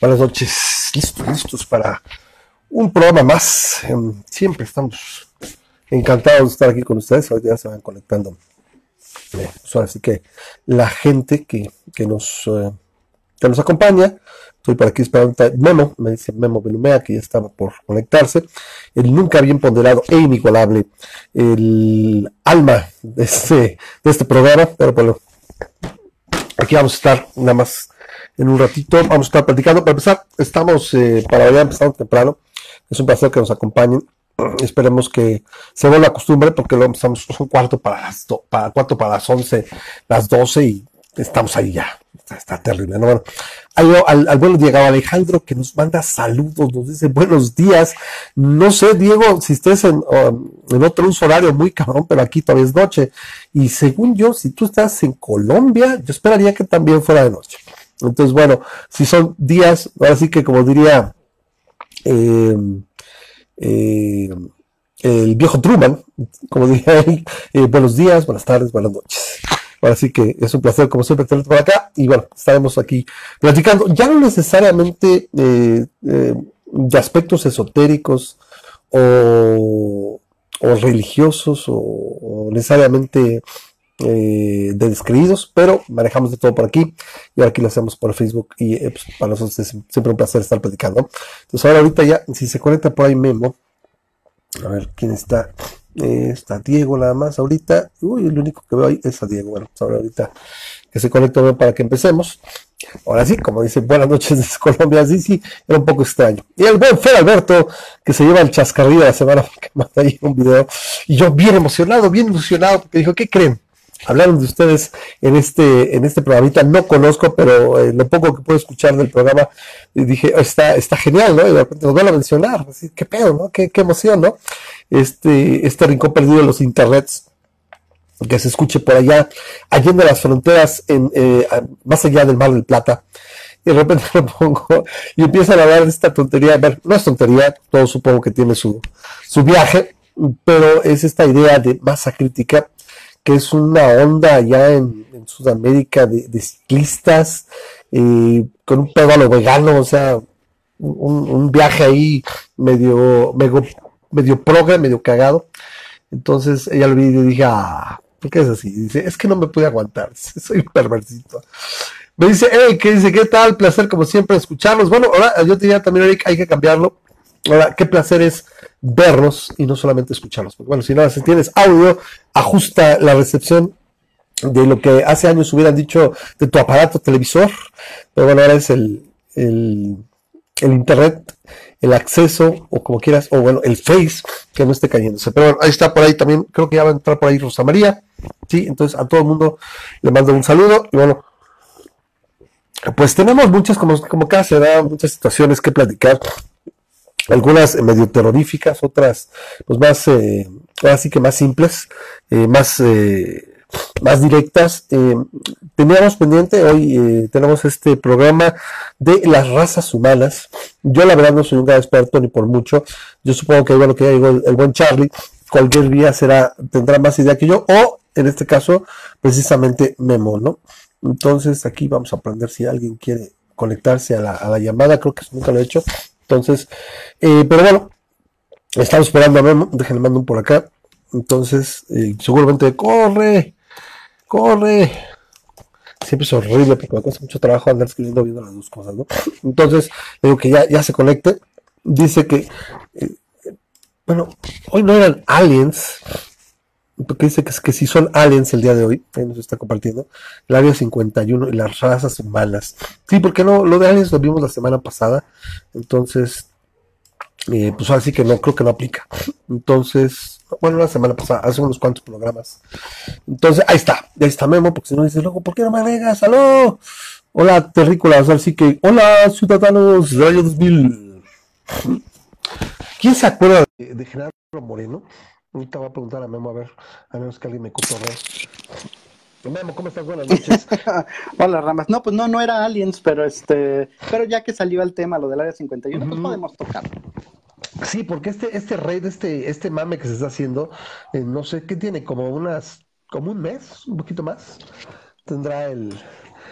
Buenas noches, listos, listos para un programa más. Em, siempre estamos encantados de estar aquí con ustedes. Hoy ya se van conectando. Así que la gente que, nos, eh, que nos acompaña, estoy por aquí esperando. Memo, me dice Memo Belumea, que ya estaba por conectarse. El nunca bien ponderado e inigualable, el alma de este, de este programa. Pero bueno, aquí vamos a estar nada más en un ratito. Vamos a estar platicando. Para empezar, estamos, eh, para ya empezar temprano. Es un placer que nos acompañen. Esperemos que se vuelva la costumbre porque lo empezamos un cuarto para las cuarto para las once, las doce y estamos ahí ya. Está, terrible, ¿no? Bueno, al, al, vuelo llegado Alejandro que nos manda saludos, nos dice buenos días. No sé, Diego, si estés en, um, en otro uso horario muy cabrón, pero aquí todavía es noche. Y según yo, si tú estás en Colombia, yo esperaría que también fuera de noche. Entonces, bueno, si son días, ahora sí que como diría eh, eh, el viejo Truman, como diría él, eh, buenos días, buenas tardes, buenas noches. Ahora sí que es un placer, como siempre, tenerte por acá. Y bueno, estaremos aquí platicando, ya no necesariamente de aspectos esotéricos o, religiosos o necesariamente eh, de descreídos, pero manejamos de todo por aquí y ahora aquí lo hacemos por Facebook y eh, pues, para nosotros es siempre un placer estar platicando. Entonces ahora ahorita ya, si se conecta por ahí Memo, a ver quién está, eh, está Diego nada más ahorita, uy, el único que veo ahí es a Diego, bueno, pues ahora ahorita que se conecta para que empecemos. Ahora sí, como dice, buenas noches desde Colombia, sí, sí, era un poco extraño. Y el buen Fer Alberto, que se lleva el chascarrillo de la semana, que manda ahí un video, y yo bien emocionado, bien ilusionado, porque dijo, ¿qué creen? Hablaron de ustedes en este, en este programita. No conozco, pero eh, lo poco que puedo escuchar del programa, dije, está, está genial, ¿no? Y de repente nos van a mencionar. Qué pedo, ¿no? Qué, qué emoción, ¿no? Este, este rincón perdido de los internets que se escuche por allá, en las fronteras, en, eh, más allá del Mar del Plata. Y de repente lo pongo y empiezan a hablar de esta tontería. A ver, no es tontería, todo supongo que tiene su, su viaje, pero es esta idea de masa crítica que es una onda ya en, Sudamérica de, ciclistas, eh, con un pedo a lo vegano, o sea, un, viaje ahí medio, medio, medio progre, medio cagado. Entonces ella lo vi y dije, ah, ¿por qué es así? Dice, es que no me pude aguantar, soy perversito. Me dice, hey, ¿qué dice? ¿Qué tal? Placer como siempre escucharlos. Bueno, ahora yo te diría también, Eric, hay que cambiarlo. Ahora, qué placer es verlos y no solamente escucharlos. Porque bueno, si no si tienes audio, ajusta la recepción de lo que hace años hubieran dicho de tu aparato televisor, pero bueno, ahora es el, el, internet, el acceso, o como quieras, o bueno, el face, que no esté cayéndose. Pero bueno, ahí está por ahí también, creo que ya va a entrar por ahí Rosa María, sí, entonces a todo el mundo le mando un saludo, y bueno, pues tenemos muchas, como, como cada da muchas situaciones que platicar algunas medio terroríficas, otras pues más, eh, así que más simples, eh, más, eh, más directas. Eh, teníamos pendiente, hoy tenemos este programa de las razas humanas. Yo la verdad no soy un gran experto ni por mucho. Yo supongo que bueno que ya llegó el, buen Charlie. Cualquier día será, tendrá más idea que yo, o en este caso, precisamente Memo, ¿no? Entonces aquí vamos a aprender si alguien quiere conectarse a la, a la llamada, creo que nunca lo he hecho. Entonces, eh, pero bueno, estamos esperando a Memo, déjenle mando un por acá. Entonces, eh, seguramente, corre, corre. Siempre es horrible porque me cuesta mucho trabajo andar escribiendo viendo las dos cosas, ¿no? Entonces, digo que ya, ya se conecte. Dice que, eh, bueno, hoy no eran aliens, porque dice que, que si son aliens el día de hoy, ahí nos está compartiendo, el área 51 y las razas humanas. Sí, porque no, lo de aliens lo vimos la semana pasada, entonces, eh, pues así que no, creo que no aplica. Entonces, bueno, la semana pasada, hace unos cuantos programas. Entonces, ahí está, ahí está Memo, porque si no dices, luego, ¿por qué no me agregas? ¡Aló! Hola, terrícolas, así que, hola, ciudadanos del año 2000. ¿Quién se acuerda de, de Gerardo Moreno? Ahorita voy a preguntar a Memo a ver, a menos que alguien me cotorree. Memo, ¿cómo estás? Buenas noches. Hola, Ramas. No, pues no, no era Aliens, pero este, pero ya que salió el tema, lo del área 51, pues podemos tocar. Sí, porque este, este de este, este mame que se está haciendo, eh, no sé, ¿qué tiene? Como unas, como un mes, un poquito más, tendrá el,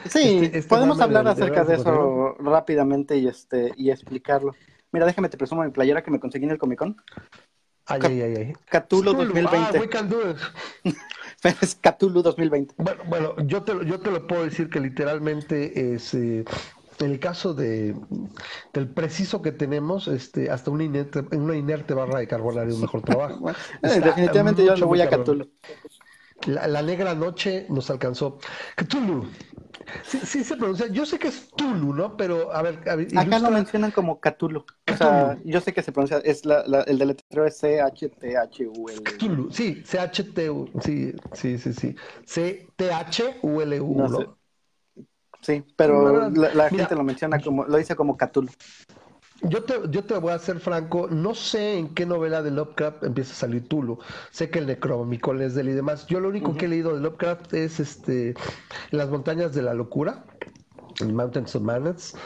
Sí, este, este podemos hablar acerca de, eso rápidamente y este y explicarlo. Mira, déjame te presumo mi playera que me conseguí en el Comic Con. Ay, ay, ay, ay. Cthulhu 2020. Ah, es Cthulhu 2020. Bueno, bueno yo, te, yo te lo puedo decir que literalmente es... Eh, en el caso de, del preciso que tenemos, este, hasta una inerte, una inerte barra de carbonario un mejor trabajo. Eh, definitivamente yo lo voy a Cthulhu. La, negra noche nos alcanzó. Cthulhu. Sí, sí, se pronuncia. Yo sé que es Tulu, ¿no? Pero a ver. Acá lo mencionan como Cthulhu. O sea, yo sé que se pronuncia. Es la, la, el deletreo es C-H-T-H-U-L. Cthulhu, sí, C-H-T-U. Sí, sí, sí, sí. C-T-H-U-L-U. No, ¿no? Sí, pero la, gente lo menciona como. Lo dice como Cthulhu. Yo te, yo te voy a ser franco, no sé en qué novela de Lovecraft empieza a salir Tulu. Sé que el Necronomicon es de él y demás. Yo lo único que he leído de Lovecraft es este Las montañas de la locura, Mountains of Madness,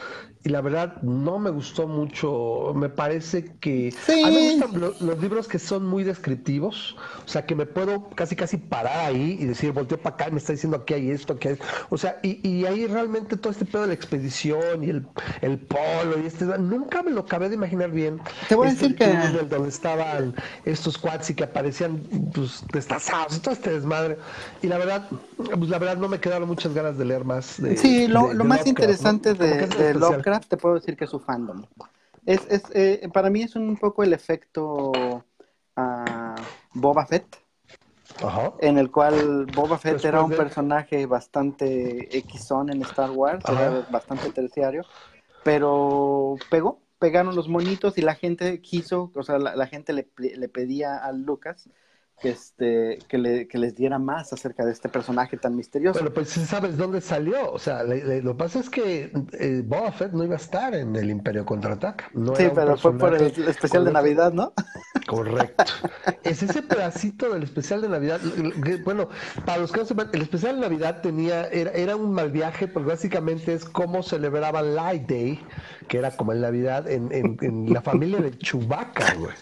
y la verdad no me gustó mucho. Me parece que a mí me gustan los, libros que son muy descriptivos, o sea, que me puedo casi casi parar ahí y decir, volteo para acá y me está diciendo aquí hay esto, aquí hay... O sea, y, y ahí realmente todo este pedo de la expedición y el, el polo y este... Nunca me lo acabé de imaginar bien. Te voy a decir que... Donde estaban estos quads y que aparecían pues, destazados y todo este desmadre. Y la verdad, pues la verdad no me quedaron muchas ganas de leer más. De, sí, lo, lo más interesante de, de Lovecraft te puedo decir que es su fandom. Es, es eh, para mí es un poco el efecto uh, Boba Fett, en el cual Boba Fett era un personaje bastante Xon en Star Wars, era bastante terciario, pero pegó, pegaron los monitos y la gente quiso, o sea, la, gente le, le pedía a Lucas que, este, que, le, que les diera más acerca de este personaje tan misterioso. Pero pues sabes dónde salió, o sea, lo que pasa es que eh, Boba Fett no iba a estar en el Imperio Contraataca. No sí, pero fue por el especial de Navidad, ¿no? Correcto. es ese pedacito del especial de Navidad. Bueno, para los que no sepan, el especial de Navidad tenía, era, era un mal viaje, porque básicamente es cómo celebraban Light Day, que era como en Navidad, en, en, en la familia de Chewbacca, güey.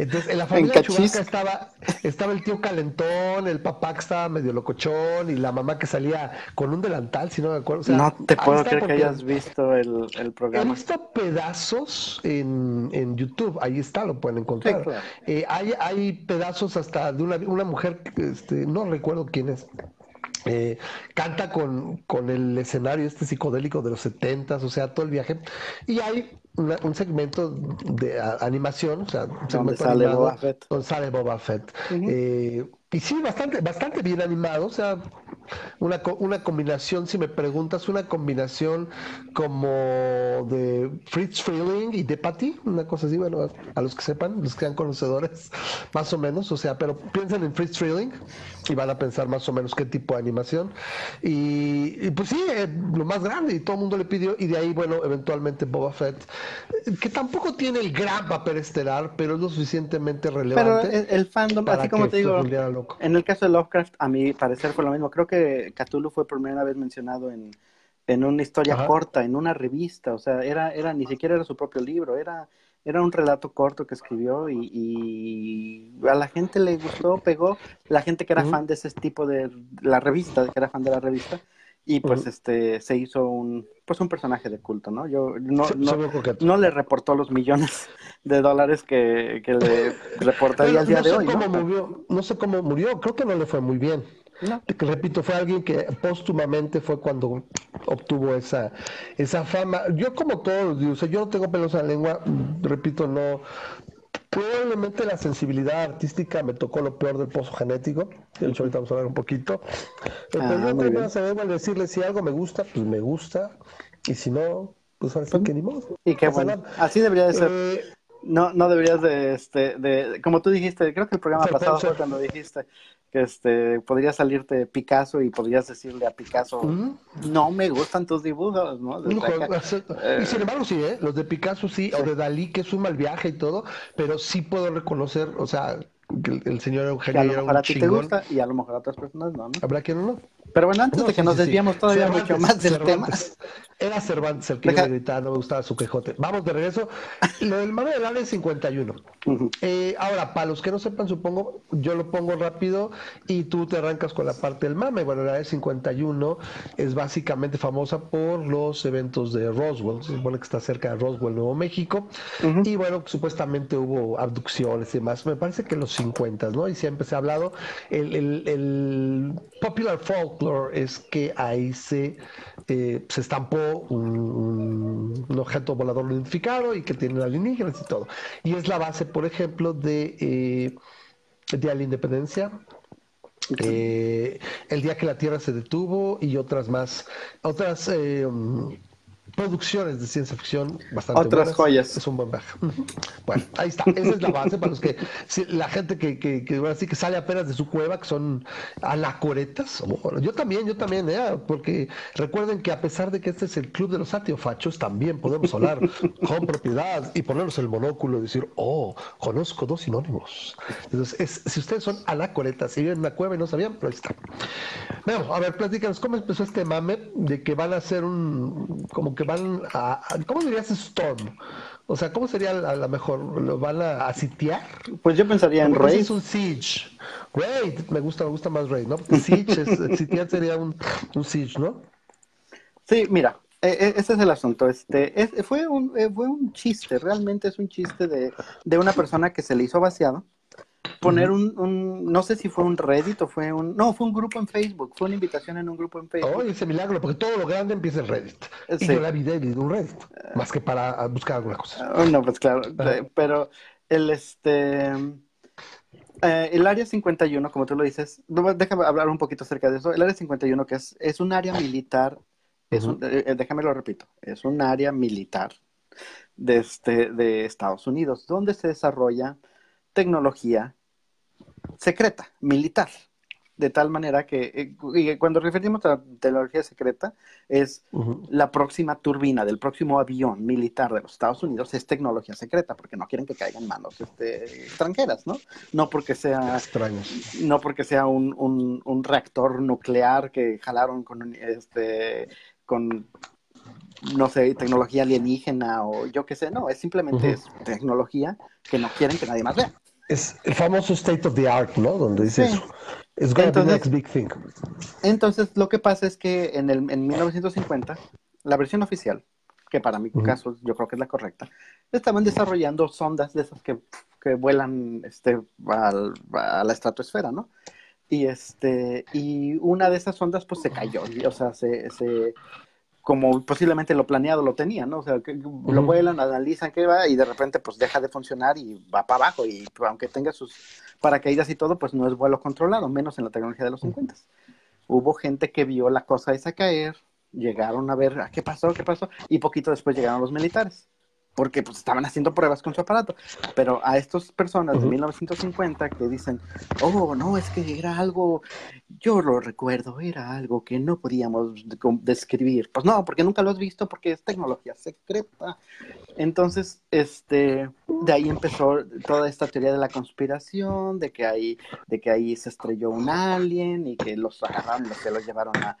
Entonces, en la familia Chewbacca estaba, estaba el tío calentón, el papá que estaba medio locochón y la mamá que salía con un delantal, si no me acuerdo. no te puedo creer que hayas visto el, el programa. He visto pedazos en, en YouTube, ahí está, lo pueden encontrar. Eh, hay, hay pedazos hasta de una, una mujer, este, no recuerdo quién es, eh, canta con, con, el escenario este psicodélico de los setentas, o sea, todo el viaje. Y hay un segmento de animación, o sea, un segmento sale Boba Fett. Donde sale Boba Fett. eh, y sí, bastante, bastante bien animado, o sea, una, una combinación, si me preguntas, una combinación como de Fritz Freeling y de Patty, una cosa así, bueno, a los que sepan, los que sean conocedores, más o menos, o sea, pero piensen en Fritz Freeling y van a pensar más o menos qué tipo de animación. Y, pues sí, eh, lo más grande, y todo el mundo le pidió, y de ahí, bueno, eventualmente Boba Fett, que tampoco tiene el gran papel estelar, pero es lo suficientemente relevante. Pero el, fandom, así como te digo, en el caso de Lovecraft, a mi parecer fue lo mismo. Creo que Cthulhu fue por primera vez mencionado en, en una historia corta, en una revista. O sea, era, era, ni siquiera era su propio libro, era, era un relato corto que escribió y, a la gente le gustó, pegó. La gente que era fan de ese tipo de la revista, que era fan de la revista, y pues este se hizo un pues un personaje de culto, ¿no? Yo no, no, le reportó los millones de dólares que, que le reportaría el día de hoy. No sé cómo murió, creo que no le fue muy bien. Repito, fue alguien que póstumamente fue cuando obtuvo esa, esa fama. Yo como todos, o yo no tengo pelos en la lengua, repito, no, Probablemente la sensibilidad artística me tocó lo peor del pozo genético. De hecho, ahorita vamos a hablar un poquito. Pero ah, no saber decirle si algo me gusta, pues me gusta. Y si no, pues ahora sí que ni modo. Y qué bueno. Así debería de ser. Eh, no, no deberías de, este, de, como tú dijiste, creo que el programa pasado fue cuando dijiste que este, podría salirte Picasso y podrías decirle a Picasso, no me gustan tus dibujos, ¿no? y sin embargo sí, ¿eh? los de Picasso sí, o de Dalí, que es un mal viaje y todo, pero sí puedo reconocer, o sea, el, señor Eugenio que a lo mejor a ti te gusta y a lo mejor a otras personas no, ¿no? Habrá quien no. Pero bueno, antes de que nos desviamos todavía mucho más del tema. Era Cervantes el que iba a gritar, no me gustaba su quejote. Vamos de regreso. Lo del mame del área 51. eh, ahora, para los que no sepan, supongo, yo lo pongo rápido y tú te arrancas con la parte del mame. Bueno, la área 51 es básicamente famosa por los eventos de Roswell. Se supone que está cerca de Roswell, Nuevo México. Y bueno, supuestamente hubo abducciones y demás. Me parece que los 50, ¿no? Y siempre se ha hablado. El, el, el popular es que ahí se, eh, se estampó un, objeto volador identificado y que tiene alienígenas y todo. Y es la base, por ejemplo, de eh, Día de la Independencia, eh, el día que la Tierra se detuvo y otras más, otras eh, producciones de ciencia ficción bastante Otras joyas. Es un buen viaje. Bueno, ahí está. Esa es la base para los que la gente que, que, que, así que sale apenas de su cueva, que son anacoretas. yo también, yo también, ¿eh? porque recuerden que a pesar de que este es el club de los atiofachos, también podemos hablar con propiedad y ponernos el monóculo y decir, oh, conozco dos sinónimos. Entonces, si ustedes son anacoretas y viven en una cueva y no sabían, pero ahí está. Bueno, a ver, platícanos, ¿cómo empezó este mame de que van a hacer un, como que van a, ¿cómo dirías Storm? O sea, ¿cómo sería a lo mejor? ¿Lo van a, sitiar? Pues yo pensaría en Raid. Es un siege. Raid, me gusta, me gusta más Raid, ¿no? Porque siege, es, sitiar sería un, un siege, ¿no? Sí, mira, e, e, ese es el asunto. Este, fue, un, eh, fue un chiste, realmente es un chiste de, de una persona que se le hizo vaciado poner un, un, no sé si fue un Reddit o fue un, no, fue un grupo en Facebook, fue una invitación en un grupo en Facebook. Oh, ese milagro, porque todo lo grande empieza en Reddit. Y yo la vi de un Reddit, más que para buscar alguna cosa. Ah, no, pues claro, pero el este... Eh, el área 51, como tú lo dices, déjame hablar un poquito acerca de eso. El área 51, que es, es un área militar, es un, eh, eh, déjame lo repito, es un área militar de, este, de Estados Unidos, donde se desarrolla tecnología secreta, militar. De tal manera que eh, cuando referimos a tecnología secreta, es la próxima turbina del próximo avión militar de los Estados Unidos es tecnología secreta, porque no quieren que caigan manos este, extranjeras, ¿no? No porque sea no porque sea un, un, reactor nuclear que jalaron con este con no sé, tecnología alienígena o yo qué sé, no, es simplemente es tecnología que no quieren que nadie más vea es el famoso state of the art, ¿no? Donde dice eso. Es the next big thing. Entonces, lo que pasa es que en, el, en 1950, la versión oficial, que para mi caso yo creo que es la correcta, estaban desarrollando sondas de esas que, que vuelan este, a la estratosfera, ¿no? Y, este, y una de esas sondas pues se cayó, o sea, se, se como posiblemente lo planeado lo tenía, ¿no? O sea, que lo vuelan, analizan qué va y de repente pues deja de funcionar y va para abajo y aunque tenga sus paracaídas y todo, pues no es vuelo controlado, menos en la tecnología de los 50. Hubo gente que vio la cosa esa caer, llegaron a ver ah, qué pasó, qué pasó y poquito después llegaron los militares porque pues estaban haciendo pruebas con su aparato. Pero a estas personas de 1950 que dicen, oh, no, es que era algo, yo lo recuerdo, era algo que no podíamos describir. Pues no, porque nunca lo has visto, porque es tecnología secreta. Entonces, este, de ahí empezó toda esta teoría de la conspiración, de que ahí, de que ahí se estrelló un alien y que los agarraron, y se los llevaron a,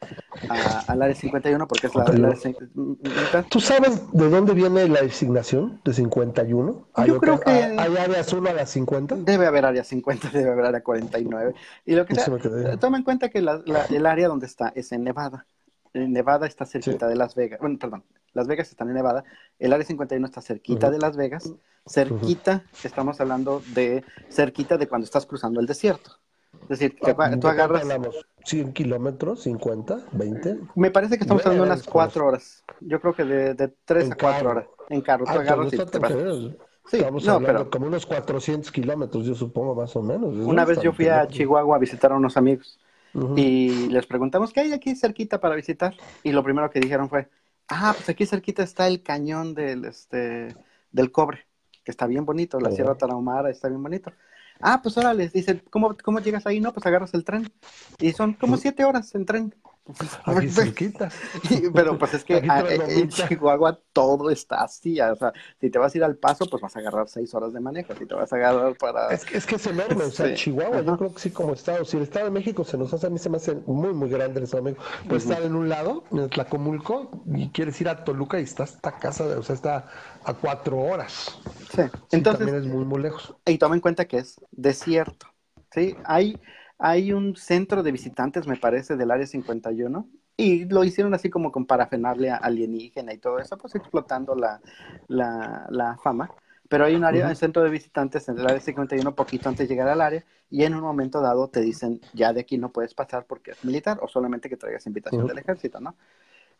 al área 51 porque es la, área 51. ¿Tú sabes de dónde viene la de 51? ¿Hay Yo creo que hay áreas 1 a las 50. Debe haber área 50, debe haber área 49. Y lo que toma en cuenta que el área donde está es en Nevada. En Nevada está cerquita de Las Vegas. Bueno, perdón, Las Vegas están en Nevada. El área 51 está cerquita de Las Vegas. Cerquita, estamos hablando de cerquita de cuando estás cruzando el desierto. Es decir, ah, tú agarras. 100 kilómetros, 50, 20. Me parece que estamos hablando de unas 4 horas. Yo creo que de, de 3 a 4 horas. En carro, tú ah, agarras y te vas. Sí, Estamos no, hablando pero, como unos 400 kilómetros, yo supongo, más o menos. Una vez yo fui a Chihuahua a visitar a unos amigos y les preguntamos qué hay aquí cerquita para visitar. Y lo primero que dijeron fue, ah, pues aquí cerquita está el cañón del, este, del cobre, que está bien bonito, la Sierra Tarahumara está bien bonito. Ah, pues ahora les dicen, ¿cómo, ¿cómo llegas ahí? No, pues agarras el tren. Y son como siete horas en tren. Aquí cerquita. pero pues es que en Chihuahua todo está así. O sea, si te vas a ir al paso, pues vas a agarrar seis horas de manejo. Si te vas a agarrar para. Es que es, que es enorme. O sea, Chihuahua, yo creo que sí, como estado. Si el Estado de México se nos hace, a mí se me hace muy, muy grande el Estado de México. Puedes estar en un lado, en Tlacomulco, y quieres ir a Toluca y está esta casa, o sea, está a cuatro horas. Sí, entonces. También es muy, muy lejos. Y toma en cuenta que es desierto. Sí, hay hay un centro de visitantes, me parece, del Área 51, y lo hicieron así como con parafenarle alienígena y todo eso, pues explotando la, la, fama. Pero hay un área, un centro de visitantes en el Área 51, poquito antes de llegar al área, y en un momento dado te dicen, ya de aquí no puedes pasar porque es militar, o solamente que traigas invitación del ejército, ¿no?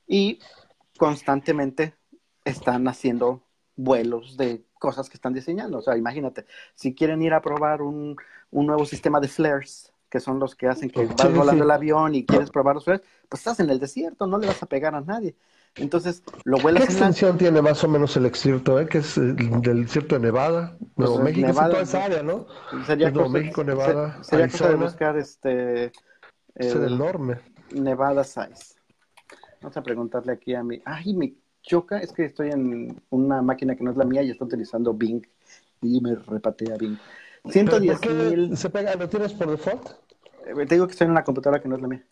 Y constantemente están haciendo vuelos de cosas que están diseñando. O sea, imagínate, si quieren ir a probar un, un nuevo sistema de flares, que son los que hacen que vas volando el avión y quieres probar los pues estás en el desierto, no le vas a pegar a nadie. Entonces, lo vuelas ¿Qué extensión tiene más o menos el desierto, eh? que es del desierto de Nevada? Nuevo pues, México, Nevada, toda esa área, ¿no? Sería Nuevo México, Nevada, Sería cosa de buscar este... Es enorme. Nevada Size. Vamos a preguntarle aquí a mí. Ay, me choca, es que estoy en una máquina que no es la mía y está utilizando Bing y me repatea Bing. 110 mil. ¿Se pega? ¿Lo tienes por default? Eh, te digo que estoy en una computadora que no es la mía.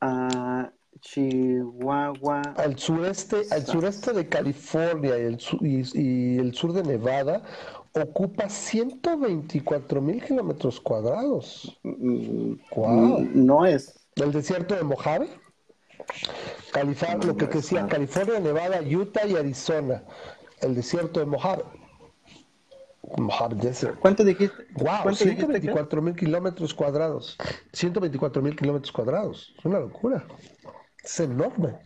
Ah, Chihuahua. Al sureste, al sureste de California y el, y, el sur de Nevada ocupa 124 mil kilómetros cuadrados. wow. Mm, no es. ¿El desierto de Mojave? California, lo que decía, California, Nevada, Utah y Arizona. El desierto de Mojave. Mojave Desert. ¿Cuánto dijiste? Wow, 124 mil kilómetros cuadrados. 124 mil kilómetros cuadrados. Es una locura. Es enorme.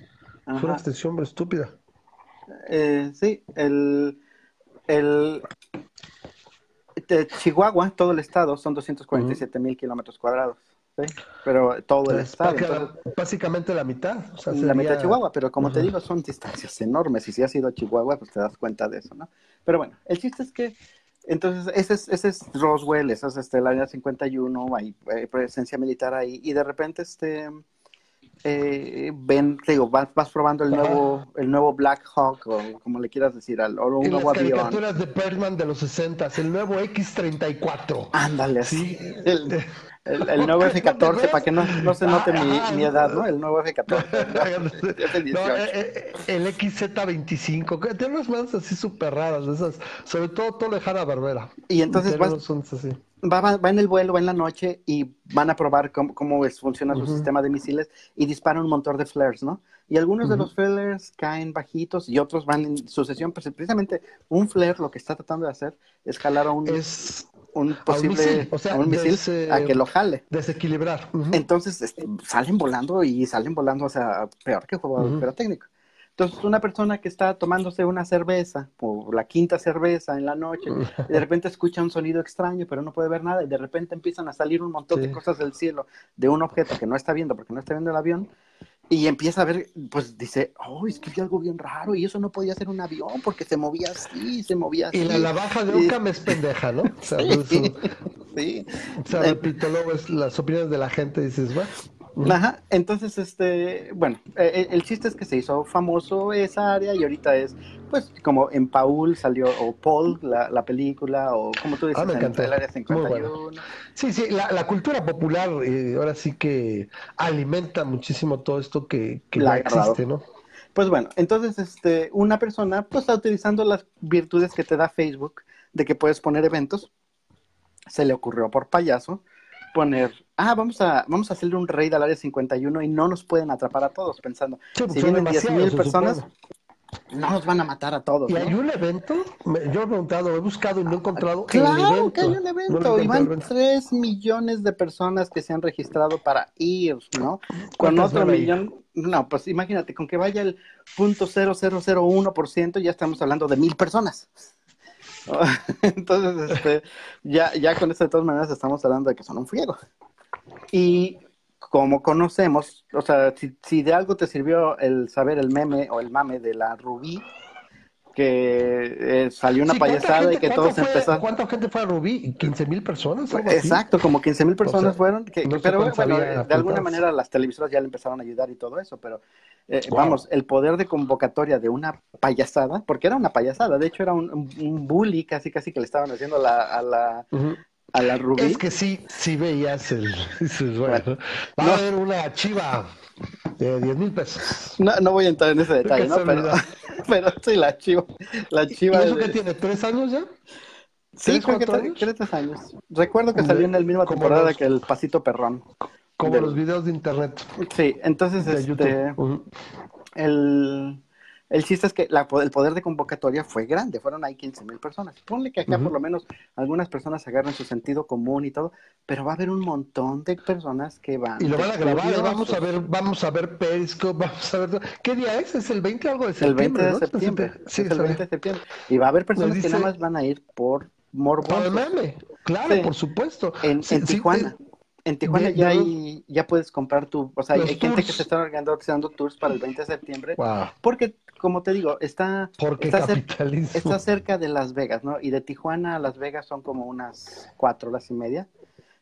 Es una extensión estúpida. Eh, sí, el, el de Chihuahua, todo el estado, son 247 mil kilómetros cuadrados. ¿sí? Pero todo el estado. básicamente la mitad. La mitad de Chihuahua, pero como te digo, son distancias enormes. Y si has ido a Chihuahua, pues te das cuenta de eso, ¿no? Pero bueno, el chiste es que entonces, ese es, ese es Roswell, esa es este, el área 51, hay, presencia militar ahí, y de repente este, eh, ven, digo, vas, probando el nuevo, el nuevo Black Hawk, o como le quieras decir, al, o un nuevo avión. Las caricaturas de Birdman de los 60, el nuevo X-34. Ándale, así. El, el, el, nuevo F-14, para que no, no, se note mi, mi, edad, ¿no? El nuevo F-14. No, eh, eh, el XZ-25, tiene unas manos así súper raras, esas, sobre todo todo lejana Barbera. Y entonces vas, va, va, va, en el vuelo, va en la noche y van a probar cómo, cómo es, funciona su sistema de misiles y disparan un montón de flares, ¿no? Y algunos de los flares caen bajitos y otros van en sucesión, pero precisamente un flare lo que está tratando de hacer es jalar a un... Es un posible o sea, un misil a que lo jale. Desequilibrar. Entonces este, salen volando y salen volando, o sea, peor que jugador técnico. Entonces, una persona que está tomándose una cerveza, o la quinta cerveza en la noche, de repente escucha un sonido extraño, pero no puede ver nada, y de repente empiezan a salir un montón de cosas del cielo de un objeto que no está viendo porque no está viendo el avión, y empieza a ver, pues dice, oh, es que vi algo bien raro y eso no podía ser un avión porque se movía así, se movía así. Y la baja de Ocam es pendeja, ¿no? O sea, sí. sí. O sea, repito, luego es las opiniones de la gente dices, bueno. Ajá, entonces, este, bueno, eh, eh, el chiste es que se hizo famoso esa área y ahorita es, pues, como en Paul salió, o Paul, la, la película, o como tú dices, ah, en el área 51. Sí, sí, la, la cultura popular eh, ahora sí que alimenta muchísimo todo esto que, que ya existe, ¿no? Pues bueno, entonces, este, una persona, pues, está utilizando las virtudes que te da Facebook, de que puedes poner eventos, se le ocurrió por payaso, poner, ah, vamos a, vamos a hacerle un raid al área 51 y no nos pueden atrapar a todos, pensando, pues si vienen 10.000 personas, no nos van a matar a todos. ¿Y hay un evento? Yo he preguntado, he buscado y no he encontrado. Claro que hay un evento. y van 3 millones de personas que se han registrado para ir, ¿no? Con otro millón. No, pues imagínate, con que vaya el punto ciento ya estamos hablando de mil personas. Entonces, este, ya, ya con esto de todas maneras estamos hablando de que son un friego. Y como conocemos, o sea, si, de algo te sirvió el saber el meme o el mame de la Rubí, que eh, salió una payasada y que todos empezaron. ¿Cuánta gente fue a Rubí? ¿15 mil personas? Exacto, como 15 mil personas fueron. Que, pero bueno, de alguna manera las televisoras ya le empezaron a ayudar y todo eso, pero eh, vamos, el poder de convocatoria de una payasada, porque era una payasada, de hecho era un, un bully casi casi que le estaban haciendo la, a la, a la Rubí. Es que sí, sí veías el. Bueno, va a haber una chiva de 10 mil pesos. No, no voy a entrar en ese detalle, ¿no? Pero, pero sí, la chiva. La chiva ¿Y eso que tiene? ¿Tres años ya? Sí, creo que años? tres años. Recuerdo que salió en la misma temporada que el Pasito Perrón. Como los videos de internet. Sí, entonces este, el, el chiste es que la, el poder de convocatoria fue grande, fueron ahí 15 mil personas. Ponle que acá por lo menos algunas personas agarran su sentido común y todo, pero va a haber un montón de personas que van. Y lo van a grabar, vamos a ver, vamos a ver Periscope, vamos a ver. ¿Qué día es? ¿Es el 20 algo de septiembre? El 20 de septiembre. Sí, es el 20 de septiembre. Y va a haber personas que nada más van a ir por morbo. Por el meme, claro, por supuesto. En, Tijuana. Eh, en Tijuana ya, hay, ya puedes comprar tu, o sea, hay gente que se está organizando tours para el 20 de septiembre, porque, como te digo, está, está, está, cerca de Las Vegas, ¿no? Y de Tijuana a Las Vegas son como unas cuatro horas y media.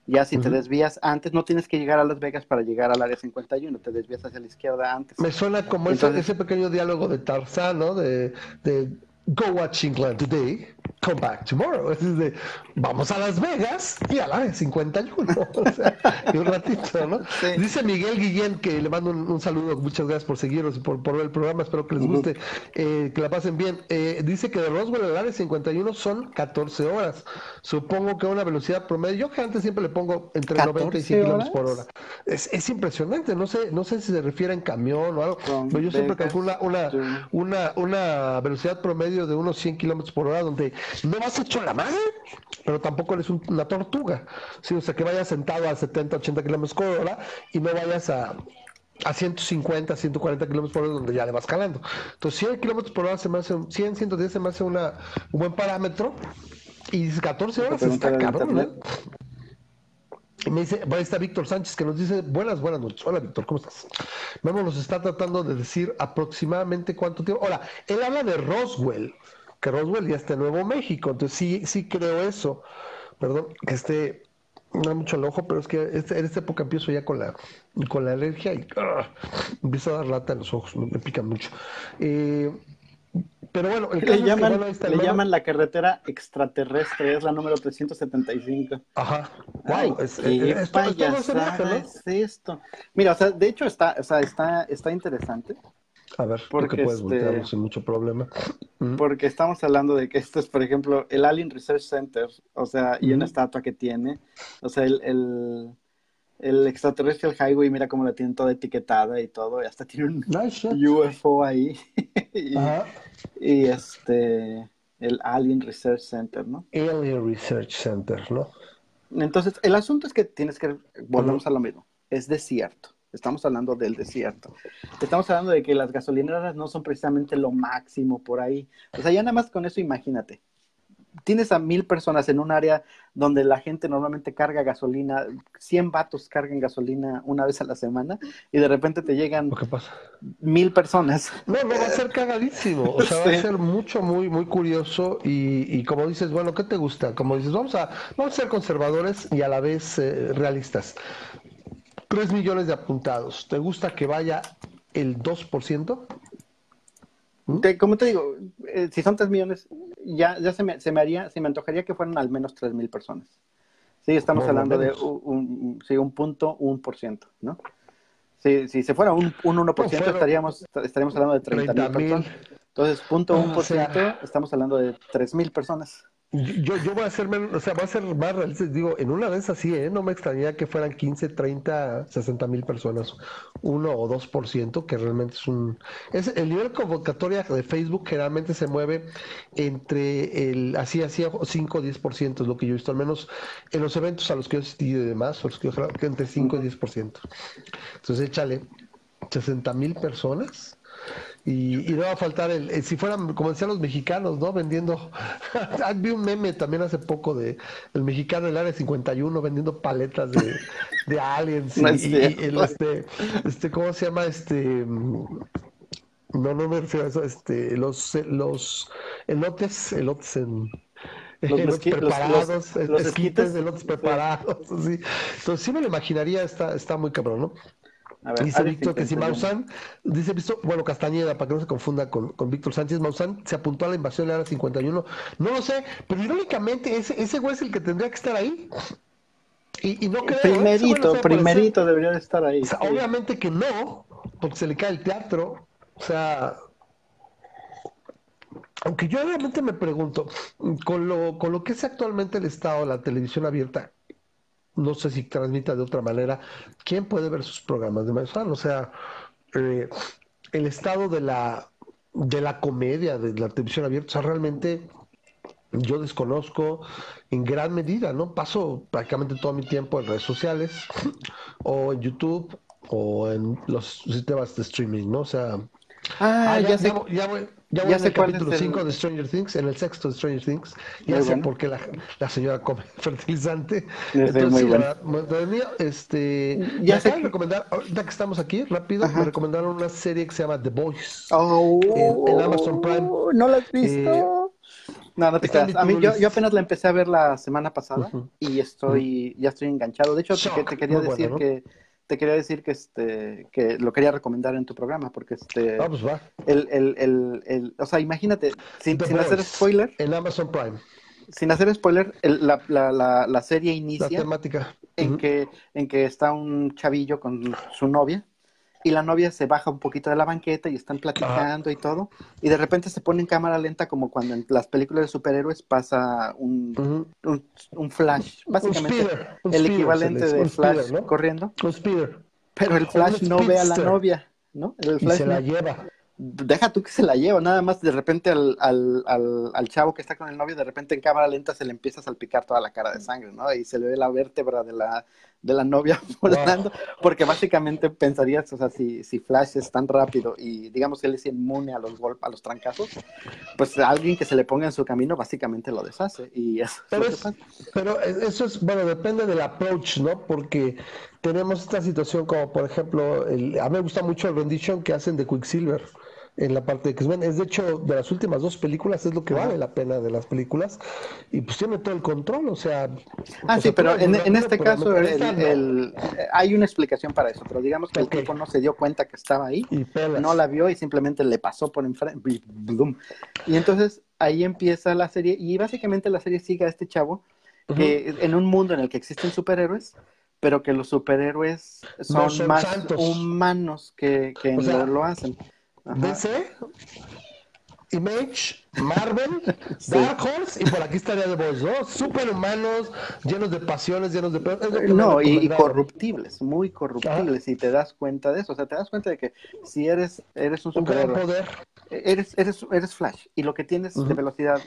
Ya si te desvías antes, no tienes que llegar a Las Vegas para llegar al área 51, te desvías hacia la izquierda antes. Me suena como ese, pequeño diálogo de Tarzán, ¿no? De, de Go watch England today come back tomorrow. Es de, vamos a Las Vegas y a la de 51. O sea, y un ratito, ¿no? Dice Miguel Guillén que le mando un, saludo, muchas gracias por seguirnos y por, por, ver el programa, espero que les guste, eh, que la pasen bien. Eh, dice que de Roswell al área 51 son 14 horas. Supongo que a una velocidad promedio, yo que antes siempre le pongo entre 90 y 100 kilómetros por hora. Es, es, impresionante, no sé, no sé si se refiere en camión o algo, pero yo siempre calculo una, una, una velocidad promedio de unos 100 kilómetros por hora donde no vas hecho la madre, pero tampoco eres una tortuga. ¿sí? O sea, que vayas sentado a 70, 80 kilómetros por hora y no vayas a, a 150, 140 kilómetros por hora donde ya le vas calando. Entonces, 100 kilómetros por hora se me hace, 100, 110 se me hace una, un buen parámetro. Y 14 horas está cabrón. Y me dice, ahí está Víctor Sánchez que nos dice, buenas, buenas noches. Hola Víctor, ¿cómo estás? Memo nos está tratando de decir aproximadamente cuánto tiempo. Hola, él habla de Roswell que Roswell ya está en Nuevo México. Entonces sí, sí creo eso. Perdón, que esté no mucho al ojo, pero es que este, en esta época empiezo ya con la, con la alergia y uh, empiezo a dar lata en los ojos, me, pica mucho. Eh, pero bueno, el le, llaman, le llaman la carretera extraterrestre, es la número 375. Ajá. Wow, es, esto, es esto. Mira, o sea, de hecho está, o sea, está, está interesante. A ver, porque puedes este, sin mucho problema. Porque estamos hablando de que esto es, por ejemplo, el Alien Research Center, o sea, y una estatua que tiene, o sea, el, el, el Extraterrestrial Highway, mira cómo la tienen toda etiquetada y todo, y hasta tiene un UFO ahí. y, y, este, el Alien Research Center, ¿no? Alien Research Center, ¿no? Entonces, el asunto es que tienes que, volvemos a lo mismo, es desierto. Estamos hablando del desierto. Estamos hablando de que las gasolineras no son precisamente lo máximo por ahí. O sea, ya nada más con eso imagínate. Tienes a mil personas en un área donde la gente normalmente carga gasolina, 100 vatos cargan gasolina una vez a la semana y de repente te llegan mil personas. No, no, va a ser cagadísimo. O sea, va a ser mucho, muy, muy curioso y, como dices, bueno, ¿qué te gusta? Como dices, vamos a, vamos a ser conservadores y a la vez eh, realistas. 3 millones de apuntados. ¿Te gusta que vaya el 2%? ¿Mm? como te digo, eh, si son 3 millones, ya, ya se, me, se me haría, se me antojaría que fueran al menos 3 mil personas. Sí, estamos hablando de un, sí, un punto, un por ciento, ¿no? Si, si se fuera un, un 1%, estaríamos, estaríamos hablando de 30 mil personas. Entonces, punto, un por ciento, estamos hablando de 3 mil personas. Yo, yo voy a ser menos, o sea, voy a ser más realista. Digo, en una vez así, ¿eh? No me extrañaría que fueran 15, 30, 60 mil personas, 1 o 2%, que realmente es un. Es, el nivel de convocatoria de Facebook generalmente se mueve entre el. Así, así, 5 o 10%, es lo que yo he visto, al menos en los eventos a los que yo he asistido y demás, los que yo, entre 5 y 10%. Entonces, échale 60 mil personas y, no va a faltar el, si fueran, como decían los mexicanos, ¿no? Vendiendo, vi un meme también hace poco de el mexicano del área 51 vendiendo paletas de, de aliens y, el, este, este, ¿cómo se llama? Este, No, no me refiero a eso. Este, los, los elotes, elotes en los, preparados, los, esquites de elotes preparados. Sí. Entonces sí me lo imaginaría, está, está muy cabrón, ¿no? Dice Víctor que si Maussan, dice bueno, Castañeda, para que no se confunda con, con Víctor Sánchez, Maussan se apuntó a la invasión de la 51. No lo sé, pero irónicamente ese, ese güey es el que tendría que estar ahí. Y, y no creo, primerito, primerito debería de estar ahí. Obviamente que no, porque se le cae el teatro. O sea, aunque yo realmente me pregunto, con lo, con lo que es actualmente el Estado, la televisión abierta, no sé si transmita de otra manera, ¿quién puede ver sus programas de Maussan? O sea, eh, el estado de la, de la comedia, de la televisión abierta, o sea, realmente yo desconozco en gran medida, ¿no? Paso prácticamente todo mi tiempo en redes sociales o en YouTube o en los sistemas de streaming, ¿no? O sea, ah, ya, sé. ya, voy, ya voy en el capítulo 5 de Stranger Things, en el sexto de Stranger Things. Ya sé por qué la, la, señora come fertilizante. Entonces, muy bueno. este, ya sé. recomendar, ahorita que estamos aquí, rápido, me recomendaron una serie que se llama The Boys oh, en, Amazon Prime. ¿No la has visto? Eh, no, no te creas. A mí, yo, yo, apenas la empecé a ver la semana pasada y estoy, ya estoy enganchado. De hecho, te, te, quería decir que te quería decir que este que lo quería recomendar en tu programa porque este ah, pues va. El, el, el, el, o sea imagínate sin, hacer spoiler en Amazon Prime. sin hacer spoiler la, la, la, la, serie inicia la temática. en que en que está un chavillo con su novia y la novia se baja un poquito de la banqueta y están platicando y todo, y de repente se pone en cámara lenta como cuando en las películas de superhéroes pasa un, un, flash, básicamente el equivalente de flash corriendo. Pero el flash no ve a la novia, ¿no? El flash se la lleva deja tú que se la lleva, nada más de repente al, al, al, al, chavo que está con el novio, de repente en cámara lenta se le empieza a salpicar toda la cara de sangre, ¿no? Y se le ve la vértebra de la, de la novia volando, porque básicamente pensarías, o sea, si, si Flash es tan rápido y digamos que él es inmune a los golpes, a los trancazos, pues alguien que se le ponga en su camino básicamente lo deshace. Y eso pero, pero eso es, bueno, depende del approach, ¿no? Porque tenemos esta situación como, por ejemplo, el, a mí me gusta mucho el rendition que hacen de Quicksilver en la parte de X-Men. Es de hecho, de las últimas dos películas, es lo que vale la pena de las películas. Y pues tiene todo el control, o sea. Ah, sí, pero en, este caso el, hay una explicación para eso. Pero digamos que el tipo no se dio cuenta que estaba ahí, no la vio y simplemente le pasó por enfrente. Y entonces ahí empieza la serie. Y básicamente la serie sigue a este chavo que en un mundo en el que existen superhéroes pero que los superhéroes son, más humanos que, que lo hacen. DC, Image, Marvel, Dark Horse y por aquí estaría The Boys, ¿no? Superhumanos, llenos de pasiones, llenos de... no, y, corruptibles, muy corruptibles, y te das cuenta de eso, o sea, te das cuenta de que si eres, eres un superhéroe, poder. Eres, eres, eres Flash, y lo que tienes de velocidad,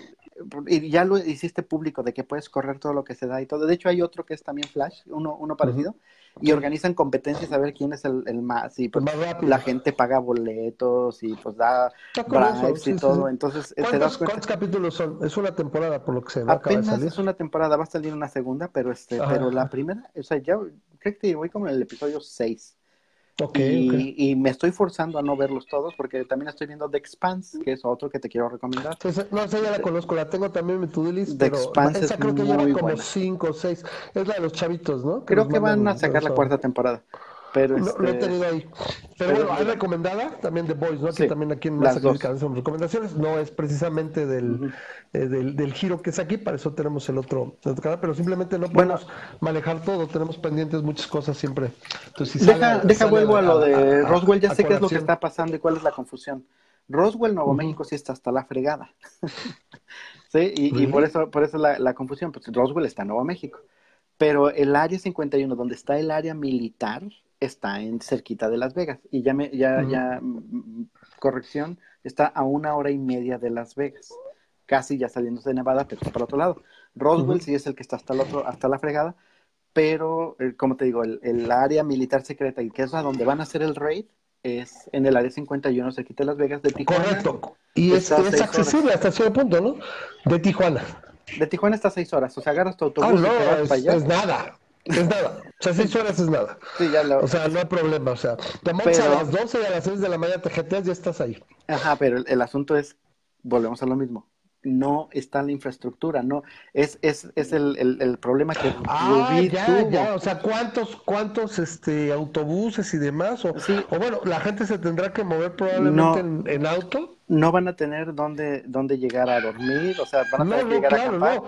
y ya lo hiciste público de que puedes correr todo lo que se da y todo, de hecho hay otro que es también Flash, uno, uno parecido, y organizan competencias a ver quién es el, el más y pues la gente paga boletos y pues da bribes y todo. entonces ¿Cuántos, capítulos son? es una temporada por lo que se apenas es una temporada va a salir una segunda pero este pero la primera o sea ya creo que voy como en el episodio 6 y, me estoy forzando a no verlos todos porque también estoy viendo The Expanse, que es otro que te quiero recomendar. no, esa ya la conozco, la tengo también en mi to list. The Expanse esa creo que lleva como 5 o 6. Es la de los chavitos, ¿no? creo que van a sacar la cuarta temporada. Pero no, lo he este, tenido ahí. Pero, bueno, hay recomendada también de Boys, ¿no? que también aquí en Más son recomendaciones. No es precisamente del, eh, del, del, giro que es aquí, para eso tenemos el otro, canal, pero simplemente no podemos manejar todo. Tenemos pendientes muchas cosas siempre. Entonces, si deja, deja vuelvo a, lo de Roswell, ya sé qué es lo que está pasando y cuál es la confusión. Roswell, Nuevo México, sí está hasta la fregada. sí, y, y, por eso, por eso la, la confusión, pues Roswell está en Nuevo México. Pero el área 51, donde está el área militar, está en cerquita de Las Vegas. Y ya, me, ya, ya, mm, corrección, está a una hora y media de Las Vegas. Casi ya saliéndose de Nevada, pero está para otro lado. Roswell sí es el que está hasta, el otro, hasta la fregada, pero, eh, como te digo, el, área militar secreta, y que es a donde van a hacer el raid, es en el área 51, cerquita de Las Vegas, de Tijuana. Correcto. Y es, es accesible hasta cierto punto, ¿no? De Tijuana. De Tijuana está a seis horas, o sea, agarras tu autobús ah, no, es, es nada. Es nada. sea, seis horas es nada. Sí, ya lo... O sea, no hay problema. O sea, te a las 12 y a las 6 de la mañana te jeteas, ya estás ahí. Ajá, pero el asunto es, volvemos a lo mismo no está la infraestructura, no, es, es, es el, el, el problema que ah, ya, ya, o sea, ¿cuántos, cuántos este autobuses y demás? O, o bueno, la gente se tendrá que mover probablemente en, auto. No van a tener dónde, dónde llegar a dormir, o sea, van a tener que llegar a acampar,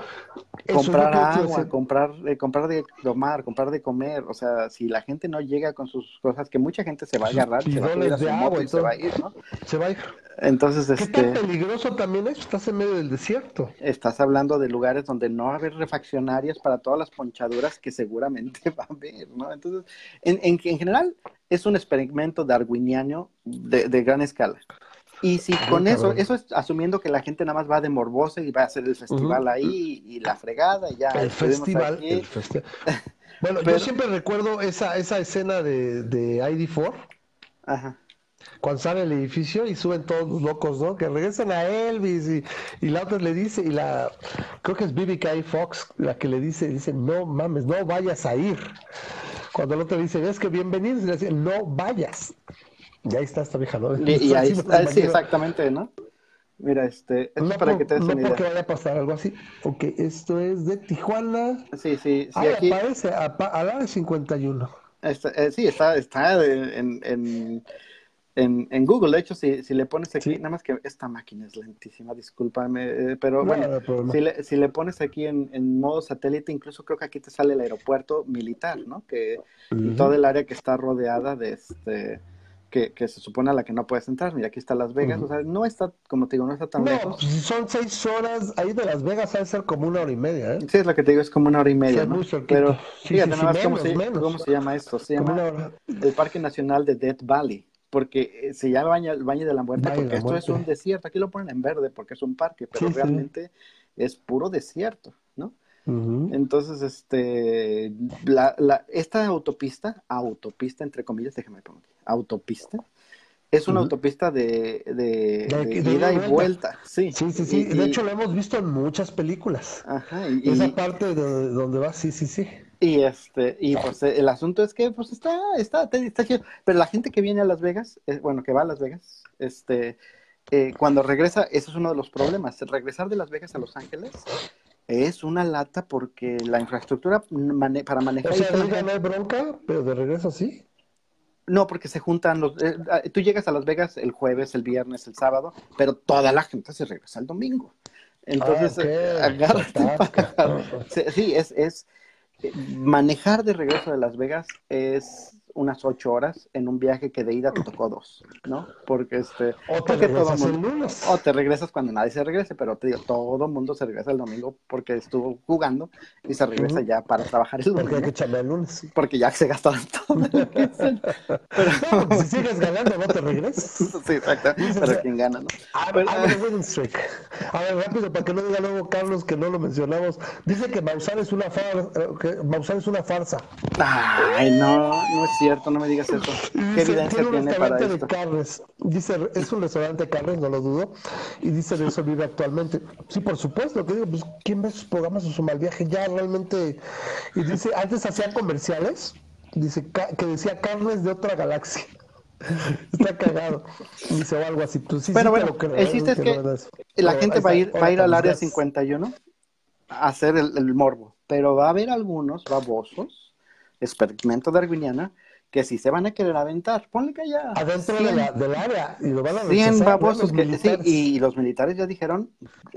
comprar agua, comprar, eh, comprar de tomar, comprar de comer, o sea, si la gente no llega con sus cosas, que mucha gente se va a agarrar, se va a ir a su moto y se va a ir, ¿no? Se va a ir. Entonces, ¿Qué tan este, peligroso también es? Estás en medio del desierto. Estás hablando de lugares donde no va a haber refaccionarias para todas las ponchaduras que seguramente va a haber, ¿no? Entonces, en, en, general, es un experimento darwiniano de, de gran escala. Y si con eso, eso es asumiendo que la gente nada más va de morbosa y va a hacer el festival ahí y la fregada y ya. El festival, el festival. Bueno, yo siempre recuerdo esa, esa escena de, de ID4. Ajá cuando sale el edificio y suben todos los locos, ¿no? Que regresan a Elvis y, y la otra le dice, y la, creo que es BBK Fox la que le dice, dice, no mames, no vayas a ir. Cuando el otro dice, ves que bienvenidos, y le dice, no vayas. Y ahí está esta vieja, ¿no? Y, ahí está, sí, exactamente, ¿no? Mira, este, esto no para que te des no porque vaya a pasar algo así. Ok, esto es de Tijuana. Sí, sí, sí. Ah, aquí... aparece a, a la de 51. Está, eh, sí, está, está en, en en, en, Google. De hecho, si, si le pones aquí, nada más que esta máquina es lentísima, discúlpame, eh, pero bueno, si, le, si le pones aquí en, en, modo satélite, incluso creo que aquí te sale el aeropuerto militar, ¿no? Que todo el área que está rodeada de este. Que, que, se supone a la que no puedes entrar. Mira, aquí está Las Vegas. O sea, no está, como te digo, no está tan lejos. Son seis horas. Ahí de Las Vegas ha de ser como una hora y media, ¿eh? Sí, es lo que te digo, es como una hora y media. ¿no? Pero fíjate, nada más cómo, se, cómo se llama esto. Se llama el Parque Nacional de Death Valley porque eh, se llama el Valle de la Muerte, porque esto es un desierto. Aquí lo ponen en verde porque es un parque, pero realmente es puro desierto, ¿no? Entonces, este, la, la, esta autopista, autopista entre comillas, déjame poner aquí, autopista, es una autopista de, de, ida y vuelta. Sí, sí, sí. sí. de hecho, lo hemos visto en muchas películas. Ajá. Y, Esa parte de donde va, sí, sí, sí. Y este, y pues el asunto es que pues está, está, está chido. Pero la gente que viene a Las Vegas, eh, bueno, que va a Las Vegas, este, eh, cuando regresa, ese es uno de los problemas. Regresar de Las Vegas a Los Ángeles es una lata porque la infraestructura para manejar. O sea, no hay bronca, pero de regreso sí. No, porque se juntan los. Eh, ah, tú llegas a Las Vegas el jueves, el viernes, el sábado, pero toda la gente se regresa el domingo. Entonces, ah, agárrate Sí, es, es, manejar de regreso de Las Vegas es unas ocho horas en un viaje que de ida te tocó dos, ¿no? Porque este... O te regresas el lunes. O te regresas cuando nadie se regrese, pero te digo, todo el mundo se regresa el domingo porque estuvo jugando y se regresa ya para trabajar el lunes. Porque hay que el lunes. Porque ya se gastaron todo. pero... si sigues ganando, no te regresas. sí, exacto. Pero quien gana, ¿no? A ver, a ver, rápido, para que no diga luego Carlos que no lo mencionamos. Dice que Maussan es una farsa. Que Maussan es una farsa. Ay, no, no es cierto cierto, no me digas eso. ¿Qué evidencia tiene para esto? Carnes. Dice, es un restaurante de carnes, no lo dudo, y dice de eso vive actualmente. Sí, por supuesto, que digo, pues, ¿quién ve sus programas o su mal viaje? Ya realmente, y dice, antes hacían comerciales, dice, que decía carnes de otra galaxia. Está cagado. Dice o algo así. Pues sí, bueno, bueno, el chiste es que la gente va a ir, va a ir al área 51 a hacer el, el morbo, pero va a haber algunos babosos, experimento darwiniana, que si se van a querer aventar. Ponle que ya. Adentro del área. Y lo van a 100 babosos que sí, y, los militares ya dijeron: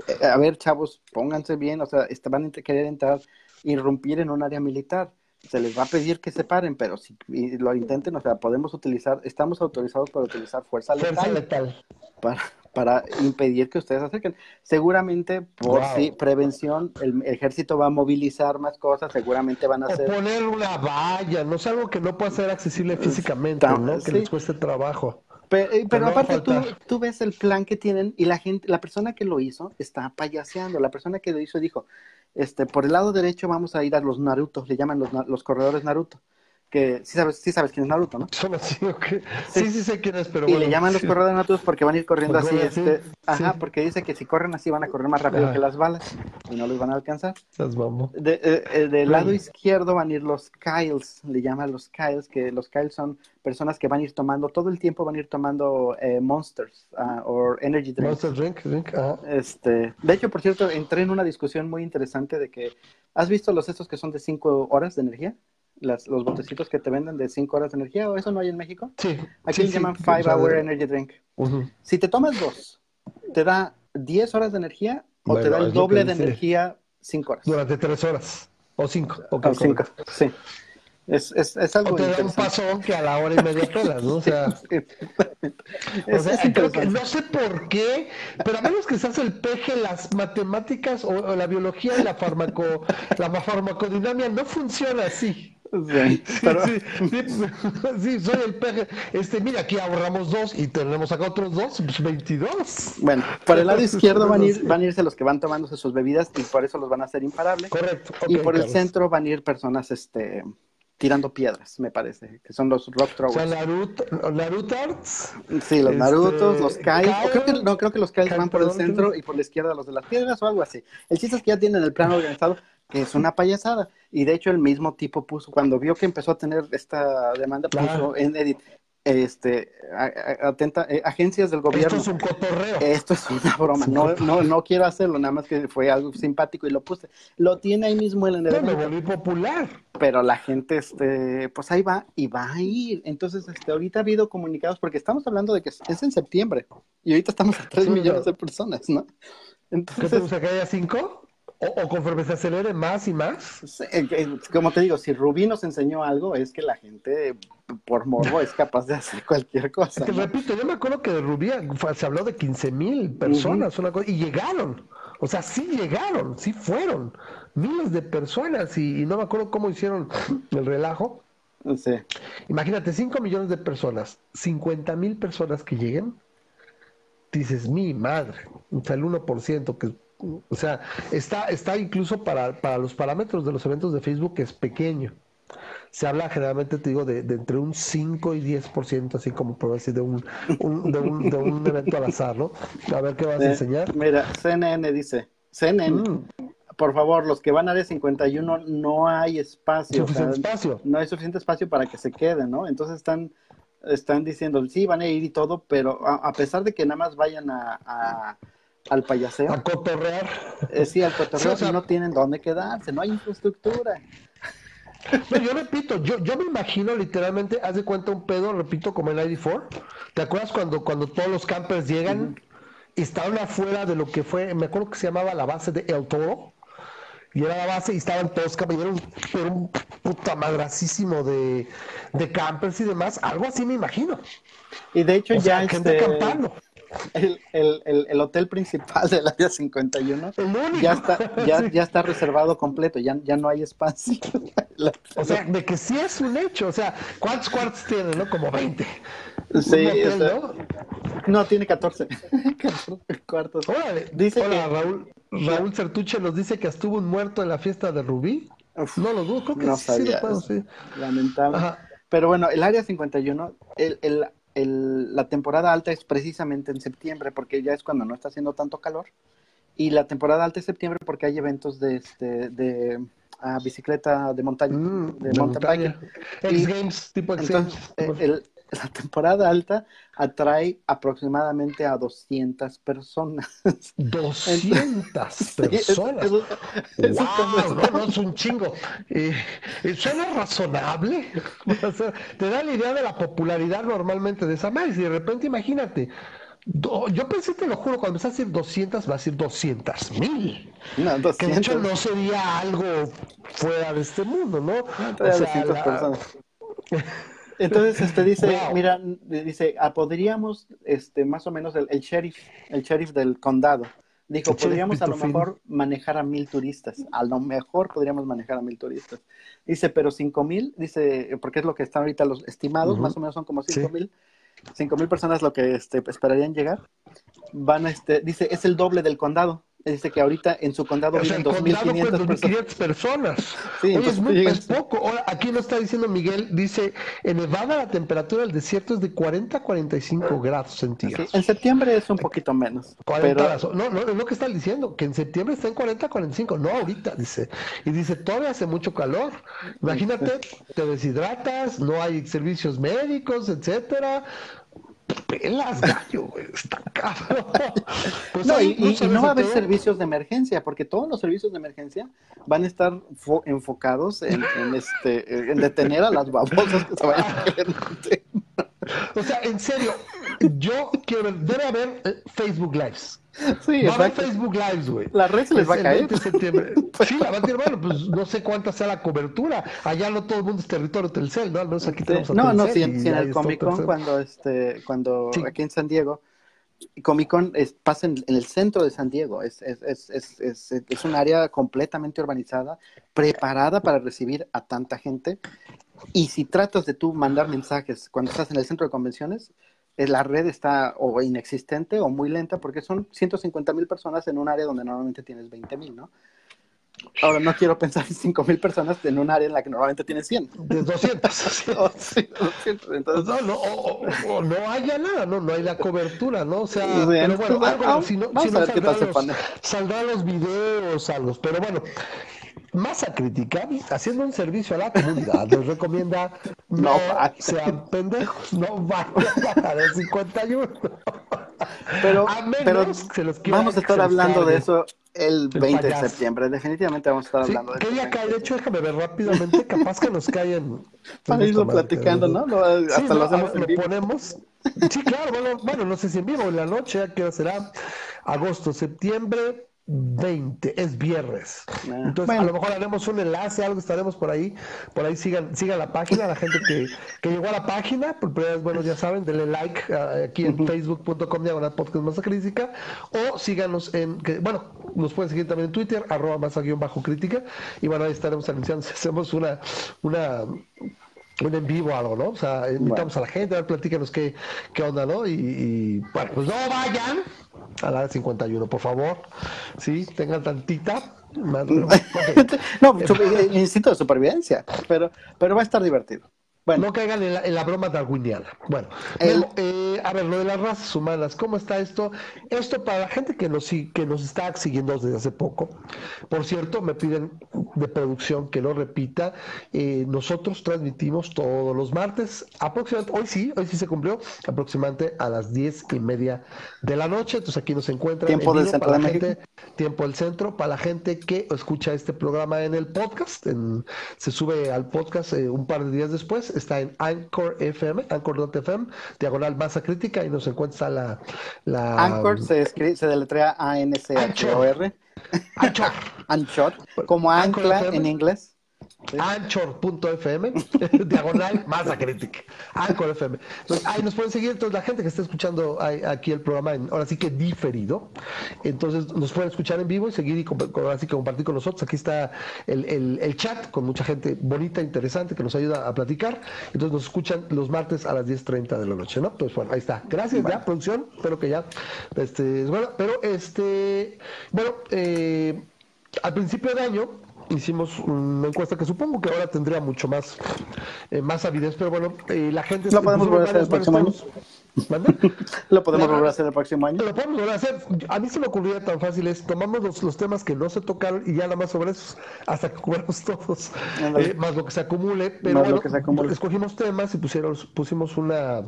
eh, a ver, chavos, pónganse bien, o sea, van a querer entrar, irrumpir en un área militar. Se les va a pedir que se paren, pero si lo intenten, o sea, podemos utilizar, estamos autorizados para utilizar fuerza letal. Fuerza letal. Para, para impedir que ustedes acerquen. Seguramente por sí, prevención, el, ejército va a movilizar más cosas, seguramente van a hacer... poner una valla, no es algo que no pueda ser accesible físicamente, ¿no? Que les cueste trabajo. Eh, pero, aparte tú, tú, ves el plan que tienen y la gente, la persona que lo hizo está payaseando, la persona que lo hizo dijo, este, por el lado derecho vamos a ir a los Naruto, le llaman los, los corredores Naruto que sí sabes, sí sabes quién es Naruto, ¿no? sí, sí, sí, sé quién es, pero Y le llaman los corredores naturales porque van a ir corriendo así, este, ajá, porque dice que si corren así van a correr más rápido que las balas y no los van a alcanzar. De, eh, eh, del lado izquierdo van a ir los Kyles, le llaman los Kyles, que los Kyles son personas que van a ir tomando, todo el tiempo van a ir tomando eh, Monsters uh, o Energy Drink. Monster Drink, drink Este, de hecho, por cierto, entré en una discusión muy interesante de que, ¿has visto los estos que son de 5 horas de energía? Las, los botecitos que te venden de 5 horas de energía, ¿o eso no hay en México? Sí. Aquí se llaman 5 Hour Energy Drink. Si te tomas dos, ¿te da 10 horas de energía o te da el doble de energía 5 horas? Durante 3 horas. O 5. O 5, sí. Es, es, es algo o te da un pasón que a la hora y media pelas, ¿no? O sea, o sea creo que, no sé por qué, pero a menos que seas el peje, las matemáticas o, la biología y la, farmaco, la farmacodinamia no funciona así. Sí, sí, soy el peje. Este, mira, aquí ahorramos dos y tenemos acá otros dos, pues 22. Bueno, por el lado izquierdo van a, ir, van a irse los que van tomándose sus bebidas y por eso los van a hacer imparables. Correcto. y por el centro van a ir personas, este, tirando piedras, me parece, que son los rock throwers. O sea, Naruto, Narutards. Sí, los Narutos, los Kai. creo que, no, creo que los Kai van por el centro y por la izquierda los de las piedras o algo así. El chiste es que ya tienen el plan organizado, es una payasada. Y de hecho el mismo tipo puso, cuando vio que empezó a tener esta demanda, puso en edit, este, atenta, eh, agencias del gobierno. Esto es un cotorreo. Esto es una broma. no, no, no quiero hacerlo, nada más que fue algo simpático y lo puse. Lo tiene ahí mismo en el me popular. Pero la gente, este, pues ahí va y va a ir. Entonces, este, ahorita ha habido comunicados, porque estamos hablando de que es en septiembre y ahorita estamos a 3 millones de personas, ¿no? Entonces, ¿Qué te gusta que haya 5? O, conforme se acelere más y más. Como te digo, si Rubí nos enseñó algo, es que la gente por morbo es capaz de hacer cualquier cosa. Que repito, yo me acuerdo que de Rubí se habló de 15 mil personas una cosa, y llegaron. O sea, sí llegaron, sí fueron. Miles de personas y, no me acuerdo cómo hicieron el relajo. Sí. Imagínate, 5 millones de personas, 50 mil personas que lleguen. Dices, mi madre, o sea, el 1% que o sea, está, está incluso para, para los parámetros de los eventos de Facebook que es pequeño. Se habla generalmente, te digo, de, entre un 5 y 10%, así como por decir, de un, de, un, de un evento al azar, ¿no? A ver qué vas a eh, enseñar. Mira, CNN dice, CNN, mm. por favor, los que van a área 51 no hay espacio. espacio. No hay suficiente espacio para que se queden, ¿no? Entonces están, están diciendo, sí, van a ir y todo, pero a, pesar de que nada más vayan a al payaseo. A cotorrear. Eh, sí, al cotorreo, si no tienen dónde quedarse, no hay infraestructura. yo repito, yo, yo me imagino literalmente, haz de cuenta un pedo, repito, como el ID4. ¿Te acuerdas cuando, cuando todos los campers llegan y estaban afuera de lo que fue, me acuerdo que se llamaba la base de El Toro? Y era la base y estaban todos campers, era un, puta madracísimo de, de campers y demás. Algo así me imagino. Y de hecho ya gente este... acampando el, el, el, hotel principal del área 51 ya está, ya, ya está reservado completo, ya, ya no hay espacio. o sea, de que sí es un hecho, o sea, ¿cuántos cuartos tiene, no? Como 20. Sí, ¿no? tiene 14. 14 cuartos. dice Hola, Raúl, Raúl Certuche nos dice que estuvo un muerto en la fiesta de Rubí. no lo dudo, creo que sí, lo puedo, sí. Lamentable. Pero bueno, el área 51, el, el la temporada alta es precisamente en septiembre, porque ya es cuando no está haciendo tanto calor. Y la temporada alta es septiembre porque hay eventos de, este, de ah, bicicleta de montaña, mm, de, mountain Games, tipo entonces, el, la temporada alta atrae aproximadamente a 200 personas. 200 personas. wow, no, es un chingo. Eh, ¿Suena razonable? te da la idea de la popularidad normalmente de esa madre. Y de repente, imagínate, yo pensé, te lo juro, cuando empecé a decir 200, va a decir 200 mil. Que de hecho no sería algo fuera de este mundo, ¿no? o sea, personas. Entonces, este dice, mira, dice, ah, podríamos, este, más o menos el, sheriff, el sheriff del condado, dijo, podríamos a lo mejor manejar a mil turistas, a lo mejor podríamos manejar a mil turistas. Dice, pero cinco mil, dice, porque es lo que están ahorita los estimados, más o menos son como cinco mil, cinco mil personas lo que este, esperarían llegar, van a, este, dice, es el doble del condado. Dice que ahorita en su condado viven 2.500 personas. Sí, es, muy, poco. Ahora, aquí lo está diciendo Miguel, dice, en Nevada la temperatura del desierto es de 40 a 45 grados centígrados. en septiembre es un poquito menos. No, no, es lo que están diciendo, que en septiembre está en 40 a 45, no ahorita, dice. Y dice, todavía hace mucho calor. Imagínate, te deshidratas, no hay servicios médicos, etcétera pelas, gallo, güey, está caro. Pues no, y, no va a haber servicios de emergencia, porque todos los servicios de emergencia van a estar enfocados en, este, en detener a las babosas que se vayan a O sea, en serio, yo quiero ver, debe haber eh, Facebook Lives. Sí, va a Facebook Lives, güey. La red se les va a caer. sí, la va a decir, bueno, pues no sé cuánta sea la cobertura. Allá no todo el mundo es territorio Telcel, ¿no? Al menos aquí tenemos a No, no, sí, en, el Comic Con, cuando, este, cuando aquí en San Diego, Comic Con pasa en, el centro de San Diego. Es, es, es, es, es un área completamente urbanizada, preparada para recibir a tanta gente. Y si tratas de tú mandar mensajes cuando estás en el centro de convenciones, la red está o inexistente o muy lenta porque son 150 mil personas en un área donde normalmente tienes 20 mil, ¿no? Ahora no quiero pensar en 5 mil personas en un área en la que normalmente tienes 100. De 200. Entonces... No, no, o, no haya nada, no, no hay la cobertura, ¿no? O sea, pero bueno, algo, si no, si no saldrán, saldrán los videos, algo, pero bueno, Masa Crítica, haciendo un servicio a la comunidad, nos recomienda no, sean pendejos, no vayan a el 51. Pero, pero vamos a estar hablando de eso el 20 de septiembre, definitivamente vamos a estar hablando de eso. ¿Qué día cae? De hecho, déjame ver rápidamente, capaz que nos caen. Para irlo platicando, ¿no? hasta lo hacemos en vivo. ponemos. Sí, claro, bueno, bueno, no sé si en vivo o en la noche, ¿qué será? Agosto, septiembre, 20, es viernes. Ah. Entonces, a lo mejor haremos un enlace, algo estaremos por ahí. Por ahí sigan, sigan la página, la gente que, que llegó a la página, por primera vez, bueno, ya saben, denle like uh, aquí en facebook.com diagonal podcast masa crítica, o síganos en, que, bueno, nos pueden seguir también en Twitter, arroba masa guion bajo crítica, y bueno, ahí estaremos anunciando si hacemos una, una un en vivo algo, ¿no? O sea, invitamos a la gente, a ver, platícanos qué, qué onda, ¿no? Y, y, bueno, pues no vayan a la 51, por favor. Sí, tengan tantita. no, instinto de supervivencia, pero, pero va a estar divertido. No caigan en la, broma darwiniana. Bueno, eh, a ver, lo de las razas humanas, ¿cómo está esto? Esto para la gente que nos, que nos está siguiendo desde hace poco. Por cierto, me piden de producción que lo repita. Eh, nosotros transmitimos todos los martes, aproximadamente, hoy sí, hoy sí se cumplió, aproximadamente a las diez y media de la noche. Entonces aquí nos encuentran. Tiempo del centro de Gente, tiempo del centro, para la gente que escucha este programa en el podcast. se sube al podcast eh, un par de días después está en Anchor FM, Anchor.fm, diagonal masa crítica, y nos encuentra la... la Anchor se, escribe, se deletrea A-N-C-H-O-R. Anchor. Anchor, como ancla en inglés. Anchor.fm, diagonal, masa crítica. Anchor FM. Entonces, ahí nos pueden seguir. Entonces, la gente que está escuchando aquí el programa, ahora sí que diferido, entonces nos pueden escuchar en vivo y seguir y así que compartir con nosotros. Aquí está el, chat con mucha gente bonita, interesante, que nos ayuda a platicar. Entonces, nos escuchan los martes a las 10.30 de la noche, ¿no? Pues bueno, ahí está. Gracias, ya, producción. Espero que ya. Este, bueno, pero este, bueno, eh, al principio de año hicimos una encuesta que supongo que ahora tendría mucho más, eh, más avidez, pero bueno, eh, la gente... ¿Lo podemos volver a hacer el próximo año? ¿Lo podemos volver a hacer el próximo año? Lo podemos volver a hacer. A mí se me ocurría tan fácil es, tomamos los, los temas que no se tocaron y ya nada más sobre eso, hasta que cubramos todos, eh, más lo que se acumule, pero bueno, escogimos temas y pusimos, pusimos una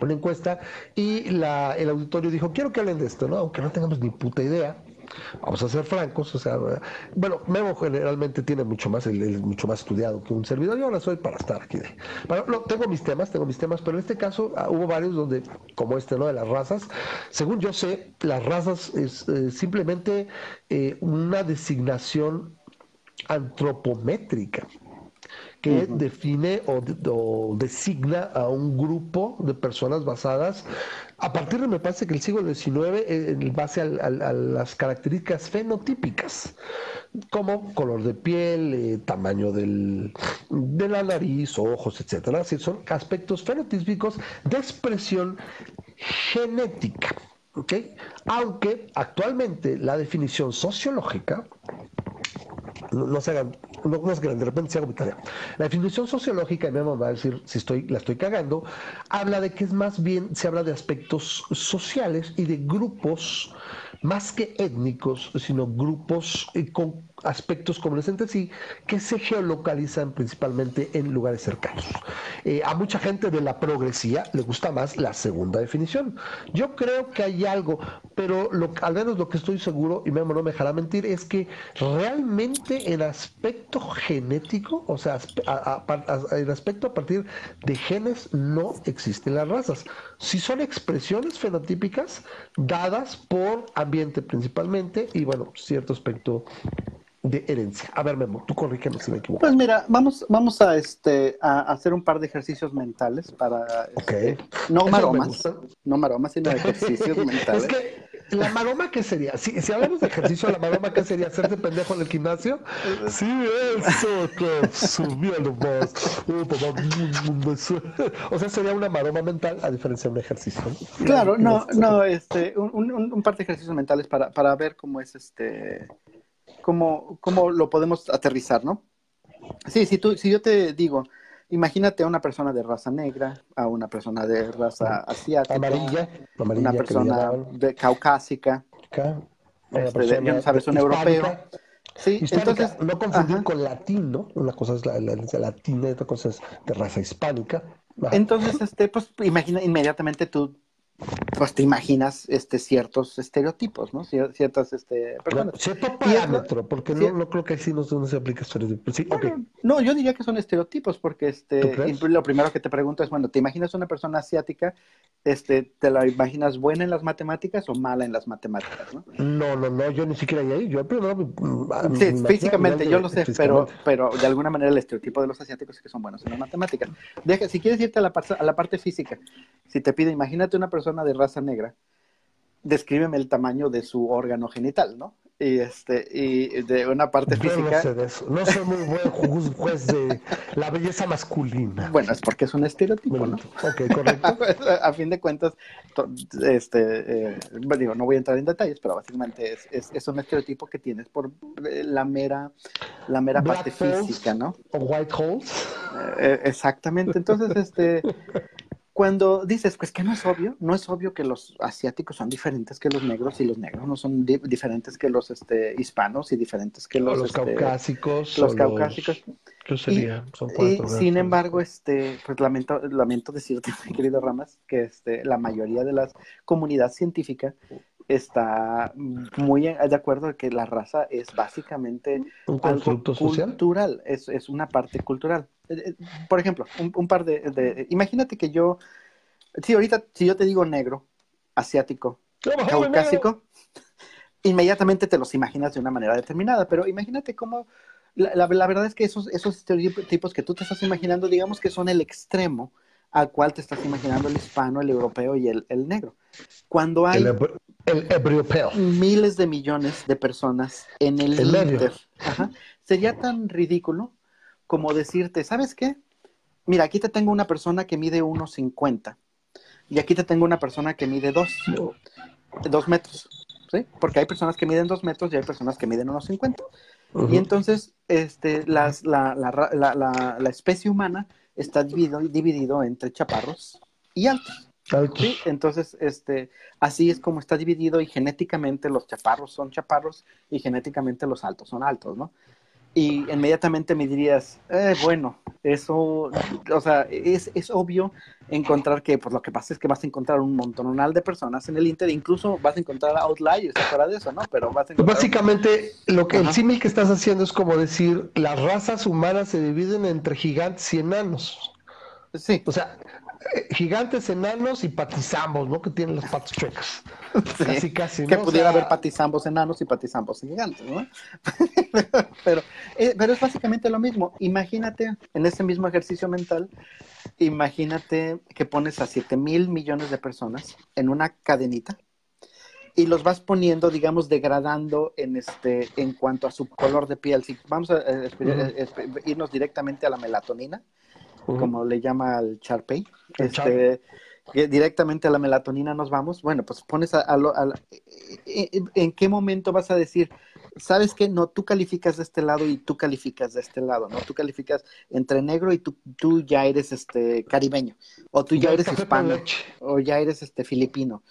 una encuesta y la, el auditorio dijo, quiero que hablen de esto, ¿no? Aunque no tengamos ni puta idea, Vamos a ser francos, o sea, bueno, Memo generalmente tiene mucho más, el, mucho más estudiado que un servidor. Yo ahora soy para estar aquí. no, tengo mis temas, tengo mis temas, pero en este caso ah, hubo varios donde, como este, ¿no? De las razas. Según yo sé, las razas es eh, simplemente eh, una designación antropométrica que define o, designa a un grupo de personas basadas a partir de, me parece que el siglo XIX, en base a, las características fenotípicas, como color de piel, eh, tamaño del, de la nariz, ojos, etcétera. son aspectos fenotípicos de expresión genética. ¿ok? Aunque actualmente la definición sociológica, no, se hagan, no, no que de repente se haga tarea. La definición sociológica, y me va a decir si estoy, la estoy cagando, habla de que es más bien, se habla de aspectos sociales y de grupos más que étnicos, sino grupos eh, con aspectos comunes entre sí que se geolocalizan principalmente en lugares cercanos. Eh, a mucha gente de la progresía le gusta más la segunda definición. Yo creo que hay algo, pero al menos lo que estoy seguro, y Memo no me dejará mentir, es que realmente en aspecto genético, o sea, en aspecto a partir de genes, no existen las razas. Si son expresiones fenotípicas dadas por ambiente principalmente y bueno, cierto aspecto de herencia. A ver, Memo, tú corrígeme si me equivoco. Pues mira, vamos, vamos a este a hacer un par de ejercicios mentales para este, no maromas, no maromas, sino ejercicios mentales. Es que la maroma qué sería? Si, si hablamos de ejercicio, la maroma qué sería hacerte pendejo en el gimnasio? Sí, eso que subiendo más. O sea, sería una maroma mental a diferencia de un ejercicio. Claro, no, no, este, un, un, un par de ejercicios mentales para, para ver cómo es este cómo, cómo lo podemos aterrizar, ¿no? Sí, si, tú, si yo te digo, imagínate a una persona de raza negra, a una persona de raza asiática, amarilla, una persona de caucásica, este, no sabes, un europeo. Sí, entonces no confundir con latino, una cosa es la, la, latina y otra cosa es de raza hispánica. Entonces, este, pues imagina inmediatamente tú pues te imaginas este ciertos estereotipos, ¿no? Ciertas este, personas. Cierto parámetro, porque no, no, creo que así no, se aplica estereotipos. Sí, No, yo diría que son estereotipos, porque este, lo primero que te pregunto es, bueno, ¿te imaginas una persona asiática, este, te la imaginas buena en las matemáticas o mala en las matemáticas, no? No, no, no, yo ni siquiera ahí, yo primero... Mm, sí, físicamente, yo lo sé, pero, pero de alguna manera el estereotipo de los asiáticos es que son buenos en las matemáticas. Deja, si quieres irte a la, a la parte física, si te pide, imagínate una persona de raza negra, descríbeme el tamaño de su órgano genital, ¿no? Y, este, y de una parte física. No, soy muy buen juez de la belleza masculina. Bueno, es porque es un estereotipo, ¿no? Ok, correcto. a fin de cuentas, este, eh, digo, no voy a entrar en detalles, pero básicamente es, es, un estereotipo que tienes por eh, la mera, la mera parte física, ¿no? O white holes. Eh, exactamente. Entonces, este cuando dices, pues que no es obvio, no es obvio que los asiáticos son diferentes que los negros y los negros no son diferentes que los este, hispanos y diferentes que los, los este, caucásicos. Los caucásicos. ¿Qué sería? Y, sin embargo, este, pues lamento, lamento decirte, mi querido Ramas, que este, la mayoría de la comunidad científica está muy de acuerdo de que la raza es básicamente un constructo social? cultural, es, es, una parte cultural. Eh, eh, por ejemplo, un, par de, Imagínate que yo, si ahorita, si yo te digo negro, asiático, caucásico, inmediatamente te los imaginas de una manera determinada, pero imagínate cómo... La, la, verdad es que esos, esos estereotipos que tú te estás imaginando, digamos que son el extremo al cual te estás imaginando el hispano, el europeo y el, el negro. Cuando hay el, europeo. miles de millones de personas en el, el sería tan ridículo como decirte, ¿sabes qué? Mira, aquí te tengo una persona que mide 1,50 y aquí te tengo una persona que mide 2, 2 metros, ¿sí? Porque hay personas que miden 2 metros y hay personas que miden 1,50. Y entonces, este, las, la, la, la, la especie humana está dividido, dividido entre chaparros y altos. Sí, entonces, este, así es como está dividido y genéticamente los chaparros son chaparros y genéticamente los altos son altos, ¿no? Y inmediatamente me dirías, eh, bueno, eso, o sea, es, es, obvio encontrar que, pues lo que pasa es que vas a encontrar un montonal de personas en el Inter, incluso vas a incentrar outliers fuera de eso, ¿no? Pero vas a encontrar... Básicamente, lo que el símil que estás haciendo es como decir, las razas humanas se dividen entre gigantes y enanos. Sí. O sea, gigantes, enanos y patizambos, ¿no? Que tienen los patos chuecos. Casi, casi, ¿no? Que pudiera haber patizambos enanos y patizambos gigantes, ¿no? pero, eh, pero es básicamente lo mismo. Imagínate, en ese mismo ejercicio mental, imagínate que pones a 7 mil millones de personas en una cadenita y los vas poniendo, digamos, degradando en este, en cuanto a su color de piel. Si vamos a eh, irnos directamente a la melatonina, como le llama al Charpey. Este, directamente a la melatonina nos vamos, bueno, pues pones a, a, en qué momento vas a decir, sabes que no, tú calificas de este lado y tú calificas de este lado, ¿no? Tú calificas entre negro y tú, tú ya eres este caribeño, o tú ya eres hispano, o ya eres este filipino.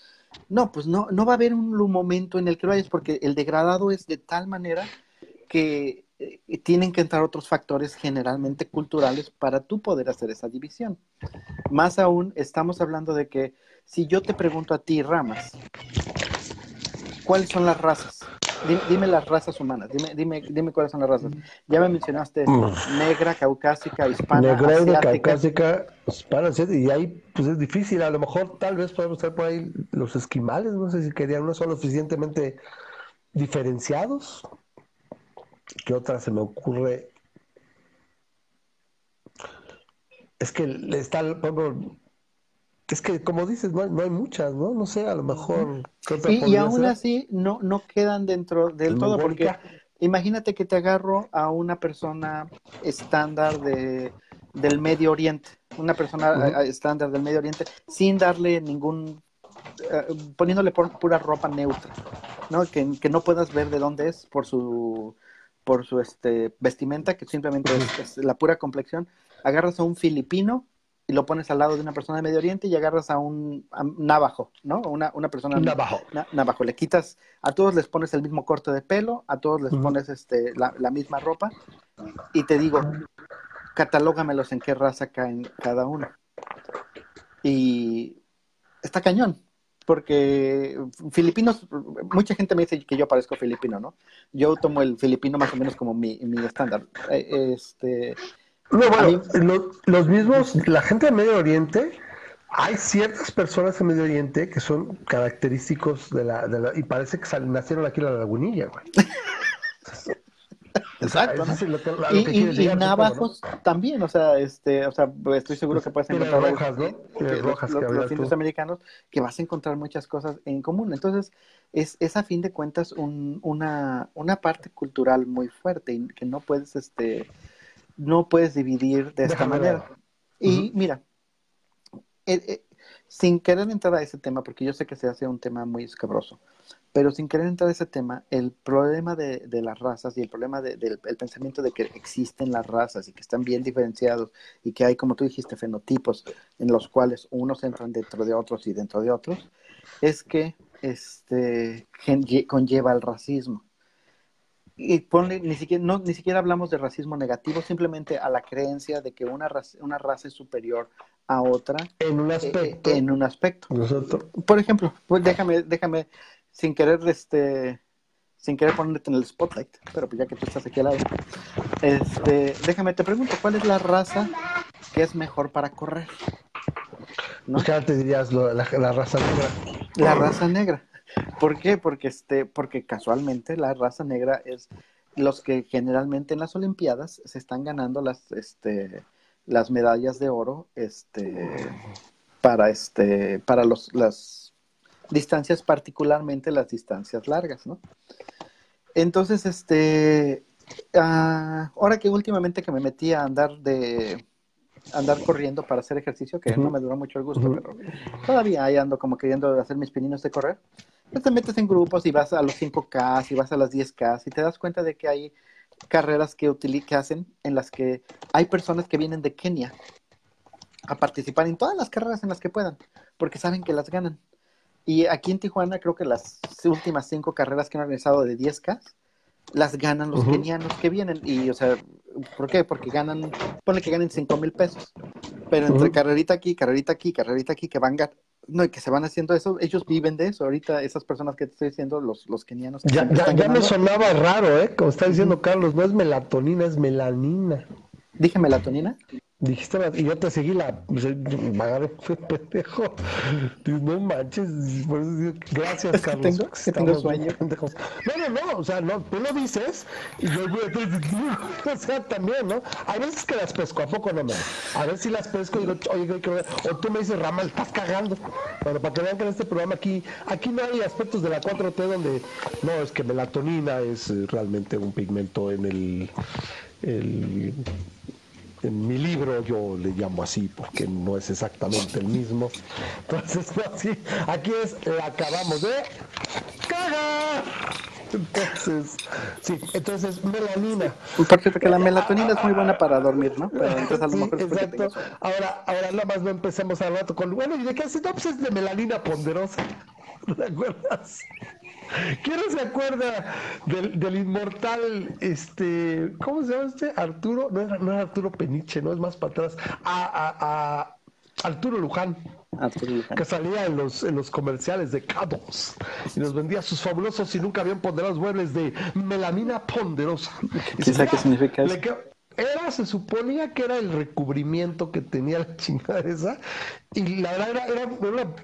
No, pues no, no va a haber un momento en el que lo vayas, porque el degradado es de tal manera que tienen que entrar otros factores generalmente culturales para tú poder hacer esa división. Más aún, estamos hablando de que si yo te pregunto a ti, Ramas, ¿cuáles son las razas? Dime, las razas humanas, dime, dime, dime cuáles son las razas. Ya me mencionaste negra, caucásica, hispana, negra, caucásica, hispana, y ahí pues es difícil, a lo mejor tal vez podemos estar por ahí los esquimales, no sé si querían, no son lo suficientemente diferenciados. ¿Qué otra se me ocurre? Es que está, es que, como dices, no hay, no hay, muchas, ¿no? No sé, a lo mejor. Sí, y aún así no, no quedan dentro del todo, porque imagínate que te agarro a una persona estándar de, del Medio Oriente, una persona estándar del Medio Oriente, sin darle ningún. Eh, poniéndole pura ropa neutra, ¿no? Que, que, no puedas ver de dónde es por su por su este vestimenta, que simplemente es la pura complexión. Agarras a un filipino y lo pones al lado de una persona de Medio Oriente y agarras a un, navajo, ¿no? Una, una persona navajo. navajo. Le quitas, a todos les pones el mismo corte de pelo, a todos les pones este, la, misma ropa y te digo, catalógamelos en qué raza caen cada uno. Y está cañón, porque filipinos, mucha gente me dice que yo parezco filipino, ¿no? Yo tomo el filipino más o menos como mi, mi estándar. Eh, este, no, bueno, los mismos, la gente de Medio Oriente, hay ciertas personas en Medio Oriente que son característicos de la, de la y parece que nacieron aquí en la lagunilla, güey. Exacto. y, navajos también, o sea, este, o sea, estoy seguro que puedes encontrar rojas, ¿no? rojas los, indios americanos que vas a encontrar muchas cosas en común. Entonces, es, es a fin de cuentas un, una, una parte cultural muy fuerte y que no puedes, este, no puedes dividir de esta manera. Y mira, eh, eh, sin querer entrar a ese tema, porque yo sé que se hace un tema muy escabroso, pero sin querer entrar a ese tema, el problema de, las razas y el problema del pensamiento de que existen las razas y que están bien diferenciados y que hay, como tú dijiste, fenotipos en los cuales unos entran dentro de otros y dentro de otros, es que este, conlleva el racismo y ponle, ni siquiera, no, ni siquiera hablamos de racismo negativo, simplemente a la creencia de que una raza, una raza es superior a otra. En un eh, aspecto. en un aspecto. Por ejemplo, pues déjame, déjame, sin querer, este, sin querer ponerte en el spotlight, pero pues ya que tú estás aquí al lado, este, déjame, te pregunto, ¿cuál es la raza que es mejor para correr? ¿No? Pues te dirías la, la raza negra. La raza negra. ¿Por qué? Porque, este, porque casualmente la raza negra es los que generalmente en las Olimpiadas se están ganando las, este, las medallas de oro este, para, este, para los, las distancias, particularmente las distancias largas, ¿no? Entonces, este, ah, ahora que últimamente que me metí a andar de andar corriendo para hacer ejercicio, que no me duró mucho el gusto, pero todavía ahí ando como queriendo hacer mis pininos de correr te metes en grupos y vas a los 5K y vas a las 10K y te das cuenta de que hay carreras que, que hacen en las que hay personas que vienen de Kenia a participar en todas las carreras en las que puedan, porque saben que las ganan. Y aquí en Tijuana creo que las últimas cinco carreras que han organizado de 10K las ganan los kenianos que vienen. Y, o sea, ¿por qué? Porque ganan, pone que ganen 5 mil pesos. Pero entre carrerita aquí, carrerita aquí, carrerita aquí, que van no, y que se van haciendo eso, ellos viven de eso. Ahorita esas personas que te estoy diciendo, los, los kenianos. ya, ya, me sonaba raro, ¿eh? Como está diciendo Carlos, no es melatonina, es melanina. ¿Dije melatonina? Dijiste, y yo te seguí la. Pues, fue pendejo. No manches. gracias, Carlos. Tengo, que tengo sueño. No, no, no. O sea, no, tú lo dices. Y yo, o sea, también, ¿no? Hay veces que las pesco, ¿a poco no me? A ver si las pesco y digo, oye, o tú me dices, Ramal, estás cagando. Bueno, para que vean que en este programa aquí, aquí no hay aspectos de la 4T donde, no, es que melatonina es eh, realmente un pigmento en el. el En mi libro yo le llamo así porque no es exactamente el mismo. Entonces, así, aquí es, la acabamos de cagar. Entonces, sí, entonces melanina. Por cierto que la melatonina es muy buena para dormir, ¿no? Pero entonces a lo mejor exacto. Ahora, ahora nada más no empecemos al rato con, bueno, ¿y de qué hace? No, pues es de melanina ponderosa. ¿Te acuerdas? ¿Quién no se acuerda del, del, inmortal, este, ¿cómo se llama este? Arturo, no era, no Arturo Peniche, no es más para atrás, a, a, a Arturo Luján. Que salía en los, en los comerciales de Cabos y nos vendía sus fabulosos y nunca habían ponderados muebles de melamina ponderosa. ¿Qué sabe qué significa eso? Era, se suponía que era el recubrimiento que tenía la chingada esa, y la verdad era, era una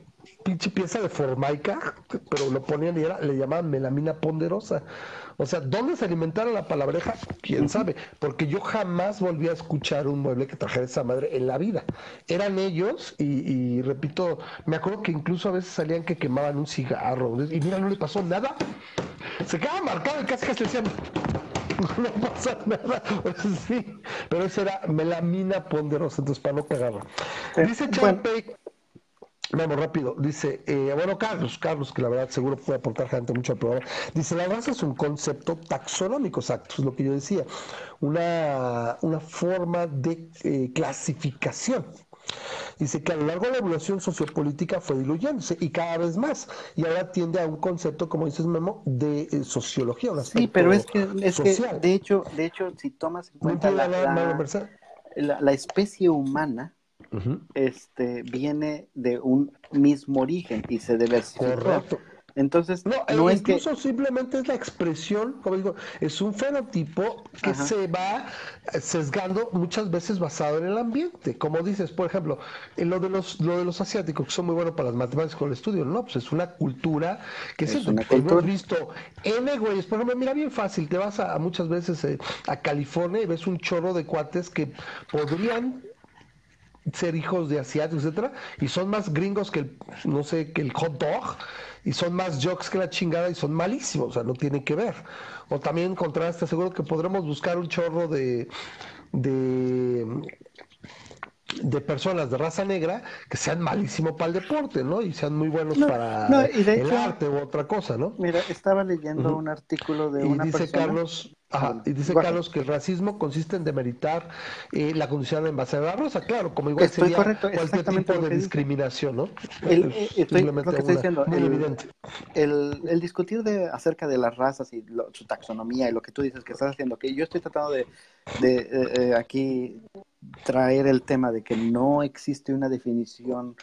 pinche pieza de formaica, pero lo ponían y era, le llamaban melamina ponderosa. O sea, ¿dónde se alimentara la palabreja? Quién sabe, porque yo jamás volví a escuchar un mueble que trajera esa madre en la vida. Eran ellos, y, repito, me acuerdo que incluso a veces salían que quemaban un cigarro, y mira, no le pasó nada. Se quedaba marcado y casi casi decían, no pasa nada. sí, pero esa era melamina ponderosa, entonces para no cagarla. Dice Champey Vamos rápido, dice, eh, bueno, Carlos, Carlos, que la verdad seguro puede aportar gente mucho al programa, dice, la raza es un concepto taxonómico, exacto, es lo que yo decía, una, una forma de eh, clasificación. Dice que a lo largo de la evolución sociopolítica fue diluyéndose y cada vez más, y ahora tiende a un concepto, como dices Memo, de eh, sociología. sí, pero es que, es que, de hecho, de hecho, si tomas en cuenta la, la especie humana, este, viene de un mismo origen y se diversificó. Correcto. Entonces, no, no es incluso simplemente es la expresión, como digo, es un fenotipo que se va sesgando muchas veces basado en el ambiente. Como dices, por ejemplo, en lo de los lo de los asiáticos que son muy buenos para las matemáticas con el estudio, no, pues es una cultura que es, es una cultura. hemos visto N güeyes, por ejemplo, mira bien fácil, te vas a, muchas veces eh, a California y ves un chorro de cuates que podrían ser hijos de asiáticos, etcétera, y son más gringos que el, no sé, que el hot dog, y son más jokes que la chingada y son malísimos, o sea, no tiene que ver. O también contraste, seguro que podremos buscar un chorro de, de de personas de raza negra que sean malísimos para el deporte, ¿no? Y sean muy buenos para el arte u otra cosa, ¿no? Mira, estaba leyendo un artículo de una dice Carlos, y dice Carlos que el racismo consiste en demeritar eh, la condición en base a la rosa, claro, como igual sería cualquier tipo de discriminación, ¿no? El, eh, estoy, lo que estoy diciendo, muy el, evidente. El, discutir de, acerca de las razas y su taxonomía y lo que tú dices que estás haciendo, que yo estoy tratando de, de eh, aquí traer el tema de que no existe una definición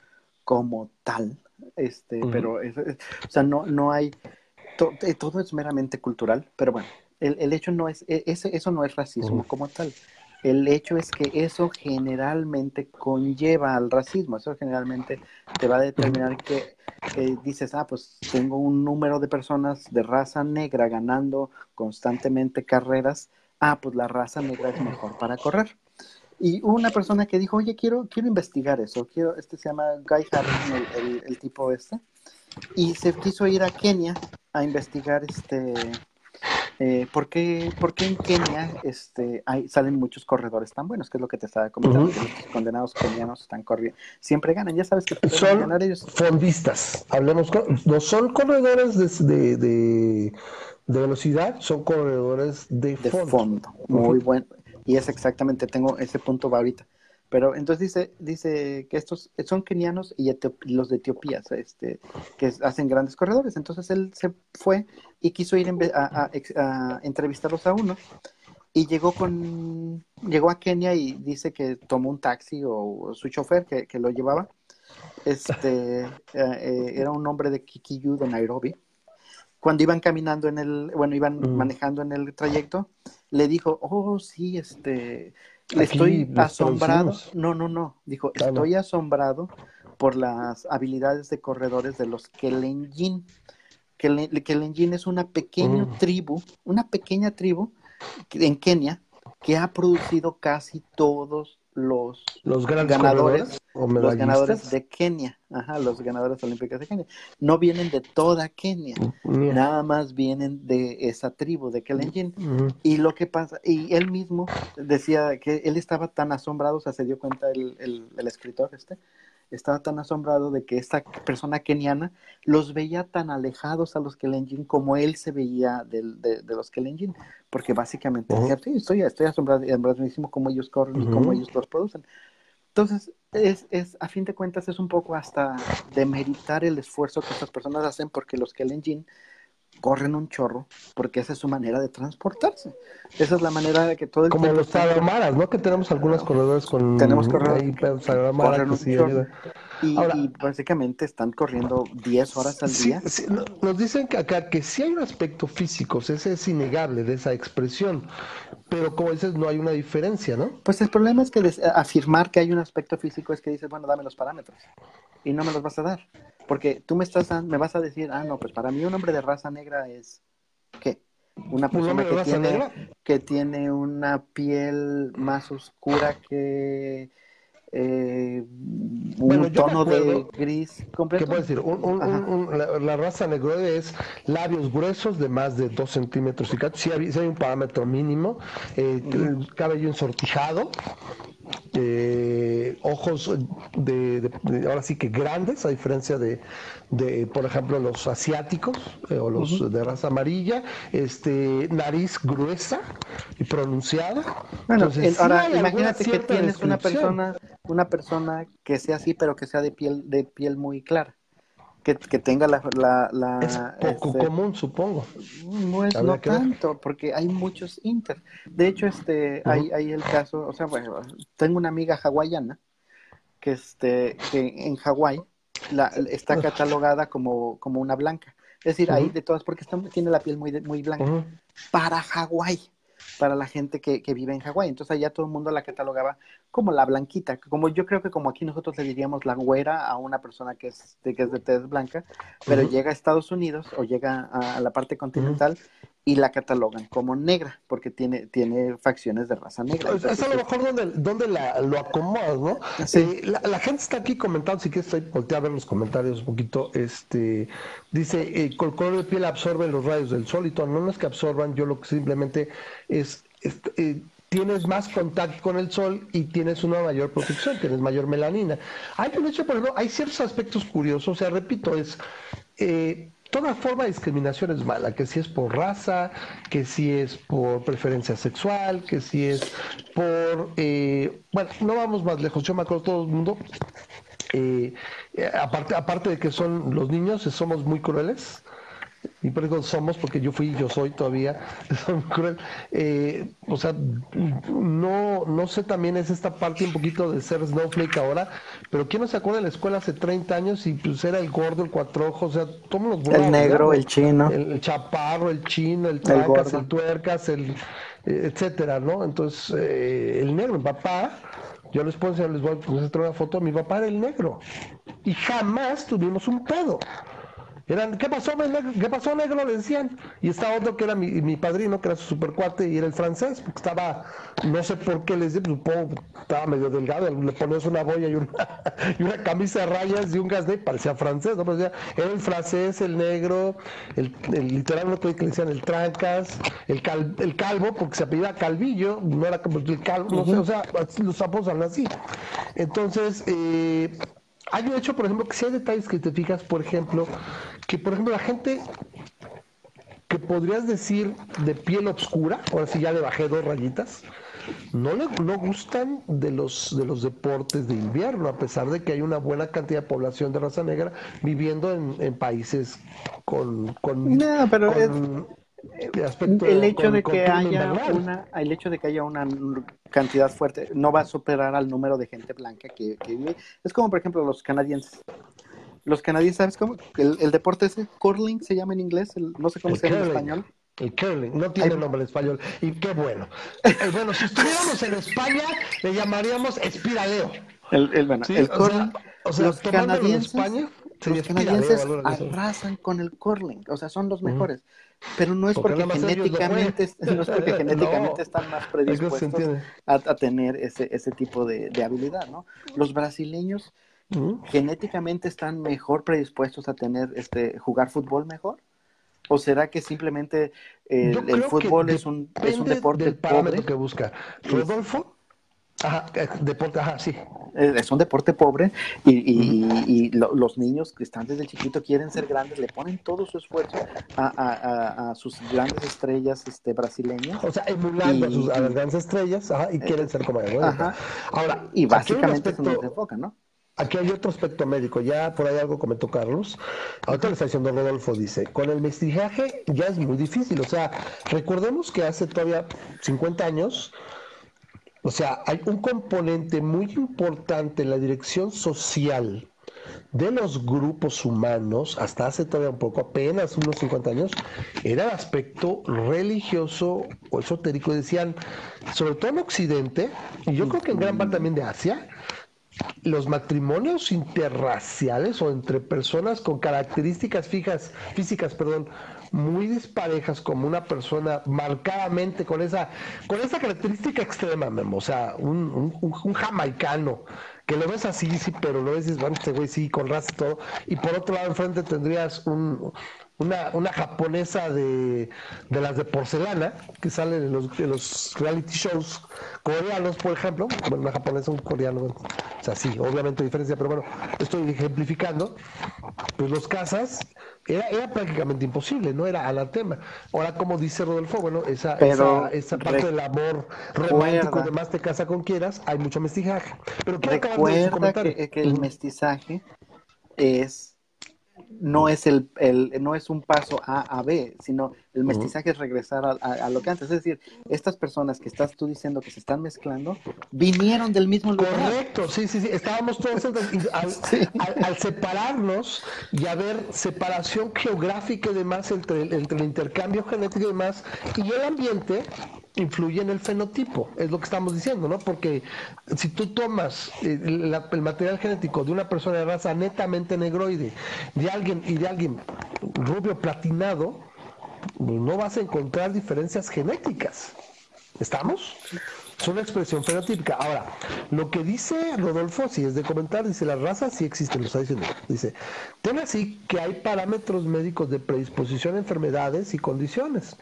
como tal, este, pero, o sea, no, no hay, todo es meramente cultural, pero bueno, el, el hecho no es, e, ese, eso no es racismo como tal. El hecho es que eso generalmente conlleva al racismo, eso generalmente te va a determinar que dices, ah, pues tengo un número de personas de raza negra ganando constantemente carreras, ah, pues la raza negra es mejor para correr. Y una persona que dijo, oye, quiero, quiero investigar eso, quiero, este se llama Guy Harrison, el, tipo este, y se quiso ir a Kenia a investigar este, eh, ¿por, qué, ¿por, qué, en Kenia este, hay, salen muchos corredores tan buenos? Que es lo que te estaba comentando, los condenados kenianos están corriendo, siempre ganan, ya sabes que son ganar ellos. fondistas, hablemos, no son corredores de, de, de, velocidad, son corredores de, de fondo. Muy bueno y es exactamente, tengo ese punto va ahorita. Pero entonces dice, dice que estos son kenianos y los de Etiopía, este, que hacen grandes corredores. Entonces él se fue y quiso ir a, entrevistarlos a uno. Y llegó con llegó a Kenia y dice que tomó un taxi o, su chofer que, lo llevaba. Este eh, eh, era un hombre de Kikiyu de Nairobi. Cuando iban caminando en el bueno iban manejando en el trayecto le dijo, oh, sí, este, estoy asombrado. No, no, no, dijo, estoy asombrado por las habilidades de corredores de los Kelenjin. Kelenjin es una pequeña mm. tribu, una pequeña tribu en Kenia que ha producido casi todos los, los ganadores, los ganadores de Kenia, ajá, los ganadores olímpicos de Kenia. No vienen de toda Kenia, nada más vienen de esa tribu de Kelenjin. Y lo que pasa, y él mismo decía que él estaba tan asombrado, o sea, se dio cuenta el, el, el escritor este, estaba tan asombrado de que esta persona keniana los veía tan alejados a los Kelenjin como él se veía de, de, los Kelenjin, porque básicamente decía, sí, estoy, estoy asombrado, asombrado como ellos corren y cómo ellos los producen. Entonces, es, es, a fin de cuentas, es un poco hasta demeritar el esfuerzo que estas personas hacen porque los Kelenjin corren un chorro porque esa es su manera de transportarse. Esa es la manera de que todo el Como los tarahumara, ¿no? Que tenemos algunos corredores con... Tenemos corredores corren un chorro. Y, básicamente están corriendo 10 horas al día. nos dicen que acá que sí hay un aspecto físico, ese es innegable de esa expresión, pero como dices, no hay una diferencia, ¿no? Pues el problema es que afirmar que hay un aspecto físico es que dices, bueno, dame los parámetros y no me los vas a dar. Porque tú me estás me vas a decir, ah, no, pues para mí un hombre de raza negra es ¿qué? Una persona que tiene, que tiene una piel más oscura que eh, un tono de gris completo. ¿Qué puedo decir? la, raza negroide es labios gruesos de más de 2 centímetros y si hay, hay, un parámetro mínimo, eh, cabello ensortijado, eh, ojos de, ahora sí que grandes, a diferencia de, de por ejemplo, los asiáticos eh, o los de raza amarilla, este, nariz gruesa y pronunciada. Bueno, ahora imagínate que tienes una persona, una persona que sea así, pero que sea de piel, de piel muy clara que, tenga la, la, es poco este, común supongo. no es no tanto porque hay muchos inter. De hecho este hay, hay el caso o sea bueno tengo una amiga hawaiana que este que en Hawái la, está catalogada como, como una blanca. Es decir ahí de todas porque tiene la piel muy muy blanca. Para Hawái para la gente que, que vive en Hawái. Entonces allá todo el mundo la catalogaba como la blanquita, como yo creo que como aquí nosotros le diríamos la güera a una persona que es de, que es de tez blanca, pero llega a Estados Unidos o llega a, la parte continental y la catalogan como negra, porque tiene, tiene facciones de raza negra. es a lo mejor donde, donde la, lo acomodas, ¿no? Sí. Eh, la, gente está aquí comentando, si quieres voltear a ver los comentarios un poquito, este, dice, eh, el color de piel absorbe los rayos del sol y todo, no, es que absorban, yo lo que simplemente es, eh, tienes más contacto con el sol y tienes una mayor protección, tienes mayor melanina. Hay por ejemplo, hay ciertos aspectos curiosos, o sea, repito, es... Eh, toda forma de discriminación es mala, que si es por raza, que si es por preferencia sexual, que si es por... Eh, bueno, no vamos más lejos, yo me acuerdo todo el mundo, eh, aparte, aparte de que son los niños, somos muy crueles, y por eso somos, porque yo fui y yo soy todavía, cruel. Eh, o sea, no, no sé también es esta parte un poquito de ser snowflake ahora, pero ¿quién no se acuerda de la escuela hace 30 años y pues era el gordo, el cuatro ojos, o sea, todos los El negro, el chino. El, chaparro, el chino, el tracas, el, tuercas, el eh, etcétera, ¿no? Entonces, eh, el negro, mi papá, yo les puedo enseñar, les voy a mostrar una foto, mi papá era el negro. Y jamás tuvimos un pedo. Eran, ¿qué pasó, negro? ¿Qué pasó, negro? Le decían. Y estaba otro que era mi, mi padrino, que era su supercuate, y era el francés, porque estaba, no sé por qué les dije, supongo, estaba medio delgado, le ponías una boya y una, y una camisa de rayas y un gas de, parecía francés, ¿no? Parecía, era el francés, el negro, el, el literal, que le decían el trancas, el, el calvo, porque se apellida Calvillo, no era como el calvo, no sé, o sea, los sapos hablan así. Entonces, eh, hay un hecho, por ejemplo, que si hay detalles que te fijas, por ejemplo, que por ejemplo la gente que podrías decir de piel oscura, ahora sí ya le bajé dos rayitas, no le no gustan de los de los deportes de invierno, a pesar de que hay una buena cantidad de población de raza negra viviendo en, países con, con, no, pero el hecho de que haya una el hecho de que haya una cantidad fuerte no va a superar al número de gente blanca que, vive. Es como por ejemplo los canadienses los canadienses sabes cómo el, deporte ese curling se llama en inglés no sé cómo se llama en español el curling, no tiene nombre en español. Y qué bueno. Eh, bueno, si estuviéramos en España, le llamaríamos espiradeo. El, el, bueno, el curling, o sea, los canadienses, España, los canadienses arrasan con el curling, o sea, son los mejores. Pero no es porque, genéticamente, no es porque genéticamente están más predispuestos a, tener ese, ese tipo de, habilidad, ¿no? Los brasileños genéticamente están mejor predispuestos a tener este jugar fútbol mejor. ¿O será que simplemente el fútbol es un, es un deporte pobre? que busca. Rodolfo Ajá, eh, deporte, ajá, sí. Es un deporte pobre y, los niños que están desde chiquito quieren ser grandes, le ponen todo su esfuerzo a, sus grandes estrellas este, brasileñas. O sea, emulando a, sus, las grandes estrellas y quieren ser como ellos. Ahora, y básicamente es donde se enfocan, ¿no? Aquí hay otro aspecto médico, ya por ahí algo comentó Carlos. Ahorita le está diciendo Rodolfo, dice, con el mestizaje ya es muy difícil. O sea, recordemos que hace todavía 50 años o sea, hay un componente muy importante en la dirección social de los grupos humanos, hasta hace todavía un poco, apenas unos 50 años, era el aspecto religioso o esotérico. Decían, sobre todo en Occidente, y yo creo que en gran parte también de Asia, los matrimonios interraciales o entre personas con características fijas, físicas, perdón, muy disparejas como una persona marcadamente con esa, con esa característica extrema, Memo. O sea, un, un, jamaicano que lo ves así, sí, pero lo ves bueno, este güey sí, con raza y todo. Y por otro lado, enfrente tendrías un, una, una japonesa de, de, las de porcelana que salen en los, en los reality shows coreanos, por ejemplo. Bueno, una japonesa, un coreano, o sea, sí, obviamente diferencia, pero bueno, estoy ejemplificando. Pues los casas era, era prácticamente imposible, no era anatema. Ahora, como dice Rodolfo, bueno, esa, esa, esa, parte del amor romántico, de más te casa con quieras, hay mucho mestizaje. Pero recuerda que, que el mestizaje es no es el, el, no es un paso A a B, sino el mestizaje es regresar a, lo que antes. Es decir, estas personas que estás tú diciendo que se están mezclando, vinieron del mismo lugar. Correcto, sí, sí, sí. Estábamos todos al, separarnos y haber separación geográfica y demás entre, entre el intercambio genético y demás, y el ambiente influye en el fenotipo, es lo que estamos diciendo, ¿no? Porque si tú tomas eh, el, material genético de una persona de raza netamente negroide, de alguien y de alguien rubio platinado, pues no vas a encontrar diferencias genéticas. ¿Estamos? Es una expresión fenotípica. Ahora, lo que dice Rodolfo, si es de comentar, dice las razas sí existen, lo está diciendo. Dice, tiene así que hay parámetros médicos de predisposición a enfermedades y condiciones.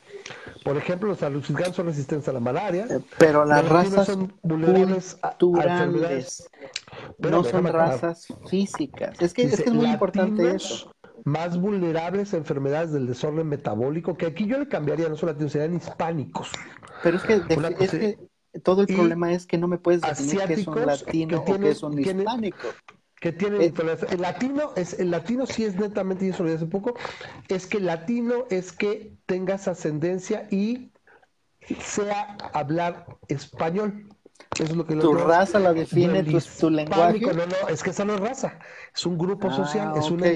Por ejemplo, los alucinados son resistentes a la malaria. Eh, pero las razas son vulnerables a, enfermedades. no son razas físicas. Es que, es, muy importante eso más vulnerables a enfermedades del desorden metabólico, que aquí yo le cambiaría, no solo latinos, serían hispánicos. Pero es que, es que todo el problema es que no me puedes decir que es un latino o que es un hispánico. Que tiene eh, el latino es el latino sí es netamente y eso lo hace poco es que el latino es que tengas ascendencia y sea hablar español es lo que tu raza la define tu, lenguaje. No, no, es que esa no es raza, es un grupo ah, social. Es una,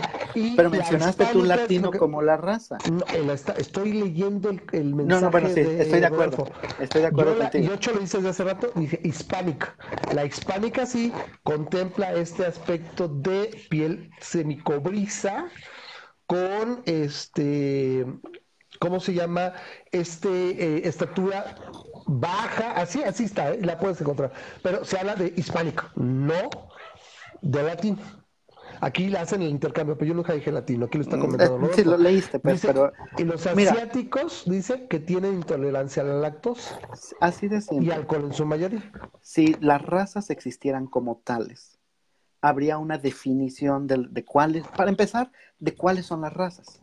Pero mencionaste tu latino como la raza. No, estoy leyendo el, el mensaje. No, no, bueno, sí, estoy de acuerdo. Estoy de acuerdo. Yo, contigo. yo lo dice desde hace rato, dije hispánica. La hispánica sí contempla este aspecto de piel semicobriza con este. ¿Cómo se llama? Este eh, estatura baja, así, así está, ¿eh? la puedes encontrar. Pero se habla de hispánico, no de latino. Aquí hacen el intercambio, pero yo nunca dije latino, aquí lo está comentando. ¿no? Sí, lo leíste, pues, pero... Y los asiáticos dice que tienen intolerancia a la lactosa. Así de simple. Y alcohol en su mayoría. Si las razas existieran como tales, habría una definición de, de cuáles, para empezar, de cuáles son las razas.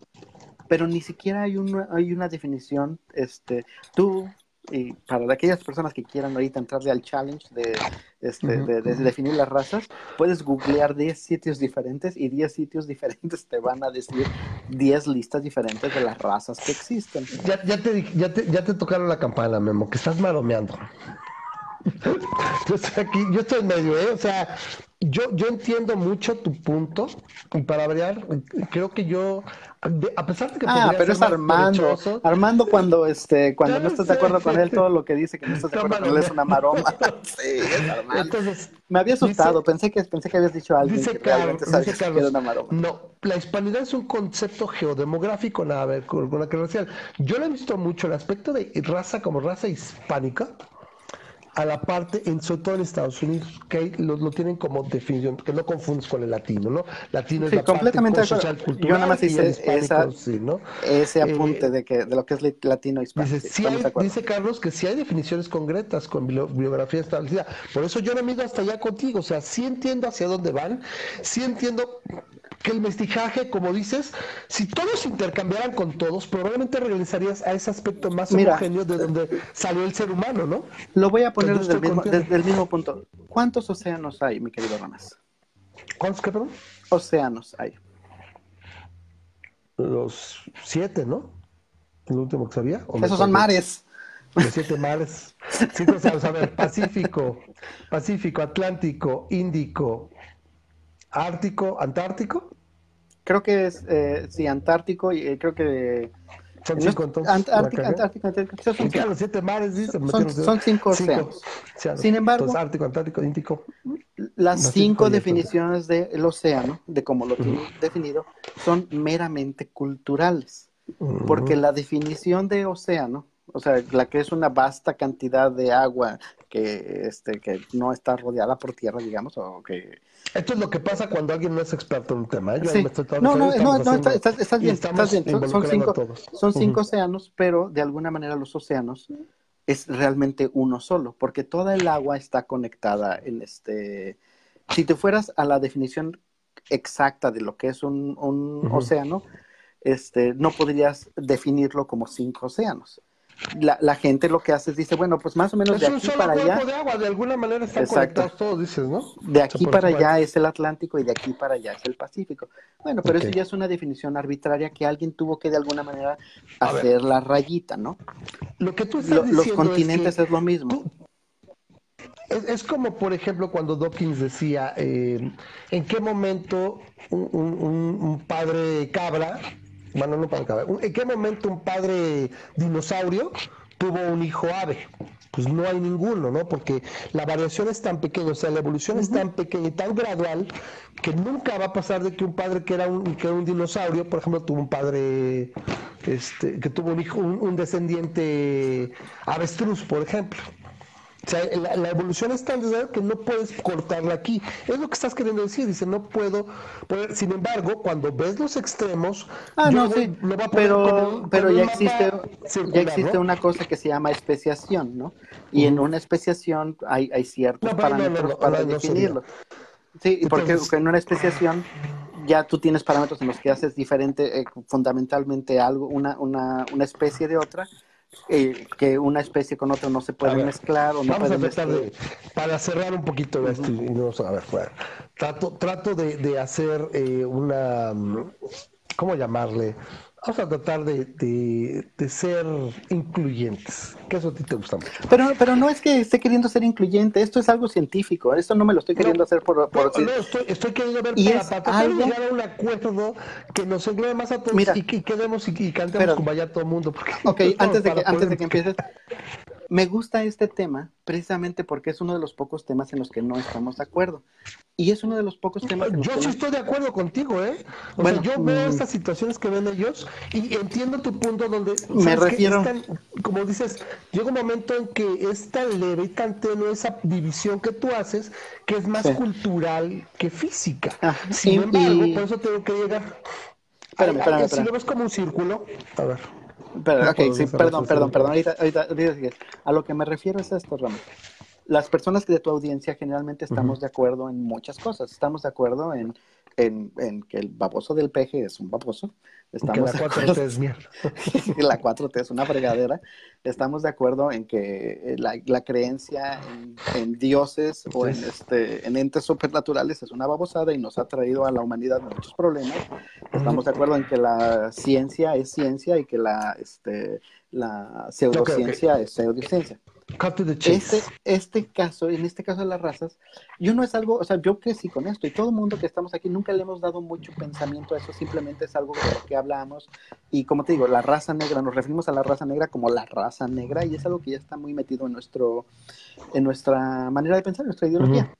Pero ni siquiera hay una, hay una definición, este, tú y para aquellas personas que quieran ahorita entrarle al challenge de, este, de, definir las razas, puedes googlear 10 sitios diferentes y 10 sitios diferentes te van a decir 10 listas diferentes de las razas que existen. Ya, ya, te, ya, te, ya te tocaron la campana, Memo, que estás maromeando. yo estoy aquí, yo estoy en medio, ¿eh? O sea, yo, yo entiendo mucho tu punto y para variar, creo que yo, a pesar de que... Ah, pero es Armando. Armando cuando, este, cuando no estás de acuerdo con él, todo lo que dice que no estás de acuerdo con él es una maroma. sí, es Armando. Entonces, Me había asustado, pensé, que, pensé que habías dicho algo. Dice que realmente sabes que era una maroma. No, la hispanidad es un concepto geodemográfico, nada a ver con una que racial. Yo lo he visto mucho, el aspecto de raza como raza hispánica a la parte, en, sobre todo en Estados Unidos, que lo, lo, tienen como definición, que no confundes con el latino, ¿no? Latino es la completamente parte social, cultural. Yo nada más hice esa, ese apunte eh, de, que, de lo que es latino hispánico. Dice, dice Carlos que sí hay definiciones concretas con biografía establecida. Por eso yo no me ido hasta allá contigo. O sea, sí entiendo hacia dónde van, sí entiendo que el mestizaje, como dices, si todos intercambiaran con todos, probablemente regresarías a ese aspecto más homogéneo de donde salió el ser humano, ¿no? Lo voy a poner desde el, mismo, desde el, mismo, punto. ¿Cuántos océanos hay, mi querido Ramas? ¿Cuántos qué, perdón? Océanos hay. Los siete, ¿no? El último que sabía. Esos son mares. Los siete mares. Cinco océanos, a ver, Pacífico, Pacífico, Atlántico, Índico, Ártico, Antártico. Creo que es, eh, sí, Antártico y eh, creo que... Son cinco entonces. Antártico, Antártico, Antártico. Son, cinco, los siete mares. Son, son cinco océanos. Sin embargo, entonces, Ártico, Antártico, Índico. Las cinco definiciones del océano, de cómo lo tienen definido, son meramente culturales. Porque la definición de océano, o sea, la que es una vasta cantidad de agua que, este, que no está rodeada por tierra, digamos, o que esto es lo que pasa cuando alguien no es experto en un tema. ¿eh? no, no, no, estás, bien, estás bien. Son, cinco, son cinco océanos, pero de alguna manera los océanos es realmente uno solo, porque toda el agua está conectada en este... Si te fueras a la definición exacta de lo que es un, un océano, este, no podrías definirlo como cinco océanos la, la, gente lo que hace es dice, bueno, pues más o menos de aquí para allá. De, agua, de alguna manera están conectados todos, dices, ¿no? De aquí para allá es el Atlántico y de aquí para allá es el Pacífico. Bueno, pero eso ya es una definición arbitraria que alguien tuvo que de alguna manera hacer la rayita, ¿no? Lo que tú estás Los continentes es, lo mismo. es, como, por ejemplo, cuando Dawkins decía, eh, ¿en qué momento un, un, un padre cabra bueno, no para acabar. ¿En qué momento un padre dinosaurio tuvo un hijo ave? Pues no hay ninguno, ¿no? Porque la variación es tan pequeña, o sea, la evolución es tan pequeña y tan gradual que nunca va a pasar de que un padre que era un, que era un dinosaurio, por ejemplo, tuvo un padre este, que tuvo un hijo, un descendiente avestruz, por ejemplo. O sea, la, evolución es tan desigual que no puedes cortarla aquí. Es lo que estás queriendo decir. Dice, no puedo. sin embargo, cuando ves los extremos, ah, no, sí. pero, pero ya existe, ya existe una cosa que se llama especiación, ¿no? Y en una especiación hay, hay ciertos parámetros para definirlo. Sí, porque en una especiación ya tú tienes parámetros en los que haces diferente, eh, fundamentalmente algo, una, una, una especie de otra eh, que una especie con otra no se puede mezclar o no vamos a tratar de, para cerrar un poquito de esto y vamos a ver trato trato de, de hacer eh, una cómo llamarle vamos a tratar de, de, ser incluyentes, que eso a ti te gusta mucho. Pero, pero no es que esté queriendo ser incluyente, esto es algo científico, esto no me lo estoy queriendo hacer por... por no, estoy, estoy, queriendo ver y para, para algo... llegar a un acuerdo que nos englobe más a todos y que quedemos y, cantemos como vaya todo el mundo. Porque ok, antes de que, antes de que empieces, me gusta este tema precisamente porque es uno de los pocos temas en los que no estamos de acuerdo. Y es uno de los pocos temas. En los yo sí estoy de acuerdo contigo, ¿eh? bueno, yo veo mm. estas situaciones que ven ellos y entiendo tu punto donde. Me refiero. como dices, llega un momento en que es tan leve y tan tenue esa división que tú haces que es más cultural que física. Ah, Sin embargo, por eso tengo que llegar. Espérame, espérame, Si lo ves como un círculo, a ver. Pero, okay, sí, perdón, perdón, perdón, ahorita, ahorita, a lo que me refiero es esto, Ramón las personas de tu audiencia generalmente estamos de acuerdo en muchas cosas. Estamos de acuerdo en, en, que el baboso del peje es un baboso. Estamos que la 4T es mierda. la 4T es una fregadera. Estamos de acuerdo en que la, la creencia en, dioses o en, este, en entes supernaturales es una babosada y nos ha traído a la humanidad muchos problemas. Estamos de acuerdo en que la ciencia es ciencia y que la, este, la pseudociencia es pseudociencia. Este, este caso, en este caso de las razas, yo no es algo, o sea, yo crecí con esto y todo el mundo que estamos aquí nunca le hemos dado mucho pensamiento a eso, simplemente es algo de lo que hablamos. Y como te digo, la raza negra, nos referimos a la raza negra como la raza negra y es algo que ya está muy metido en nuestro, en nuestra manera de pensar, en nuestra ideología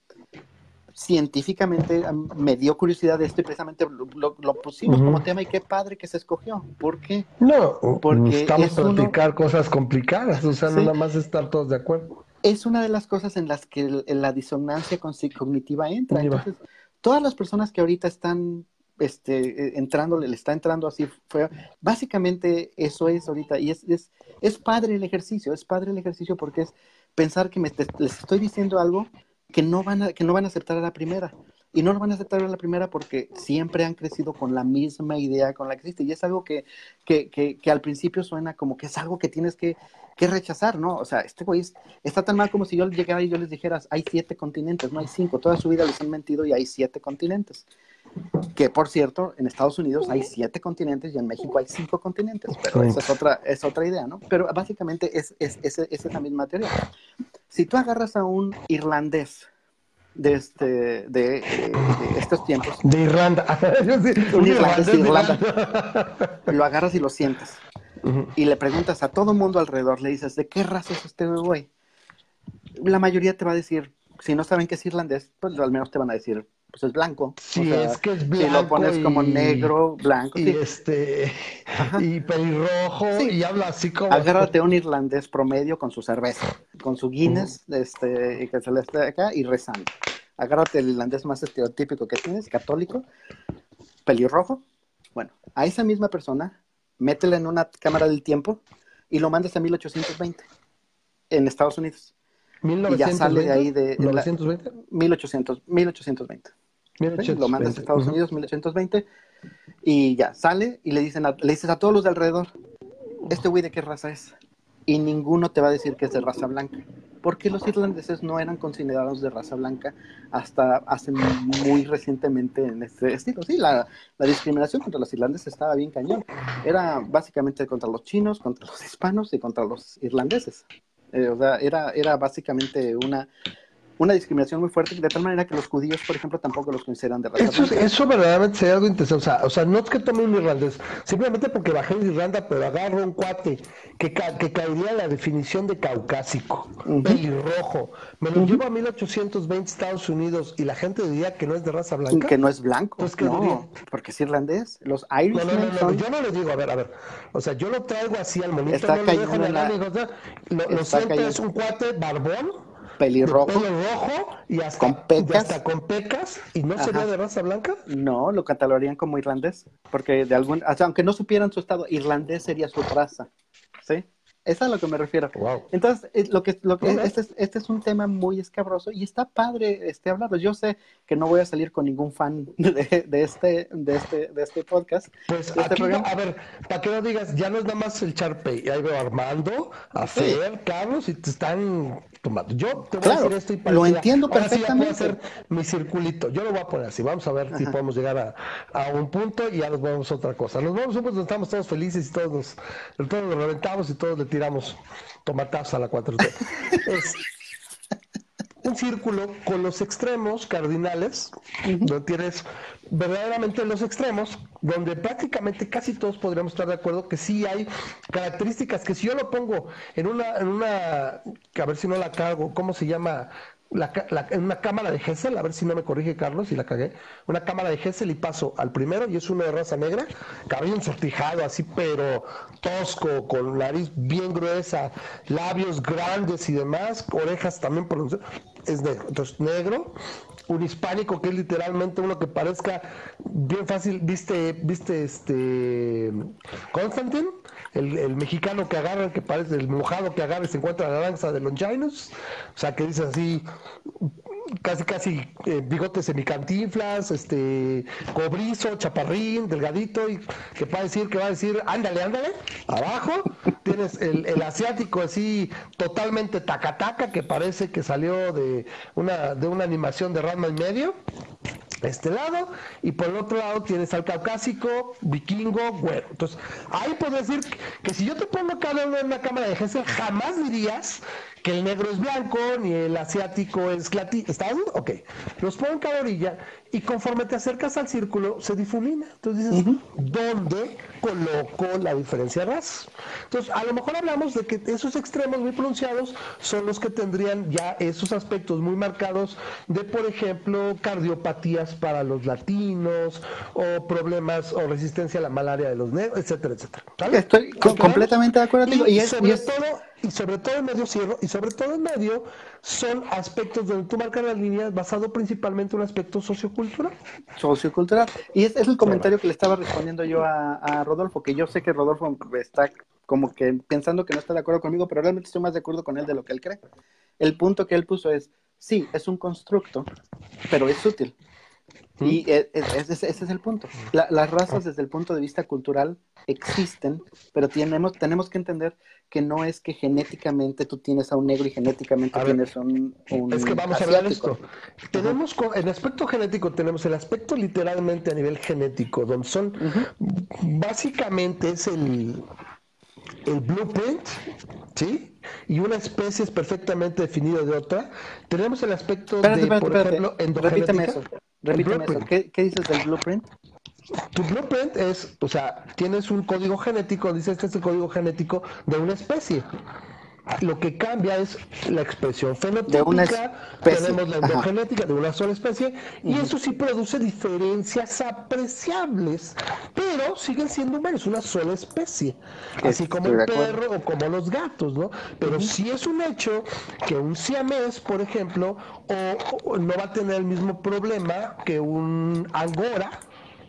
científicamente me dio curiosidad de esto y precisamente lo, pusimos como tema y qué padre que se escogió. ¿Por qué? No, porque estamos platicar cosas complicadas, o sea, no nada más estar todos de acuerdo. Es una de las cosas en las que la disonancia cognitiva entra. Entonces, todas las personas que ahorita están este, e, entrando, le está entrando así, fue, básicamente eso es ahorita, y es, es, es padre el ejercicio, es padre el ejercicio porque es pensar que me, les estoy diciendo algo que no van a, que no van a aceptar a la primera. Y no lo van a aceptar a la primera porque siempre han crecido con la misma idea con la que existe. Y es algo que, que, que, al principio suena como que es algo que tienes que, que rechazar, ¿no? O sea, este güey está tan mal como si yo llegara y yo les dijera, hay siete continentes, no hay cinco. Toda su vida les han mentido y hay siete continentes. Que, por cierto, en Estados Unidos hay siete continentes y en México hay cinco continentes. Pero esa es otra, es otra idea, ¿no? Pero básicamente es, es, es, es esa misma teoría. Si tú agarras a un irlandés de, este, de, estos tiempos. De Irlanda. un irlandés de Irlanda. lo agarras y lo sientes. Y le preguntas a todo mundo alrededor, le dices, ¿de qué raza es este güey? La mayoría te va a decir, si no saben que es irlandés, pues al menos te van a decir, pues es blanco. Sí, es que es blanco. Si lo pones como negro, blanco. Y este, y pelirrojo, y habla así como. Agárrate un irlandés promedio con su cerveza, con su Guinness, este, y que se le esté acá, y rezando. Agárrate el irlandés más estereotípico que tienes, católico, pelirrojo. Bueno, a esa misma persona, métela en una cámara del tiempo y lo mandas a 1820 en Estados Unidos. y ya sale de ahí de... 1920? 1800, 1820 lo mandas a Estados Unidos, 1820, y ya, sale y le, dicen le dices a todos los de alrededor, ¿este güey de qué raza es? Y ninguno te va a decir que es de raza blanca, porque los irlandeses no eran considerados de raza blanca hasta hace muy recientemente en este estilo. Sí, la, la discriminación contra los irlandeses estaba bien cañón. Era básicamente contra los chinos, contra los hispanos y contra los irlandeses. Eh, o sea, era, era básicamente una, una discriminación muy fuerte, de tal manera que los judíos, por ejemplo, tampoco los consideran de raza Eso, eso verdaderamente sería algo interesante. O sea, o sea, no es que tome un irlandés, simplemente porque bajé en Irlanda, pero agarro un cuate que, que caería en la definición de caucásico, pelirrojo. Me lo llevo a 1820 Estados Unidos y la gente diría que no es de raza blanca. Que no es blanco. Pues que no, porque es irlandés. Los Irish. No, no, no, yo no le digo, a ver, a ver. O sea, yo lo traigo así al monito, Está no lo dejo en la... lo, lo siento, es un cuate barbón pelirrojo. rojo y hasta con pecas. con pecas. ¿Y no sería de raza blanca? No, lo catalogarían como irlandés. Porque de algún, aunque no supieran su estado, irlandés sería su raza. ¿Sí? Es a lo que me refiero. Entonces, eh, lo que, lo que este, es, este es un tema muy escabroso y está padre este hablarlo. Yo sé que no voy a salir con ningún fan de, de este, de este, de este podcast. Pues este a ver, para que no digas, ya no es nada más el Charpe, ahí veo Armando, a Fer, Carlos, y te están tomando. Yo te voy a decir esto y Lo entiendo perfectamente. Sí voy a hacer mi circulito. Yo lo voy a poner así. Vamos a ver si podemos llegar a, a, un punto y ya nos vamos a otra cosa. Nos vamos a un punto donde estamos todos felices y todos nos, todos nos reventamos y todos le tiramos tomatazos a la 4T. es un círculo con los extremos cardinales, donde tienes verdaderamente los extremos, donde prácticamente casi todos podríamos estar de acuerdo que sí hay características que si yo lo pongo en una, en una, a ver si no la cago, ¿cómo se llama? En una cámara de Hessel, a ver si no me corrige Carlos, si la cagué, una cámara de Hessel y paso al primero y es uno de raza negra, cabello ensortijado así, pero tosco, con nariz bien gruesa, labios grandes y demás, orejas también pronunciadas, es negro. Entonces, negro, un hispánico que es literalmente uno que parezca bien fácil, viste, viste este Constantin, el, mexicano que agarra, que parece el mojado que agarra se encuentra la lanza de Longinus, o sea que dice así casi casi eh, bigotes semicantinflas, este cobrizo, chaparrín, delgadito, y que va a decir, que va a decir, ándale, ándale, abajo, tienes el, el asiático así totalmente tacataca, que parece que salió de una, de una animación de Ranma y medio, este lado, y por el otro lado tienes al caucásico, vikingo, güero. Entonces, ahí puedo decir que si yo te pongo cada uno en una cámara de Gesell, jamás dirías que el negro es blanco, ni el asiático es latino. ¿Estás? Ok. Los pongo en cada orilla y conforme te acercas al círculo, se difumina. Entonces dices, ¿dónde coloco la diferencia de raza? Entonces, a lo mejor hablamos de que esos extremos muy pronunciados son los que tendrían ya esos aspectos muy marcados de, por ejemplo, cardiopatías para los latinos, o problemas o resistencia a la malaria de los negros, etcétera, etcétera. Estoy completamente de acuerdo Y, sobre todo y sobre todo en medio cierro, y sobre todo en medio son aspectos donde tú marcas las líneas basado principalmente en un aspecto sociocultural. Sociocultural. Y es, es el comentario que le estaba respondiendo yo a, Rodolfo, que yo sé que Rodolfo está como que pensando que no está de acuerdo conmigo, pero realmente estoy más de acuerdo con él de lo que él cree. El punto que él puso es, sí, es un constructo, pero es útil. Y e, e, ese, es el punto. las razas desde el punto de vista cultural existen, pero tenemos, tenemos que entender que no es que genéticamente tú tienes a un negro y genéticamente tienes un, un, Es que vamos a hablar de esto. Tenemos, en aspecto genético, tenemos el aspecto literalmente a nivel genético, donde son, básicamente es el, el blueprint, ¿sí? Y una especie es perfectamente definida de otra. Tenemos el aspecto de, por ejemplo, Repíteme eso. Repíteme eso. ¿Qué, ¿Qué dices del blueprint? Tu blueprint es, o sea, tienes un código genético, dices que es el código genético de una especie. Lo que cambia es la expresión fenotípica, tenemos la endogenética de una sola especie, y eso sí produce diferencias apreciables, pero siguen siendo humanos, una sola especie, así como el perro o como los gatos, ¿no? Pero sí es un hecho que un siamés, por ejemplo, o, no va a tener el mismo problema que un angora,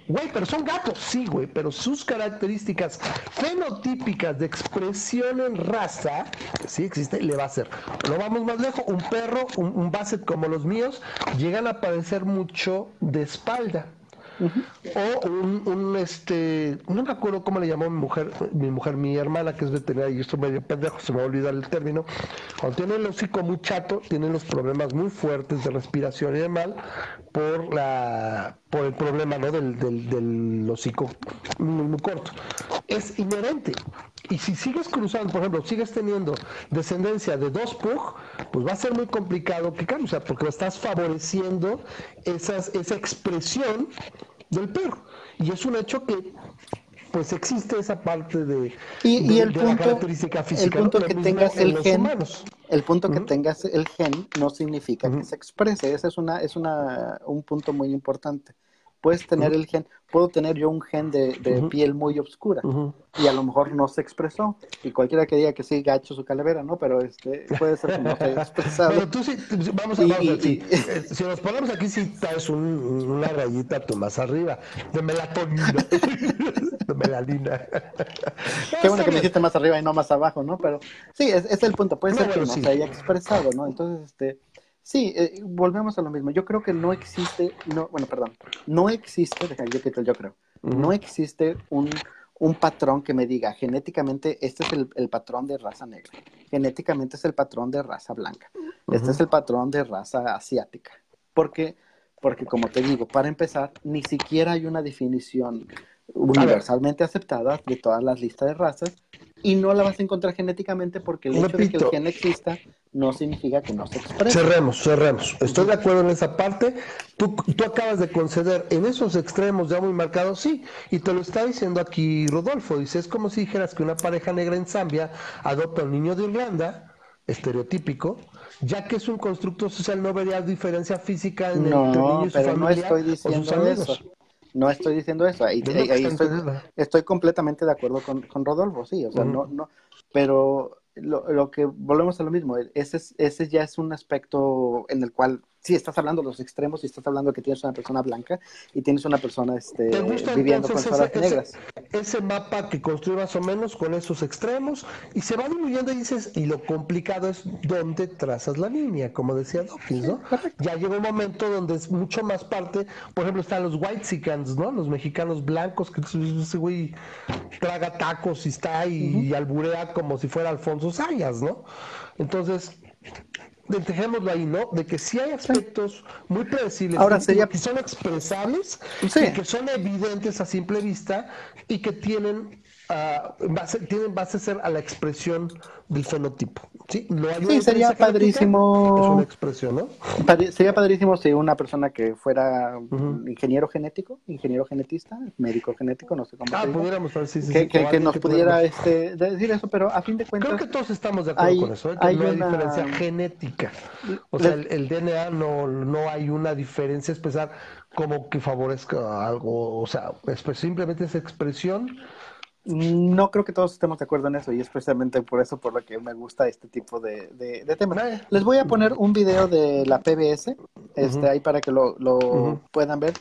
Güey, pero son gatos, sí, güey, pero sus características fenotípicas de expresión en raza, sí existe, le va a hacer. No vamos más lejos, un perro, un, un basset como los míos, llegan a padecer mucho de espalda. O un, este, no me acuerdo cómo le llamó mi mujer, mi mujer, mi hermana que es veterinaria, y esto medio pendejo, se me va a olvidar el término. Cuando tiene el hocico muy chato, tienen los problemas muy fuertes de respiración y de mal por la por el problema ¿no? del, del, del hocico muy, muy corto. Es inherente. Y si sigues cruzando, por ejemplo, sigues teniendo descendencia de dos pug, pues va a ser muy complicado que cambie, o sea, porque estás favoreciendo esa expresión del perro. Y es un hecho que pues existe esa parte de, y, el punto, la característica física. El punto que tengas el gen, el punto que tengas el gen no significa que se exprese. Ese es una, es una, un punto muy importante. Puedes tener el gen, puedo tener yo un gen de, piel muy oscura y a lo mejor no se expresó. Y cualquiera que diga que sí, gacho su calavera, ¿no? Pero este puede ser que no se haya expresado. Pero tú sí, vamos a, ver, eh, si nos ponemos aquí sí traes un, una rayita tú más arriba. De melatonina, de melanina. Qué bueno que me dijiste más arriba y no más abajo, ¿no? Pero sí, es, es el punto, puede ser que no se haya expresado, ¿no? Entonces, este Sí, eh, volvemos a lo mismo. Yo creo que no existe, no, bueno, perdón, no existe, yo, yo creo, no existe un, un, patrón que me diga genéticamente este es el, el, patrón de raza negra, genéticamente es el patrón de raza blanca, este es el patrón de raza asiática. Porque, porque como te digo, para empezar, ni siquiera hay una definición universalmente aceptada de todas las listas de razas y no la vas a encontrar genéticamente porque el hecho de que el gen exista no significa que no se exprese. Cerremos, cerremos. Estoy de acuerdo en esa parte. Tú, tú acabas de conceder en esos extremos ya muy marcados, sí, y te lo está diciendo aquí Rodolfo. Dice, es como si dijeras que una pareja negra en Zambia adopta a un niño de Irlanda, estereotípico, ya que es un constructo social, no vería diferencia física en no, entre niño y su familia no estoy diciendo Eso. No estoy diciendo eso, ahí, estoy, completamente de acuerdo con, con Rodolfo, sí, o sea, no, no, pero lo, lo, que volvemos a lo mismo, ese, ese ya es un aspecto en el cual sí estás hablando de los extremos y estás hablando de que tienes una persona blanca y tienes una persona este, viviendo con personas negras. Ese, mapa que construye más o menos con esos extremos y se va diluyendo y dices, y lo complicado es dónde trazas la línea, como decía Dawkins, ¿no? ya llega un momento donde es mucho más parte, por ejemplo, están los white sicans, ¿no? Los mexicanos blancos, que ese güey traga tacos y está y, alburea como si fuera Alfonso Sayas, ¿no? Entonces, dejémoslo ahí, ¿no? De que sí hay aspectos muy predecibles Ahora sería... que son expresables, que son evidentes a simple vista y que tienen uh, base, tienen base a ser a la expresión del fenotipo. Sí, sí sería padrísimo. Es una expresión, ¿no? sería padrísimo si una persona que fuera ingeniero genético, ingeniero genetista, médico genético, no sé cómo. Ah, pudiéramos sí, sí, que, que, nos pudiera este, decir eso, pero a fin de cuentas. Creo que todos estamos de acuerdo con eso. ¿eh? hay no hay diferencia genética. O sea, el, DNA no, no hay una diferencia especial como que favorezca algo. O sea, simplemente es expresión no creo que todos estemos de acuerdo en eso y es precisamente por eso por lo que me gusta este tipo de, de, temas. Les voy a poner un video de la PBS, este, ahí para que lo, lo puedan ver.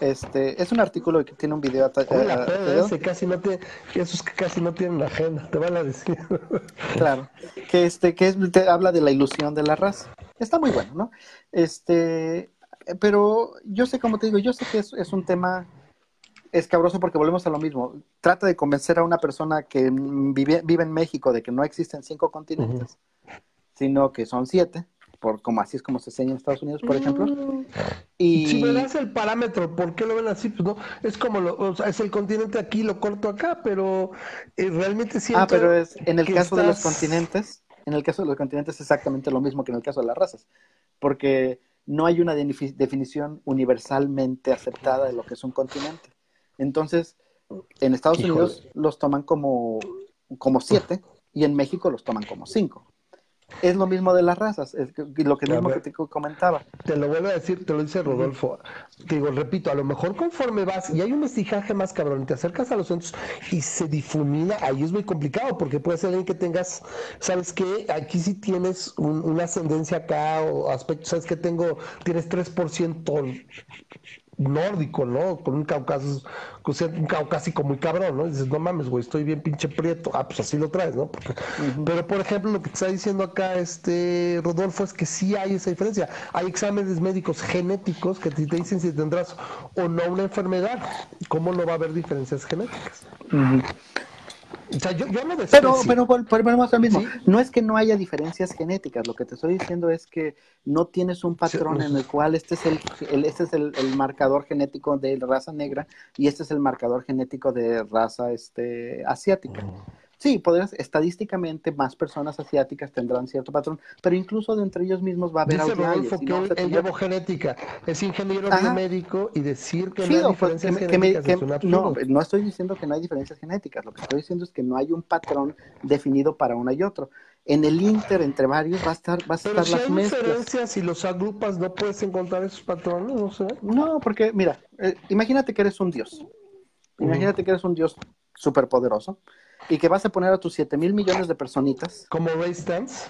Este, es un artículo que tiene un video. la PBS casi no tiene, esos que casi no tienen agenda, te van a decir. claro, que este, que es, te habla de la ilusión de la raza. Está muy bueno, ¿no? Este, pero yo sé, como te digo, yo sé que es, es un tema escabroso porque volvemos a lo mismo. Trata de convencer a una persona que vive, vive en México de que no existen cinco continentes, sino que son siete, por como así es como se enseña en Estados Unidos, por ejemplo. Mm. Y... Si me das el parámetro, ¿por qué lo ven así? Pues no, es como, lo, o sea, es el continente aquí, lo corto acá, pero eh, realmente siento Ah, pero es, en el caso de los continentes, en el caso de los continentes es exactamente lo mismo que en el caso de las razas, porque no hay una definición universalmente aceptada de lo que es un continente. Entonces, en Estados Unidos los toman como, como siete y en México los toman como cinco. Es lo mismo de las razas, es lo que mismo que te comentaba. Te lo vuelvo a decir, te lo dice Rodolfo. Te digo, repito, a lo mejor conforme vas y hay un mestizaje más cabrón, te acercas a los centros y se difumina, ahí es muy complicado porque puede ser alguien que tengas, sabes que aquí sí tienes una ascendencia acá o aspecto, sabes que tengo, tienes 3% nórdico, ¿no? Con un caucásico, un caucásico muy cabrón, ¿no? dices, no mames, güey, estoy bien pinche prieto. Ah, pues así lo traes, ¿no? Pero, por ejemplo, lo que está diciendo acá este Rodolfo es que sí hay esa diferencia. Hay exámenes médicos genéticos que te dicen si tendrás o no una enfermedad. ¿Cómo no va a haber diferencias genéticas? Pero, pero volvemos al mismo. No es que no haya diferencias genéticas, lo que te estoy diciendo es que no tienes un patrón en el cual este es el, este es el, marcador genético de raza negra y este es el marcador genético de raza este, asiática. Sí, podrías, estadísticamente más personas asiáticas tendrán cierto patrón, pero incluso de entre ellos mismos va a haber Dice Rodolfo que él, él llevó genética, es ingeniero biomédico y decir que no hay diferencias genéticas es un No, no estoy diciendo que no hay diferencias genéticas, lo que estoy diciendo es que no hay un patrón definido para uno y otro. En el inter entre varios va a estar, va a pero estar si hay diferencias y los agrupas no puedes encontrar esos patrones, no sé. No, porque mira, eh, imagínate que eres un dios. Imagínate que eres un dios superpoderoso y que vas a poner a tus 7 mil millones de personitas. Como Ray Stance.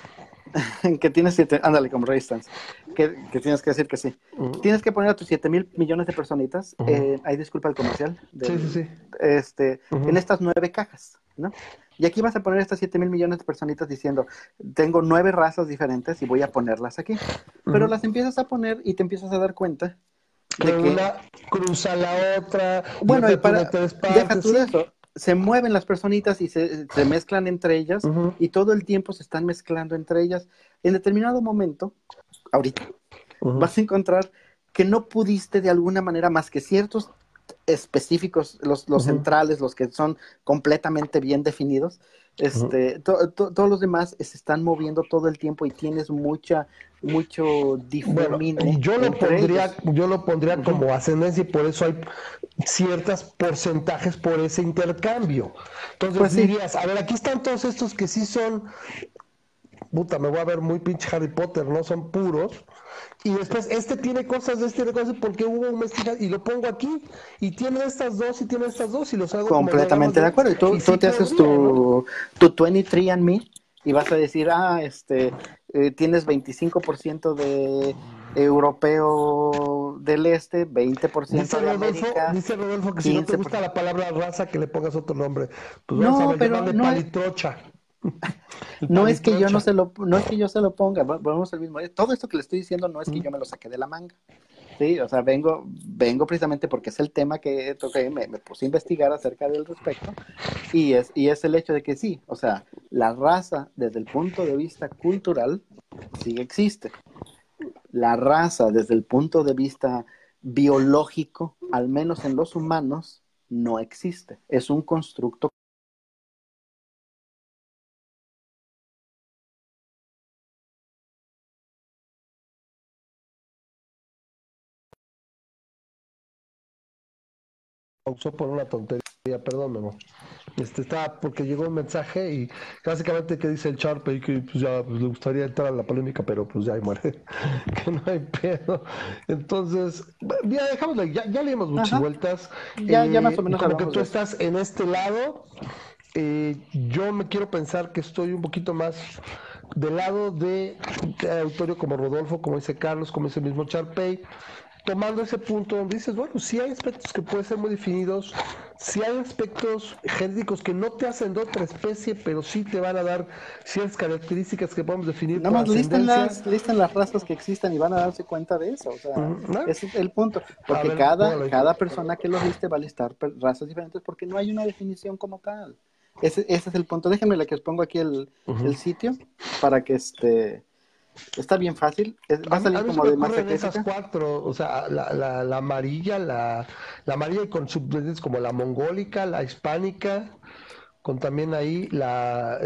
que tienes siete, ándale, como Ray Stance. Que, tienes que decir que sí. Tienes que poner a tus 7 mil millones de personitas. eh, ahí disculpa el comercial. sí, sí, sí. Este, En estas nueve cajas, ¿no? Y aquí vas a poner estas 7 mil millones de personitas diciendo, tengo nueve razas diferentes y voy a ponerlas aquí. Pero las empiezas a poner y te empiezas a dar cuenta de que, una cruza la otra. Bueno, y para, deja tú de eso se mueven las personitas y se, mezclan entre ellas y todo el tiempo se están mezclando entre ellas. En determinado momento, ahorita, vas a encontrar que no pudiste de alguna manera más que ciertos específicos, los, los centrales, los que son completamente bien definidos, este, todos los demás se están moviendo todo el tiempo y tienes mucha, mucho difumine. yo lo pondría, yo lo pondría como ascendencia y por eso hay ciertos porcentajes por ese intercambio. Entonces pues dirías, a ver, aquí están todos estos que sí son, puta, me voy a ver muy pinche Harry Potter, no son puros y después este tiene cosas de este tiene cosas porque hubo un mestizaje y lo pongo aquí y tiene estas dos y tiene estas dos y los hago completamente de acuerdo y tú, tú te haces tu, tu 23 and me y vas a decir ah este eh, tienes 25% de europeo del este, 20% dice de América. Dice Rodolfo que si no te gusta la palabra raza, que le pongas otro nombre. Pues no, a pero no, palitrocha. no es que yo no se lo, no es que yo se lo ponga, vamos al mismo. Todo esto que le estoy diciendo no es que yo me lo saqué de la manga. Sí, o sea, vengo, vengo precisamente porque es el tema que toqué, me, puse a investigar acerca del respecto, y es, y es el hecho de que sí, o sea, La raza, desde el punto de vista cultural, sí existe. La raza, desde el punto de vista biológico, al menos en los humanos, no existe. Es un constructo pausó por una tontería, perdón, Memo. Este está porque llegó un mensaje y básicamente que dice el Charpe y que pues ya pues, le gustaría entrar a la polémica, pero pues ya hay muere, que no hay pedo. Entonces, ya dejamos, ya, ya le dimos muchas vueltas. Ya, ya más o menos. Como que tú estás en este lado, eh, yo me quiero pensar que estoy un poquito más del lado de, de autorio como Rodolfo, como dice Carlos, como dice el mismo Charpey tomando ese punto donde dices, bueno, sí hay aspectos que pueden ser muy definidos, sí hay aspectos genéticos que no te hacen de otra especie, pero sí te van a dar ciertas características que podemos definir. Nada más listen las, las razas que existen y van a darse cuenta de eso. O sea, ese es el punto. Porque cada, cada persona que lo viste va a listar razas diferentes porque no hay una definición como tal. Ese, ese es el punto. Déjenme que os pongo aquí el, el sitio para que este Está bien fácil. va a salir como de más esas cuatro, o sea, la, la, la amarilla, la, la, amarilla con subdivisiones como la mongólica, la hispánica, con también ahí la,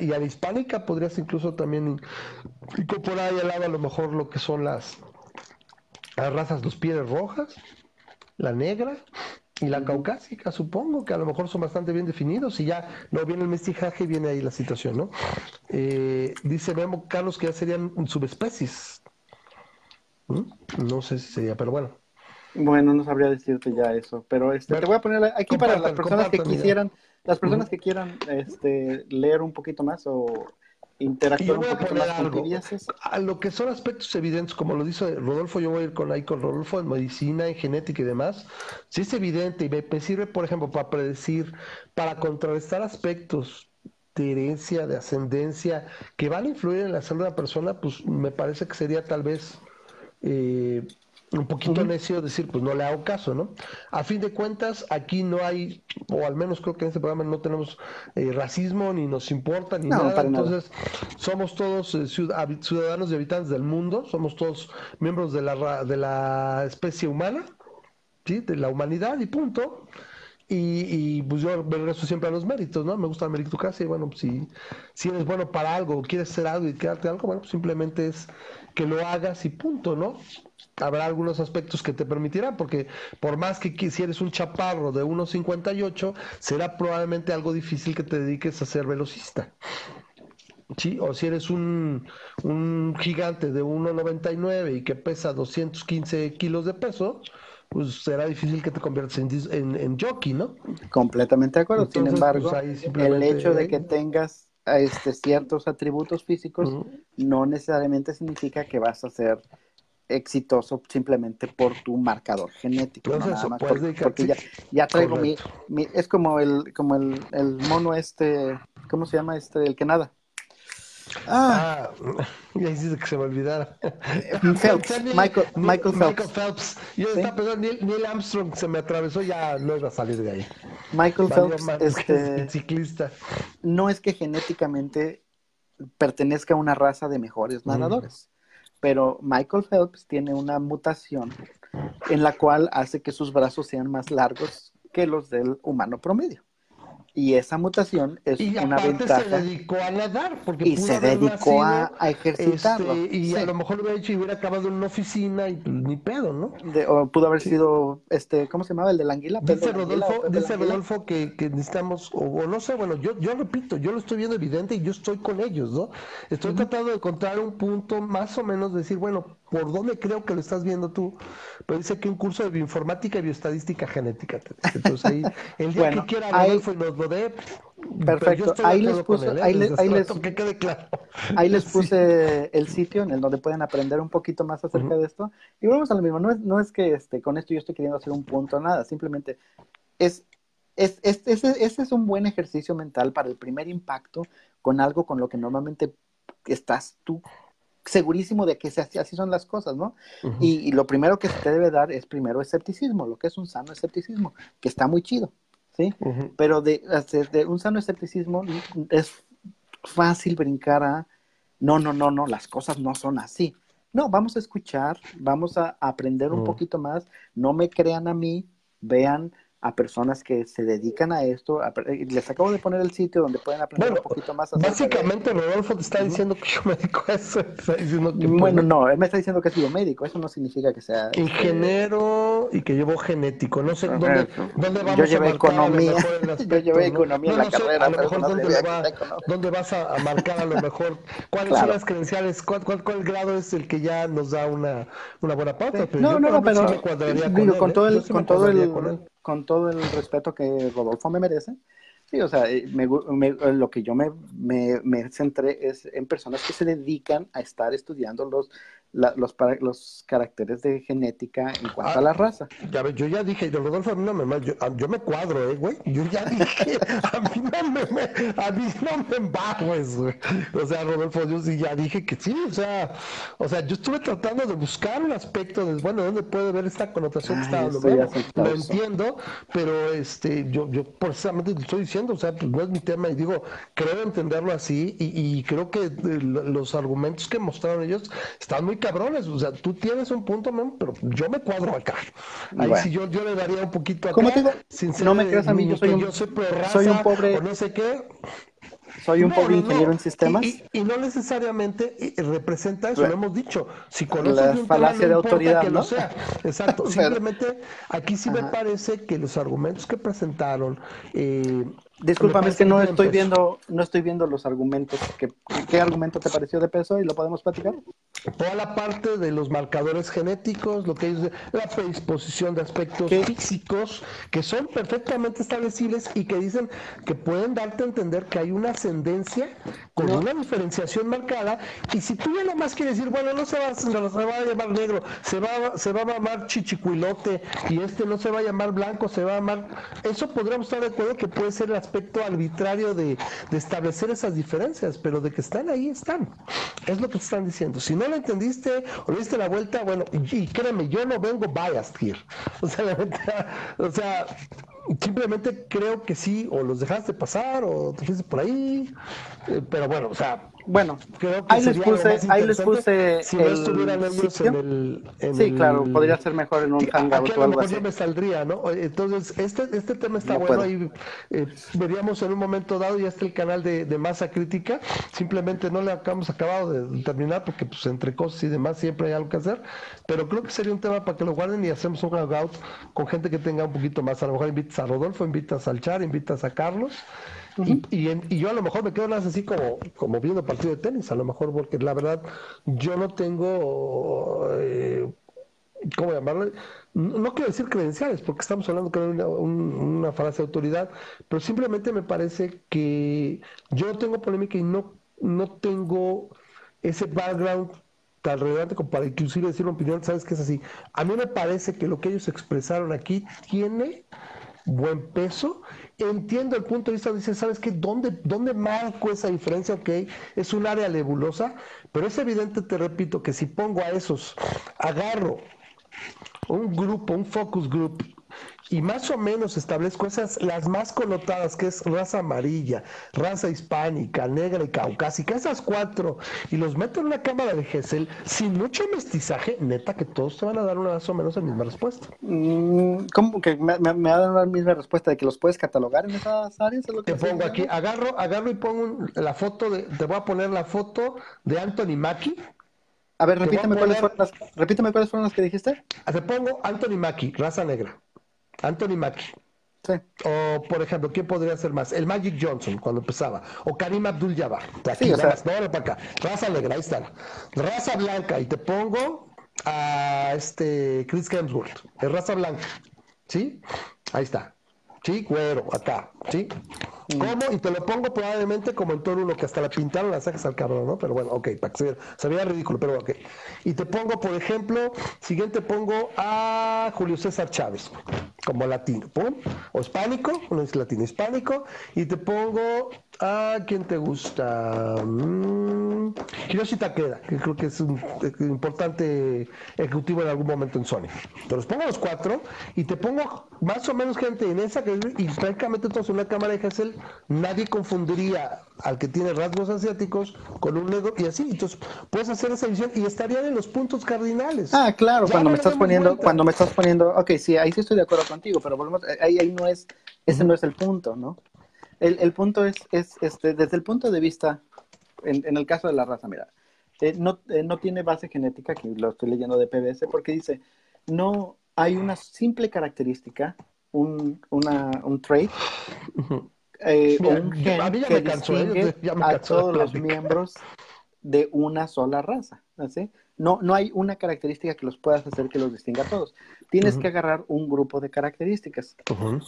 y a la hispánica podrías incluso también incorporar ahí al lado a lo mejor lo que son las, las razas, los pieles rojas, la negra, y la caucásica, supongo que a lo mejor son bastante bien definidos y ya no viene el mestizaje y viene ahí la situación, ¿no? Eh, dice Memo Carlos que ya serían subespecies. ¿Mm? No sé si sería, pero bueno. Bueno, no sabría decirte ya eso, pero este, te voy a poner aquí para las personas que quisieran, las personas que quieran este, leer un poquito más o interactuar un poquito más algo. A lo que son aspectos evidentes, como lo dice Rodolfo, yo voy a ir con ahí con Rodolfo en medicina, en genética y demás. Si es evidente y me, sirve, por ejemplo, para predecir, para contrarrestar aspectos de herencia, de ascendencia, que van a influir en la salud de la persona, pues me parece que sería tal vez eh, un poquito necio decir, pues no le hago caso, ¿no? A fin de cuentas, aquí no hay, o al menos creo que en este programa no tenemos eh, racismo, ni nos importa, ni nada. Entonces, somos todos eh, ciudadanos y habitantes del mundo, somos todos miembros de la, de la especie humana, ¿sí? De la humanidad y punto. Y, y, pues yo regreso siempre a los méritos, ¿no? Me gusta la meritocracia y bueno, pues si, si eres bueno para algo, quieres hacer algo y quedarte algo, bueno, pues simplemente es que lo hagas y punto, ¿no? Habrá algunos aspectos que te permitirán, porque por más que si eres un chaparro de 1.58, será probablemente algo difícil que te dediques a ser velocista. ¿Sí? O si eres un, un gigante de 1,99 y que pesa 215 kilos de peso, pues será difícil que te conviertas en, en, jockey, ¿no? Completamente de acuerdo. Sin embargo, pues, el hecho de que tengas este, ciertos atributos físicos no necesariamente significa que vas a ser exitoso simplemente por tu marcador genético. nada más porque, ya, ya, traigo mi, Es como el, como el, el, mono este, ¿cómo se llama este? El que nada. Ah, ah ya hiciste que se me olvidara. Phelps, Michael, Michael Phelps. Michael Phelps. Yo ¿Sí? estaba pensando, Neil, Armstrong se me atravesó, ya no iba a salir de ahí. Michael Phelps, este, ciclista. No es que genéticamente pertenezca a una raza de mejores nadadores pero Michael Phelps tiene una mutación en la cual hace que sus brazos sean más largos que los del humano promedio. Y esa mutación es y una ventaja. se dedicó a nadar. Porque y se dedicó a, ejercitarlo. Este, y a lo mejor hubiera dicho y hubiera acabado en una oficina y pues, ni pedo, ¿no? o pudo haber sido, este, ¿cómo se llamaba? El de la anguila. Dice Rodolfo, dice Rodolfo que, que necesitamos, o, no sé, bueno, yo, yo repito, yo lo estoy viendo evidente y yo estoy con ellos, ¿no? Estoy tratando de encontrar un punto más o menos, de decir, bueno, ¿por dónde creo que lo estás viendo tú? Pero dice que un curso de bioinformática y bioestadística genética. Entonces ahí, el día que quiera Rodolfo y nos lo dé, Perfecto. Ahí les puse, ¿eh? ahí, les, ahí, les, que quede claro. ahí les puse el sitio en el donde pueden aprender un poquito más acerca de esto. Y vamos a lo mismo. No es, no es que este, con esto yo estoy queriendo hacer un punto, nada. Simplemente es, es, es, ese, ese es un buen ejercicio mental para el primer impacto con algo con lo que normalmente estás tú segurísimo de que así son las cosas, ¿no? y, lo primero que se te debe dar es primero escepticismo, lo que es un sano escepticismo, que está muy chido, ¿sí? Pero de, de, un sano escepticismo es fácil brincar a, no, no, no, no, las cosas no son así. No, vamos a escuchar, vamos a aprender un poquito más, no me crean a mí, vean a personas que se dedican a esto. les acabo de poner el sitio donde pueden aprender un poquito más. Básicamente, Rodolfo te está diciendo que yo me dedico a eso. bueno, no, él me está diciendo que es biomédico. Eso no significa que sea. Ingeniero y que llevo genético. No sé dónde, dónde vamos yo llevé economía. yo llevé economía en la carrera. A lo mejor dónde, vas a, marcar a lo mejor cuáles son las credenciales, cuál, cuál, cuál, grado es el que ya nos da una, una buena pauta. no, no, no, pero digo, con, todo el, con todo el con todo el respeto que Rodolfo me merece. Sí, o sea, eh, lo que yo me, me, me, centré es en personas que se dedican a estar estudiando los, los, los caracteres de genética en cuanto a la raza. Ya yo ya dije, Rodolfo, a mí no me yo, yo me cuadro, eh, güey. Yo ya dije, a mí no me, a mí no me embajes, güey. O sea, Rodolfo, yo sí ya dije que sí, o sea, o sea, yo estuve tratando de buscar un aspecto de, bueno, ¿dónde puede ver esta connotación que está hablando? Lo entiendo, pero este, yo, yo precisamente te estoy diciendo, o sea, pues no es mi tema y digo, creo entenderlo así y, y creo que eh, los argumentos que mostraron ellos están muy cabrones. O sea, tú tienes un punto, pero yo me cuadro acá. Ahí sí yo, yo le daría un poquito acá. ¿Cómo te digo? no me creas a mí, yo soy un, soy un pobre. O no sé qué. Soy un pobre ingeniero en sistemas. Y, no necesariamente representa eso, lo hemos dicho. Si conoces la un falacia de autoridad, que ¿no? sea. Exacto. Simplemente aquí sí me parece que los argumentos que presentaron eh, Discúlpame, es que no estoy viendo, no estoy viendo los argumentos. ¿Qué, ¿Qué argumento te pareció de peso y lo podemos platicar? Toda la parte de los marcadores genéticos, lo que es la predisposición de aspectos físicos que son perfectamente establecibles y que dicen que pueden darte a entender que hay una ascendencia con una diferenciación marcada. Y si tú ya más quieres decir, bueno, no se va, se va a llamar negro, se va, se va a llamar chichicuilote y este no se va a llamar blanco, se va a llamar. Eso podríamos estar de acuerdo que puede ser las aspecto arbitrario de, establecer esas diferencias, pero de que están ahí, están. Es lo que te están diciendo. Si no lo entendiste o le diste la vuelta, bueno, y créeme, yo no vengo biased here. O sea, o sea, simplemente creo que sí, o los dejaste pasar, o te fuiste por ahí, eh, pero bueno, o sea, bueno, creo que ahí les puse, ahí les puse si no estuvieran ellos en el, en sí, claro, podría ser mejor en un hangout o algo así. me saldría, ¿no? Entonces, este, este tema está bueno y eh, veríamos en un momento dado, ya está el canal de, de, masa crítica, simplemente no le hemos acabado de terminar porque pues entre cosas y demás siempre hay algo que hacer, pero creo que sería un tema para que lo guarden y hacemos un hangout con gente que tenga un poquito más, a lo mejor invitas a Rodolfo, invitas al Char, invitas a Carlos y, yo a lo mejor me quedo más así como, como viendo partido de tenis, a lo mejor porque la verdad yo no tengo, eh, ¿cómo llamarle? No, quiero decir credenciales, porque estamos hablando de una, una frase de autoridad, pero simplemente me parece que yo no tengo polémica y no, no tengo ese background tan relevante como para inclusive decir una opinión, sabes que es así. A mí me parece que lo que ellos expresaron aquí tiene buen peso. Entiendo el punto de vista, dice, ¿sabes qué? ¿Dónde, ¿Dónde marco esa diferencia? Ok, es un área nebulosa, pero es evidente, te repito, que si pongo a esos, agarro un grupo, un focus group, y más o menos establezco esas, las más connotadas, que es raza amarilla, raza hispánica, negra y caucásica, esas cuatro, y los meto en una cámara de Gesell sin mucho mestizaje, neta que todos te van a dar una más o menos la misma respuesta. Mm, ¿Cómo que me, me, me dar la misma respuesta de que los puedes catalogar en esas áreas? te pongo aquí, agarro, agarro y pongo la foto de, te voy a poner la foto de Anthony Mackie. A ver, repíteme, cuáles fueron las, repíteme cuáles fueron las que dijiste. Te pongo Anthony Mackie, raza negra. Anthony Mackie. Sí. O, por ejemplo, ¿quién podría ser más? El Magic Johnson, cuando empezaba. O Karim Abdul-Jabbar. Sí, o sea... no, para acá. Raza negra, ahí está. Raza blanca, y te pongo a este Chris Hemsworth. Es raza blanca. ¿Sí? Ahí está. Sí, güero, acá. ¿Sí? ¿Cómo? Y te lo pongo probablemente como en todo uno que hasta la pintaron las sacas al cabrón, ¿no? Pero bueno, ok, para que se, se vea ridículo, pero ok. Y te pongo, por ejemplo, siguiente pongo a Julio César Chávez, como latino, ¿pum? O hispánico, uno es latino hispánico, y te pongo Ah, ¿quién te gusta? Mm, Hiroshi Takeda, que creo que es un importante ejecutivo en algún momento en Sony. Te los pongo los cuatro y te pongo más o menos gente en esa que y francamente entonces una cámara de Hassel nadie confundiría al que tiene rasgos asiáticos con un negro y así. Entonces puedes hacer esa visión y estarían en los puntos cardinales. Ah, claro, cuando me estás poniendo, cuando me estás poniendo, ok, sí, ahí sí estoy de acuerdo contigo, pero volvemos, ahí, ahí no es, ese no es el punto, ¿no? El, el punto es, es este, desde el punto de vista, en, en el caso de la raza, mira, eh, no, eh, no tiene base genética, que lo estoy leyendo de PBS, porque dice, no hay una simple característica, un, una, un trait, eh, un gen que distingue a todos los miembros de una sola raza. ¿sí? No, no hay una característica que los puedas hacer que los distinga a todos. Tienes que agarrar un grupo de características,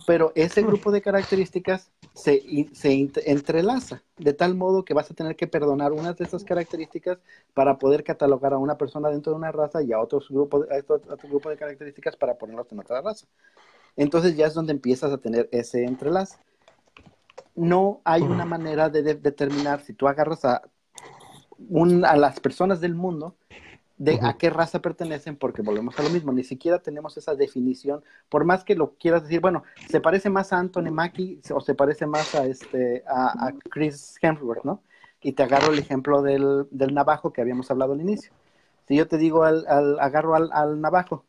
pero ese grupo de características se, se entrelaza, de tal modo que vas a tener que perdonar unas de esas características para poder catalogar a una persona dentro de una raza y a, otros grupos, a otro, grupo de características para ponerlos en otra raza. Entonces ya es donde empiezas a tener ese entrelace. No hay una manera de, determinar si tú agarras a, a las personas del mundo de a qué raza pertenecen, porque volvemos a lo mismo, ni siquiera tenemos esa definición, por más que lo quieras decir, bueno, se parece más a Anthony Mackie o se parece más a este a, Chris Hemsworth, ¿no? Y te agarro el ejemplo del, del, navajo que habíamos hablado al inicio. Si yo te digo al, al agarro al, al, navajo,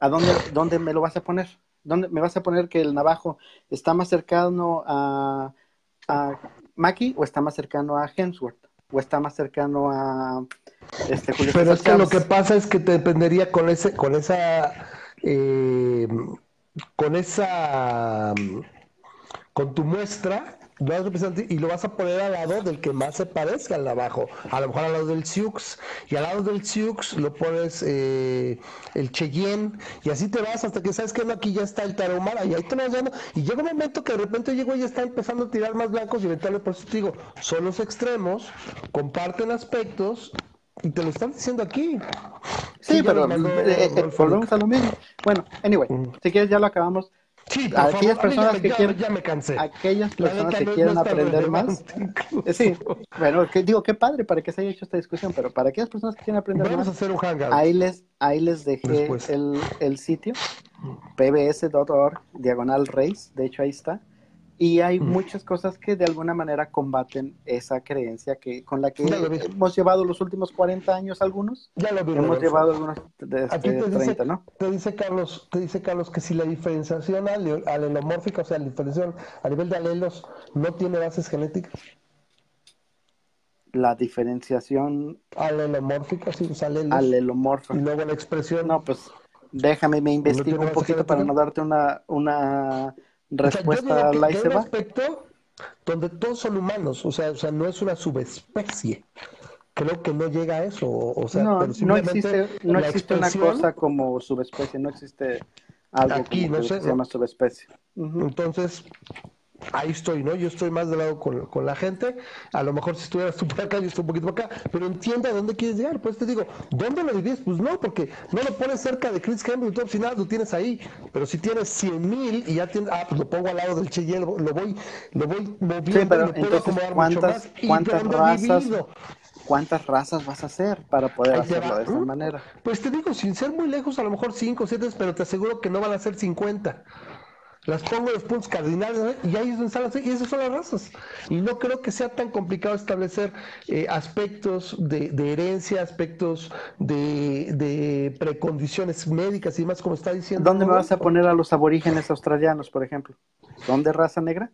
¿a dónde, dónde me lo vas a poner? ¿Dónde me vas a poner que el navajo está más cercano a, a Mackie o está más cercano a Hemsworth? ¿O está más cercano a este, Pero es que lo que pasa es que te dependería con ese, con esa, eh, con esa, con tu muestra, y lo vas a poner al lado del que más se parezca al de abajo, a lo mejor al lado del Sioux, y al lado del Sioux lo pones eh, el Cheyenne, y así te vas hasta que sabes que no, aquí ya está el Tarahumara, y ahí te vas dando, y llega un momento que de repente llegó y ya está empezando a tirar más blancos, y eventualmente por eso te digo, son los extremos, comparten aspectos, y te lo están diciendo aquí. Sí, pero eh, eh, volvemos a lo mismo. Bueno, anyway, si quieres ya lo acabamos. Sí, aquellas personas que quieren, ya me cansé. Aquellas personas que quieren aprender más. Sí, bueno, que, digo, qué padre para que se haya hecho esta discusión, pero para aquellas personas que quieren aprender Vamos más. A hacer un hangout. Ahí les, ahí les dejé el, el sitio, pbs.org, diagonal race, de hecho ahí está. Y hay muchas cosas que de alguna manera combaten esa creencia que con la que hemos llevado los últimos 40 años algunos. Ya lo Hemos llevado algunos de este, 30, ¿no? Te dice Carlos, te dice Carlos que si la diferenciación alelomórfica, o sea, la diferenciación a nivel de alelos no tiene bases genéticas. La diferenciación alelomórfica, sí, o alelos. Alelomórfica. Y luego la expresión. No, pues déjame me investigo un poquito para no darte una una respuesta o Hay un aspecto donde todos son humanos, o sea, o sea, no es una subespecie. Creo que no llega a eso, o sea, no, no existe, no existe una cosa como subespecie, no existe algo Aquí, no sé, se llama subespecie. Entonces, ahí estoy, ¿no? Yo estoy más de lado con, la gente. A lo mejor si estuvieras tú por acá, yo estoy un poquito por acá, pero entienda dónde quieres llegar. Pues te digo, ¿dónde lo divides? Pues no, porque no lo pones cerca de Chris tú si nada lo tienes ahí. Pero si tienes 100 mil y ya tienes, ah, pues lo pongo al lado del Cheyenne, lo voy, lo voy moviendo sí, pero entonces, ¿cuántas, ¿cuántas razas? ¿Cuántas razas vas a hacer para poder hacerlo de esa manera? Pues te digo, sin ser muy lejos, a lo mejor 5 o 7, pero te aseguro que no van a ser 50 las pongo en los puntos cardinales y ahí es donde y esas son las razas. Y no creo que sea tan complicado establecer eh, aspectos de, herencia, aspectos de, precondiciones médicas y demás, como está diciendo. ¿Dónde me vas a poner a los aborígenes australianos, por ejemplo? ¿Dónde raza negra?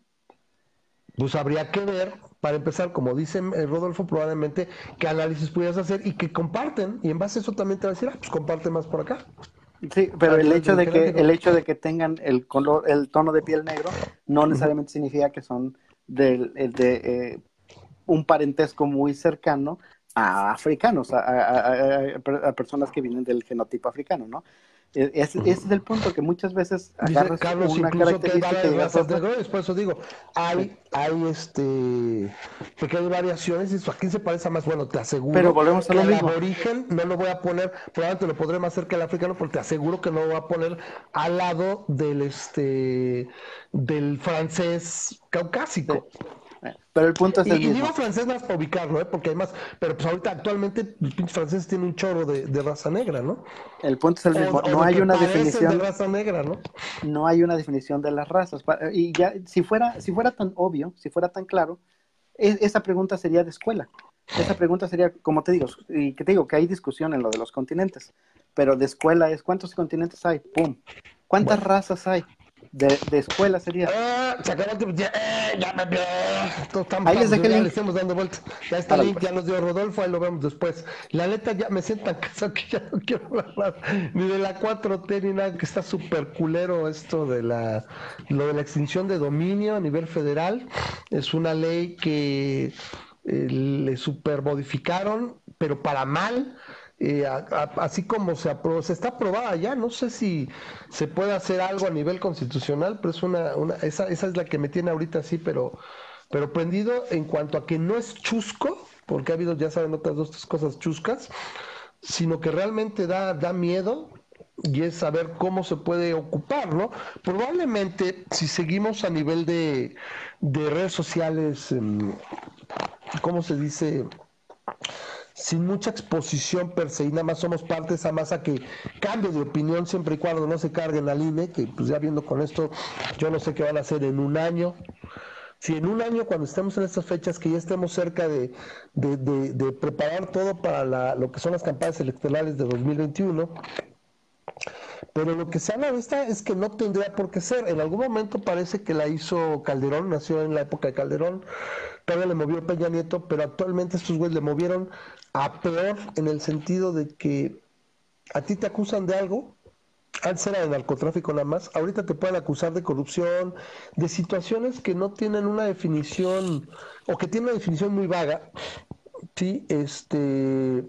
Pues habría que ver, para empezar, como dice eh, Rodolfo, probablemente qué análisis pudieras hacer y que comparten, y en base a eso también te va a decir, ah, pues comparte más por acá. Sí, pero el hecho de que el hecho de que tengan el color, el tono de piel negro, no necesariamente significa que son de, de eh, un parentesco muy cercano a africanos, a, personas que vienen del genotipo africano, ¿no? E, ese, es el punto que muchas veces agarras Carlos, una característica que razas de por eso digo, hay, hay este pequeñas variaciones y eso aquí se parece más, bueno, te aseguro Pero volvemos a lo mismo. El origen no lo voy a poner, probablemente lo podré más cerca del africano, porque te aseguro que no lo voy a poner al lado del este del francés caucásico. Pero el punto es el y, mismo. Y digo francés más para ubicarlo, ¿eh? porque además, pero pues ahorita actualmente los pinches franceses tienen un chorro de, de, raza negra, ¿no? El punto es el mismo. no hay una definición de raza negra, ¿no? No hay una definición de las razas. Y ya, si fuera, si fuera tan obvio, si fuera tan claro, e, esa pregunta sería de escuela. Esa pregunta sería, como te digo, y que te digo que hay discusión en lo de los continentes, pero de escuela es ¿cuántos continentes hay? ¡Pum! ¿Cuántas razas hay? De, de escuela sería. Ah, se acabó el ya, eh, ya me Ahí les dejé ya le estamos dando vueltas. Ya está link, pues. ya nos dio Rodolfo, ahí lo vemos después. La neta ya me siento tan cansado que ya no quiero hablar ni de la 4T ni nada, que está súper culero esto de la lo de la extinción de dominio a nivel federal. Es una ley que eh, le super modificaron, pero para mal así como se, se está aprobada ya, no sé si se puede hacer algo a nivel constitucional, pero es una, una esa, esa es la que me tiene ahorita así, pero, pero prendido en cuanto a que no es chusco, porque ha habido, ya saben, otras dos tres cosas chuscas, sino que realmente da, da miedo y es saber cómo se puede ocupar, ¿no? Probablemente si seguimos a nivel de, de redes sociales, em, ¿cómo se dice? Sin mucha exposición per se y nada más somos parte de esa masa que cambie de opinión siempre y cuando no se carguen al INE, que pues ya viendo con esto, yo no sé qué van a hacer en un año. Si en un año, cuando estemos en estas fechas, que ya estemos cerca de, de, preparar todo para lo que son las campañas electorales de 2021, pero lo que se habla de es que no tendría por qué ser. En algún momento parece que la hizo Calderón, nació en la época de Calderón, todavía le movió Peña Nieto, pero actualmente estos güeyes le movieron a peor en el sentido de que a ti te acusan de algo, antes era de narcotráfico nada más, ahorita te pueden acusar de corrupción, de situaciones que no tienen una definición, o que tienen una definición muy vaga, sí, este,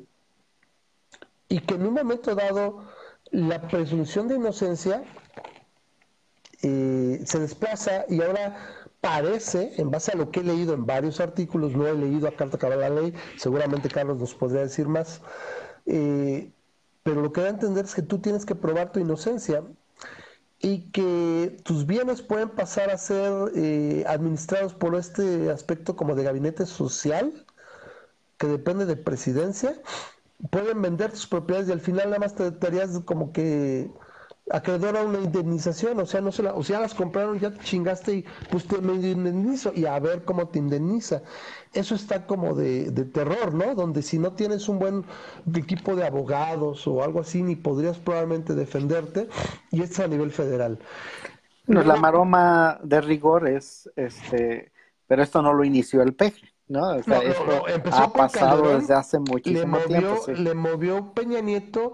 y que en un momento dado la presunción de inocencia eh, se desplaza y ahora parece, en base a lo que he leído en varios artículos, no he leído a carta cabal la ley, seguramente Carlos nos podría decir más, eh, pero lo que da a entender es que tú tienes que probar tu inocencia y que tus bienes pueden pasar a ser eh, administrados por este aspecto como de gabinete social, que depende de presidencia, pueden vender tus propiedades y al final nada más te darías como que acreedor a una indemnización, o sea, no se la, o sea, las compraron, ya te chingaste y pues te me indemnizo y a ver cómo te indemniza. Eso está como de, terror, ¿no? Donde si no tienes un buen equipo de abogados o algo así, ni podrías probablemente defenderte, y esto es a nivel federal. la maroma de rigor es, este, pero esto no lo inició el peje. ¿no? O sea, esto ha pasado desde hace muchísimo tiempo. Le movió Peña Nieto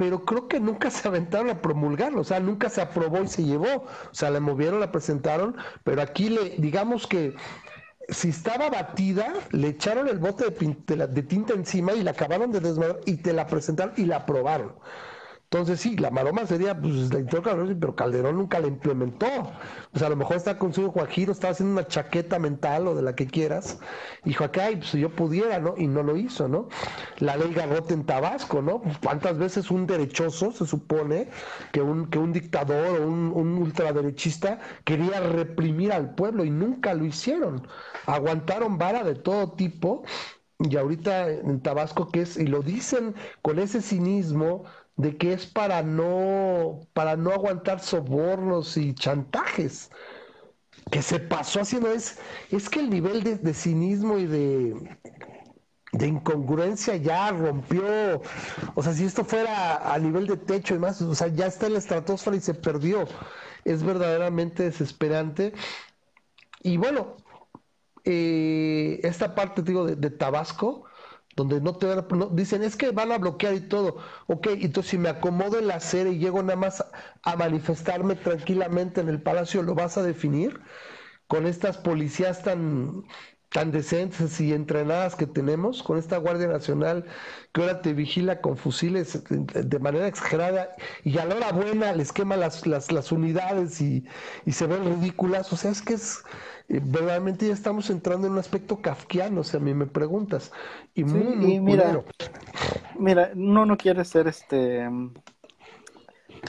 pero creo que nunca se aventaron a promulgarlo, o sea, nunca se aprobó y se llevó, o sea, la movieron, la presentaron, pero aquí le, digamos que si estaba batida, le echaron el bote de, de tinta encima y la acabaron de desmadrar y te la presentaron y la aprobaron. Entonces sí, la maroma sería, pues la intentó Calderón, pero Calderón nunca la implementó. Sea, a lo mejor está con su Guajiro, estaba haciendo una chaqueta mental o de la que quieras. Dijo acá, pues yo pudiera, ¿no? Y no lo hizo, ¿no? La ley Garrote en Tabasco, ¿no? ¿Cuántas veces un derechoso, se supone, que un, que un dictador o un, un ultraderechista quería reprimir al pueblo y nunca lo hicieron? Aguantaron vara de todo tipo y ahorita en Tabasco que es y lo dicen con ese cinismo de que es para no, para no aguantar sobornos y chantajes. Que se pasó haciendo es, es que el nivel de, cinismo y de, de incongruencia ya rompió. O sea, si esto fuera a nivel de techo y más, o sea, ya está en la estratosfera y se perdió. Es verdaderamente desesperante. Y bueno, eh, esta parte, digo, de Tabasco, donde no te van a, dicen es que van a bloquear y todo. Ok, entonces si me acomodo en la acera y llego nada más a, manifestarme tranquilamente en el palacio, ¿lo vas a definir? Con estas policías tan, tan decentes y entrenadas que tenemos, con esta Guardia Nacional que ahora te vigila con fusiles de manera exagerada y a la hora buena les quema las, las, las unidades y, y se ven ridículas. O sea, es que es verdaderamente ya estamos entrando en un aspecto kafkiano, si a mí me preguntas. Y muy, mira, mira, no, no quiere ser este,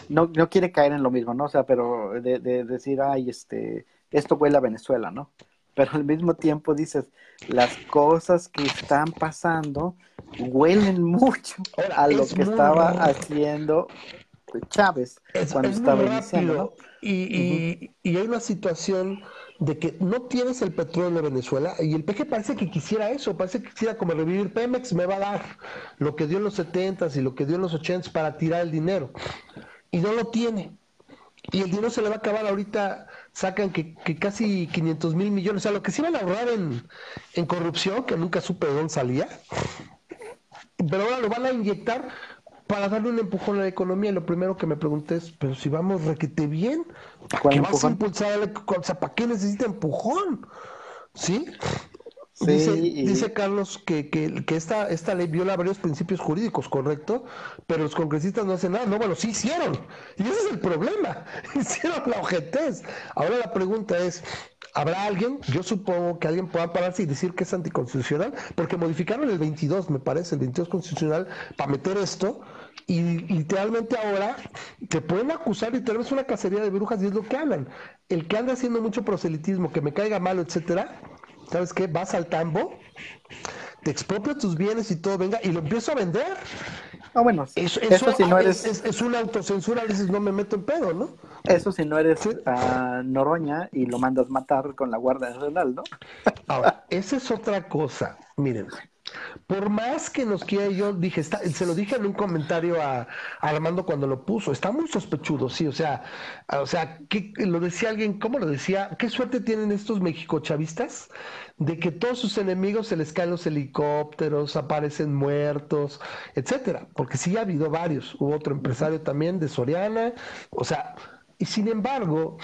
no, no quiere caer en lo mismo, ¿no? O sea, pero de, decir, ay, este, esto huele a Venezuela, ¿no? pero al mismo tiempo dices, las cosas que están pasando huelen mucho a lo que estaba haciendo Chávez cuando estaba iniciando. Y, y, hay una situación de que no tienes el petróleo de Venezuela y el PG parece que quisiera eso, parece que quisiera como revivir Pemex, me va a dar lo que dio en los 70s y lo que dio en los 80s para tirar el dinero. Y no lo tiene. Y el dinero se le va a acabar ahorita, sacan que, casi 500 mil millones, o sea, lo que se iban a ahorrar en, en corrupción, que nunca supe de dónde salía, pero ahora lo van a inyectar para darle un empujón a la economía. Lo primero que me pregunté es, pero si vamos requete bien, ¿para qué vas a impulsar O sea, ¿para qué necesita empujón? ¿Sí? dice, Carlos que, que, que, esta, esta ley viola varios principios jurídicos, correcto, pero los congresistas no hacen nada. No, bueno, sí hicieron. Y ese es el problema. Hicieron la ojetez. Ahora la pregunta es, ¿habrá alguien? Yo supongo que alguien pueda pararse y decir que es anticonstitucional, porque modificaron el 22, me parece, el 22 constitucional, para meter esto. Y literalmente ahora te pueden acusar y vez una cacería de brujas y es lo que hablan. El que anda haciendo mucho proselitismo, que me caiga malo, etcétera, ¿sabes qué? Vas al tambo, te expropio tus bienes y todo, venga, y lo empiezo a vender. Ah, bueno, eso, eso, si no eres... Es, una autocensura, dices, no me meto en pedo, ¿no? Eso si no eres ah, Noroña y lo mandas matar con la Guardia Nacional, ¿no? Ahora, esa es otra cosa. Miren, por más que nos quiera, yo dije, se lo dije en un comentario a, Armando cuando lo puso, está muy sospechudo, sí, o sea, o sea, lo decía alguien, ¿cómo lo decía? ¿Qué suerte tienen estos mexicochavistas de que todos sus enemigos se les caen los helicópteros, aparecen muertos, etcétera? Porque sí ha habido varios, hubo otro empresario también de Soriana, o sea, y sin embargo,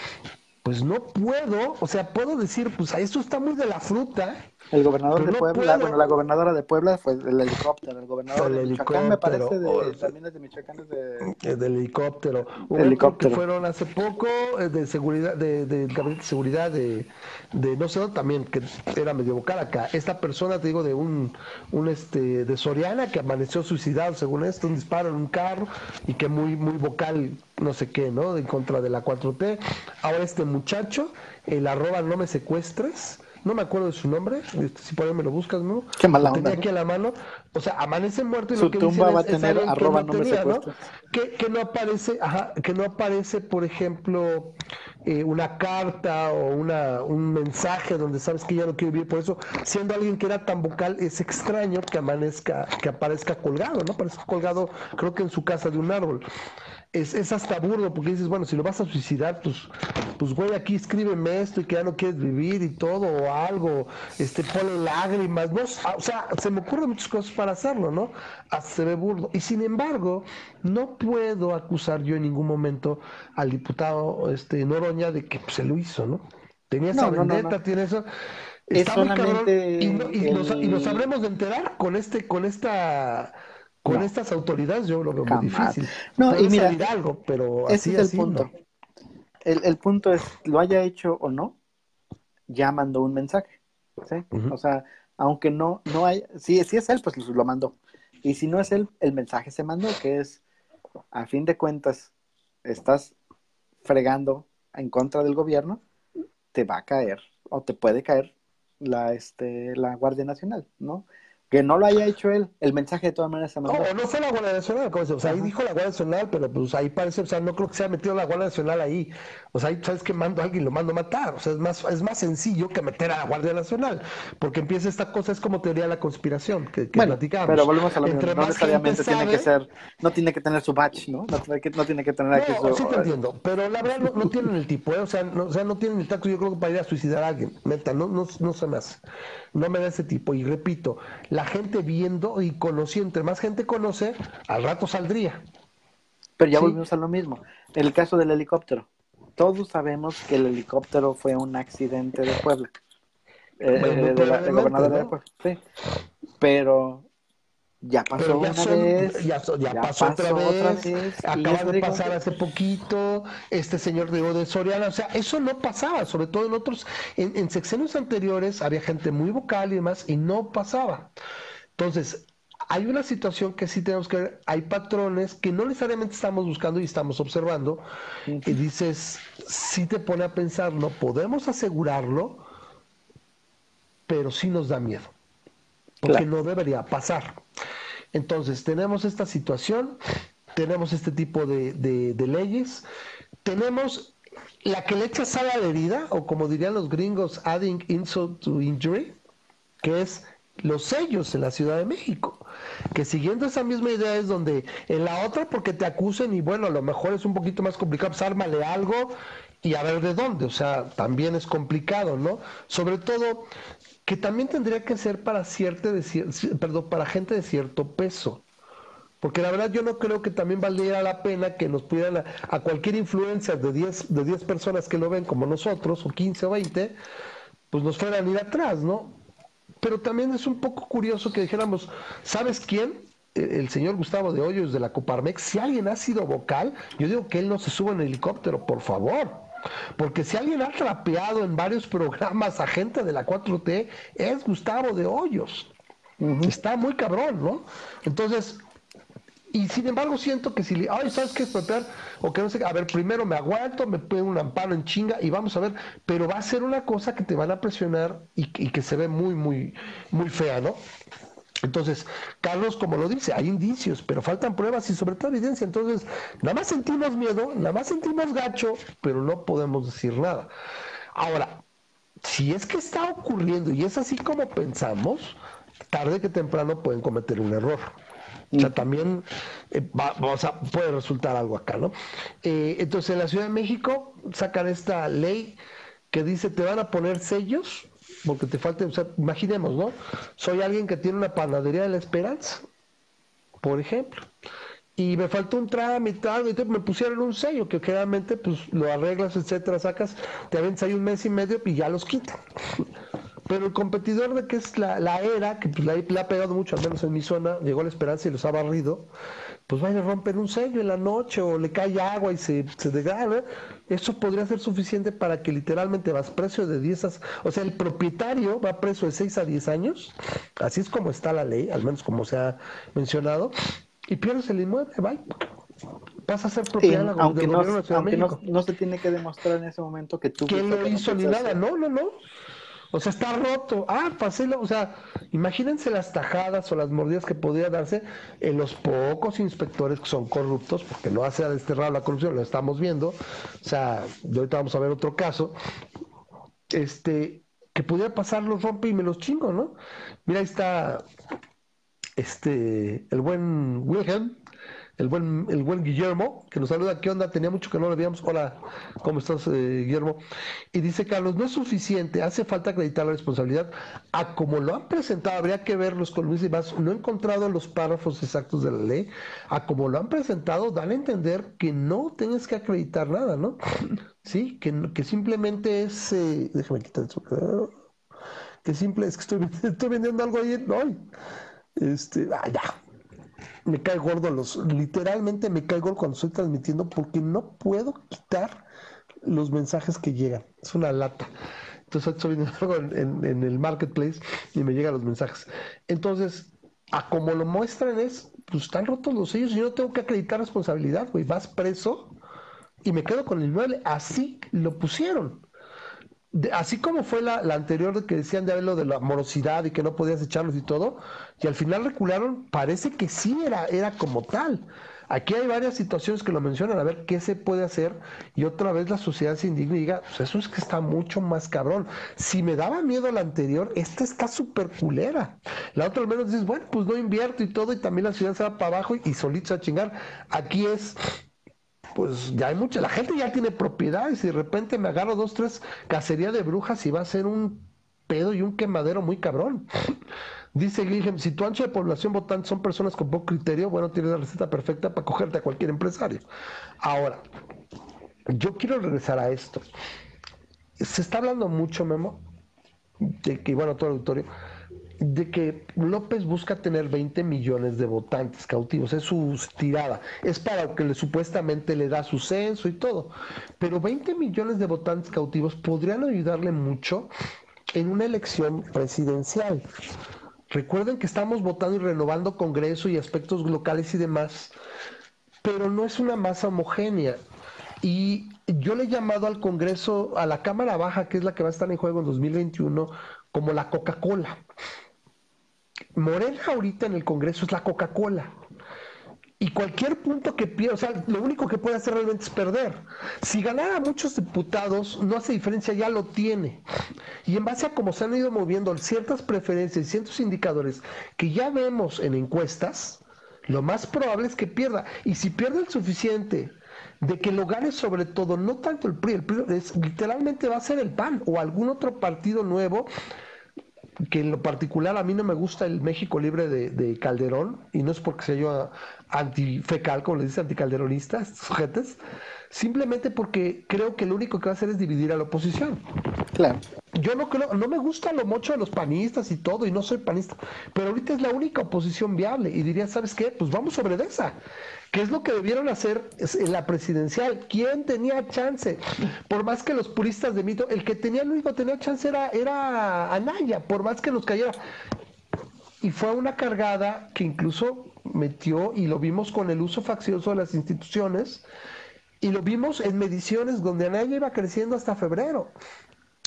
pues no puedo, o sea, puedo decir, pues esto está muy de la fruta, el gobernador de Puebla, bueno, la gobernadora de Puebla fue el helicóptero, el gobernador de Michoacán me parece, de, también es de Michoacán, es de... del helicóptero. Un helicóptero. que fueron hace poco eh, de seguridad, de, de, de seguridad de, de, no sé dónde también, que era medio vocal acá. Esta persona, te digo, de un, un este, de Soriana que amaneció suicidado, según esto, un disparo en un carro y que muy, muy vocal, no sé qué, ¿no? En contra de la 4T. Ahora este muchacho, el arroba no me secuestres, no me acuerdo de su nombre, este, si por ahí me lo buscas, ¿no? Qué mala onda. Tenía aquí a la mano, o sea, amanece muerto y su lo que tumba va a tener arroba no, me ¿no? Que, que, no aparece, ajá, que no aparece, por ejemplo, eh, una carta o una, un mensaje donde sabes que ya no quiere vivir, por eso, siendo alguien que era tan vocal, es extraño que amanezca, que aparezca colgado, ¿no? Aparezca colgado, creo que en su casa de un árbol es, es, hasta burdo porque dices, bueno, si lo vas a suicidar, pues, pues güey, aquí escríbeme esto y que ya no quieres vivir y todo, o algo, este, pone lágrimas, no, o sea, se me ocurren muchas cosas para hacerlo, ¿no? Hasta se ve burdo. Y sin embargo, no puedo acusar yo en ningún momento al diputado este, Noroña de que pues, se lo hizo, ¿no? Tenía esa vendetta, tiene eso. Está muy cabrón, y, nos, y nos habremos de enterar con este, con esta con estas autoridades yo lo veo muy difícil. No, y mira, algo, pero ese es el punto. El, punto es, lo haya hecho o no, ya mandó un mensaje. ¿sí? O sea, aunque no, no hay, si, si es él, pues lo mandó. Y si no es él, el mensaje se mandó, que es, a fin de cuentas, estás fregando en contra del gobierno, te va a caer o te puede caer la, este, la Guardia Nacional, ¿no? Que no lo haya hecho él, el mensaje de todas maneras se mandó. No, no fue la Guardia Nacional, o sea, ahí dijo la Guardia Nacional, pero pues ahí parece, o sea, no creo que se haya metido la Guardia Nacional ahí. O sea, ahí sabes que mando a alguien lo mando a matar. O sea, es más, es más sencillo que meter a la Guardia Nacional, porque empieza esta cosa, es como teoría de la conspiración, que, que bueno, Pero volvemos a lo mismo, no necesariamente tiene que ser, no tiene que tener su batch, ¿no? No tiene que, no tiene que tener no, sí te entiendo, pero la verdad no, tienen el tipo, ¿eh? o, sea, no, o sea, no tienen el tacto, yo creo que para ir a suicidar a alguien, neta, no, no, no se me hace no me da ese tipo. Y repito, la gente viendo y conociendo, entre más gente conoce, al rato saldría. Pero ya volvemos a lo mismo. El caso del helicóptero, todos sabemos que el helicóptero fue un accidente de Puebla. Eh, eh, de la, de Puebla. Sí. Pero ya pasó una vez. Ya, pasó, otra vez. acaba de pasar hace poquito. Este señor Diego de Soriana. O sea, eso no pasaba. Sobre todo en otros. En, sexenios anteriores había gente muy vocal y demás. Y no pasaba. Entonces, hay una situación que sí tenemos que ver. Hay patrones que no necesariamente estamos buscando y estamos observando. Y dices, si te pone a pensar, no podemos asegurarlo pero sí nos da miedo, porque no debería pasar. Entonces, tenemos esta situación, tenemos este tipo de, de leyes, tenemos la que le echa sal a la herida, o como dirían los gringos, adding insult to injury, que es los sellos en la Ciudad de México. Que siguiendo esa misma idea es donde en la otra, porque te acusen y bueno, a lo mejor es un poquito más complicado, pues ármale algo y a ver de dónde. O sea, también es complicado, ¿no? Sobre todo que también tendría que ser para, cierta de, perdón, para gente de cierto peso. Porque la verdad yo no creo que también valiera la pena que nos pudieran a, cualquier influencia de 10 de 10 personas que lo ven como nosotros, o 15 o 20, pues nos fueran a ir atrás, ¿no? Pero también es un poco curioso que dijéramos, ¿sabes quién? E, el señor Gustavo de Hoyos de la Coparmex, si alguien ha sido vocal, yo digo que él no se suba en helicóptero, por favor. Porque si alguien ha trapeado en varios programas a gente de la 4T, es Gustavo de Hoyos. Está muy cabrón, ¿no? Entonces, y sin embargo siento que si le, ay, ¿sabes qué es trapear? O que no sé, a ver, primero me aguanto, me pongo un amparo en chinga y vamos a ver, pero va a ser una cosa que te van a presionar y, que se ve muy, muy, muy fea, ¿no? Entonces, Carlos, como lo dice, hay indicios, pero faltan pruebas y sobre todo evidencia. Entonces, nada más sentimos miedo, nada más sentimos gacho, pero no podemos decir nada. Ahora, si es que está ocurriendo y es así como pensamos, tarde que temprano pueden cometer un error. O sea, también eh, puede resultar algo acá, ¿no? Eh, entonces, en la Ciudad de México sacan esta ley que dice te van a poner sellos porque te falta, o sea, imaginemos, ¿no? Soy alguien que tiene una panadería de la esperanza, por ejemplo, y me faltó un trámite, y me pusieron un sello que generalmente pues lo arreglas, etcétera, sacas, te aventas ahí un mes y medio y ya los quitan. Pero el competidor de que es la, la era, que pues, le, ha pegado mucho, al menos en mi zona, llegó la esperanza y los ha barrido, pues vaya a romper un sello en la noche o le cae agua y se, se degrada. Eso podría ser suficiente para que literalmente vas preso de 10 a... O sea, el propietario va preso de 6 a 10 años, así es como está la ley, al menos como se ha mencionado, y pierdes el inmueble, bye pasa a ser propiedad de aunque, no, aunque no, no, se tiene que demostrar en ese momento que tú... ¿Quién lo hizo ni nada? No, no, no. O sea, está roto. Ah, paselo. O sea, imagínense las tajadas o las mordidas que podría darse en los pocos inspectores que son corruptos, porque no hace a desterrar la corrupción, lo estamos viendo. O sea, ahorita vamos a ver otro caso. Este, que pudiera pasar los rompe y me los chingo, ¿no? Mira, ahí está este, el buen Wilhelm, el buen, el buen Guillermo, que nos saluda, ¿qué onda? Tenía mucho que no lo veíamos. Hola, ¿cómo estás, eh, Guillermo? Y dice Carlos, no es suficiente, hace falta acreditar la responsabilidad. A como lo han presentado, habría que ver los columnistas y más, no he encontrado los párrafos exactos de la ley, a como lo han presentado, dan a entender que no tienes que acreditar nada, ¿no? Sí, que, que simplemente es, eh, déjame quitar eso, que simple, es que estoy, estoy vendiendo algo ahí, no, este, ah, ya, me cae gordo los, literalmente me cae gordo cuando estoy transmitiendo porque no puedo quitar los mensajes que llegan. Es una lata. Entonces estoy en, el marketplace y me llegan los mensajes. Entonces, a como lo muestran es, pues están rotos los sellos y yo no tengo que acreditar responsabilidad, güey. Vas preso y me quedo con el inmueble. Así lo pusieron así como fue la, anterior que decían de lo de la morosidad y que no podías echarlos y todo, y al final recularon, parece que sí era, era como tal. Aquí hay varias situaciones que lo mencionan, a ver qué se puede hacer, y otra vez la sociedad se indigna y diga, pues eso es que está mucho más cabrón. Si me daba miedo la anterior, esta está súper culera. La otra al menos dices, bueno, pues no invierto y todo, y también la ciudad se va para abajo y, y solito a chingar. Aquí es pues ya hay mucha, la gente ya tiene propiedades y de repente me agarro dos, tres cacería de brujas y va a ser un pedo y un quemadero muy cabrón. Dice Guilhem, si tu ancho de población votante son personas con poco criterio, bueno, tienes la receta perfecta para cogerte a cualquier empresario. Ahora, yo quiero regresar a esto. Se está hablando mucho, Memo, de que, bueno, todo el auditorio, de que López busca tener 20 millones de votantes cautivos, es su tirada, es para que le, supuestamente le da su censo y todo, pero 20 millones de votantes cautivos podrían ayudarle mucho en una elección presidencial. Recuerden que estamos votando y renovando Congreso y aspectos locales y demás, pero no es una masa homogénea. Y yo le he llamado al Congreso, a la Cámara Baja, que es la que va a estar en juego en 2021, como la Coca-Cola. Morena ahorita en el Congreso es la Coca-Cola. Y cualquier punto que pierda, o sea, lo único que puede hacer realmente es perder. Si ganara muchos diputados, no hace diferencia, ya lo tiene. Y en base a cómo se han ido moviendo ciertas preferencias y ciertos indicadores que ya vemos en encuestas, lo más probable es que pierda. Y si pierde el suficiente de que lo gane sobre todo, no tanto el PRI, el PRI es, literalmente va a ser el PAN o algún otro partido nuevo que en lo particular a mí no me gusta el México libre de, Calderón, y no es porque sea yo antifecal, como le dice, anticalderonista, sujetes, simplemente porque creo que lo único que va a hacer es dividir a la oposición. Claro. Yo no creo, no me gusta lo mucho de los panistas y todo, y no soy panista, pero ahorita es la única oposición viable, y diría, ¿sabes qué? Pues vamos sobre esa. ¿Qué es lo que debieron hacer en la presidencial? ¿Quién tenía chance? Por más que los puristas de mito, el que tenía el único que tenía chance era, era Anaya, por más que nos cayera. Y fue una cargada que incluso metió, y lo vimos con el uso faccioso de las instituciones, y lo vimos en mediciones donde Anaya iba creciendo hasta febrero.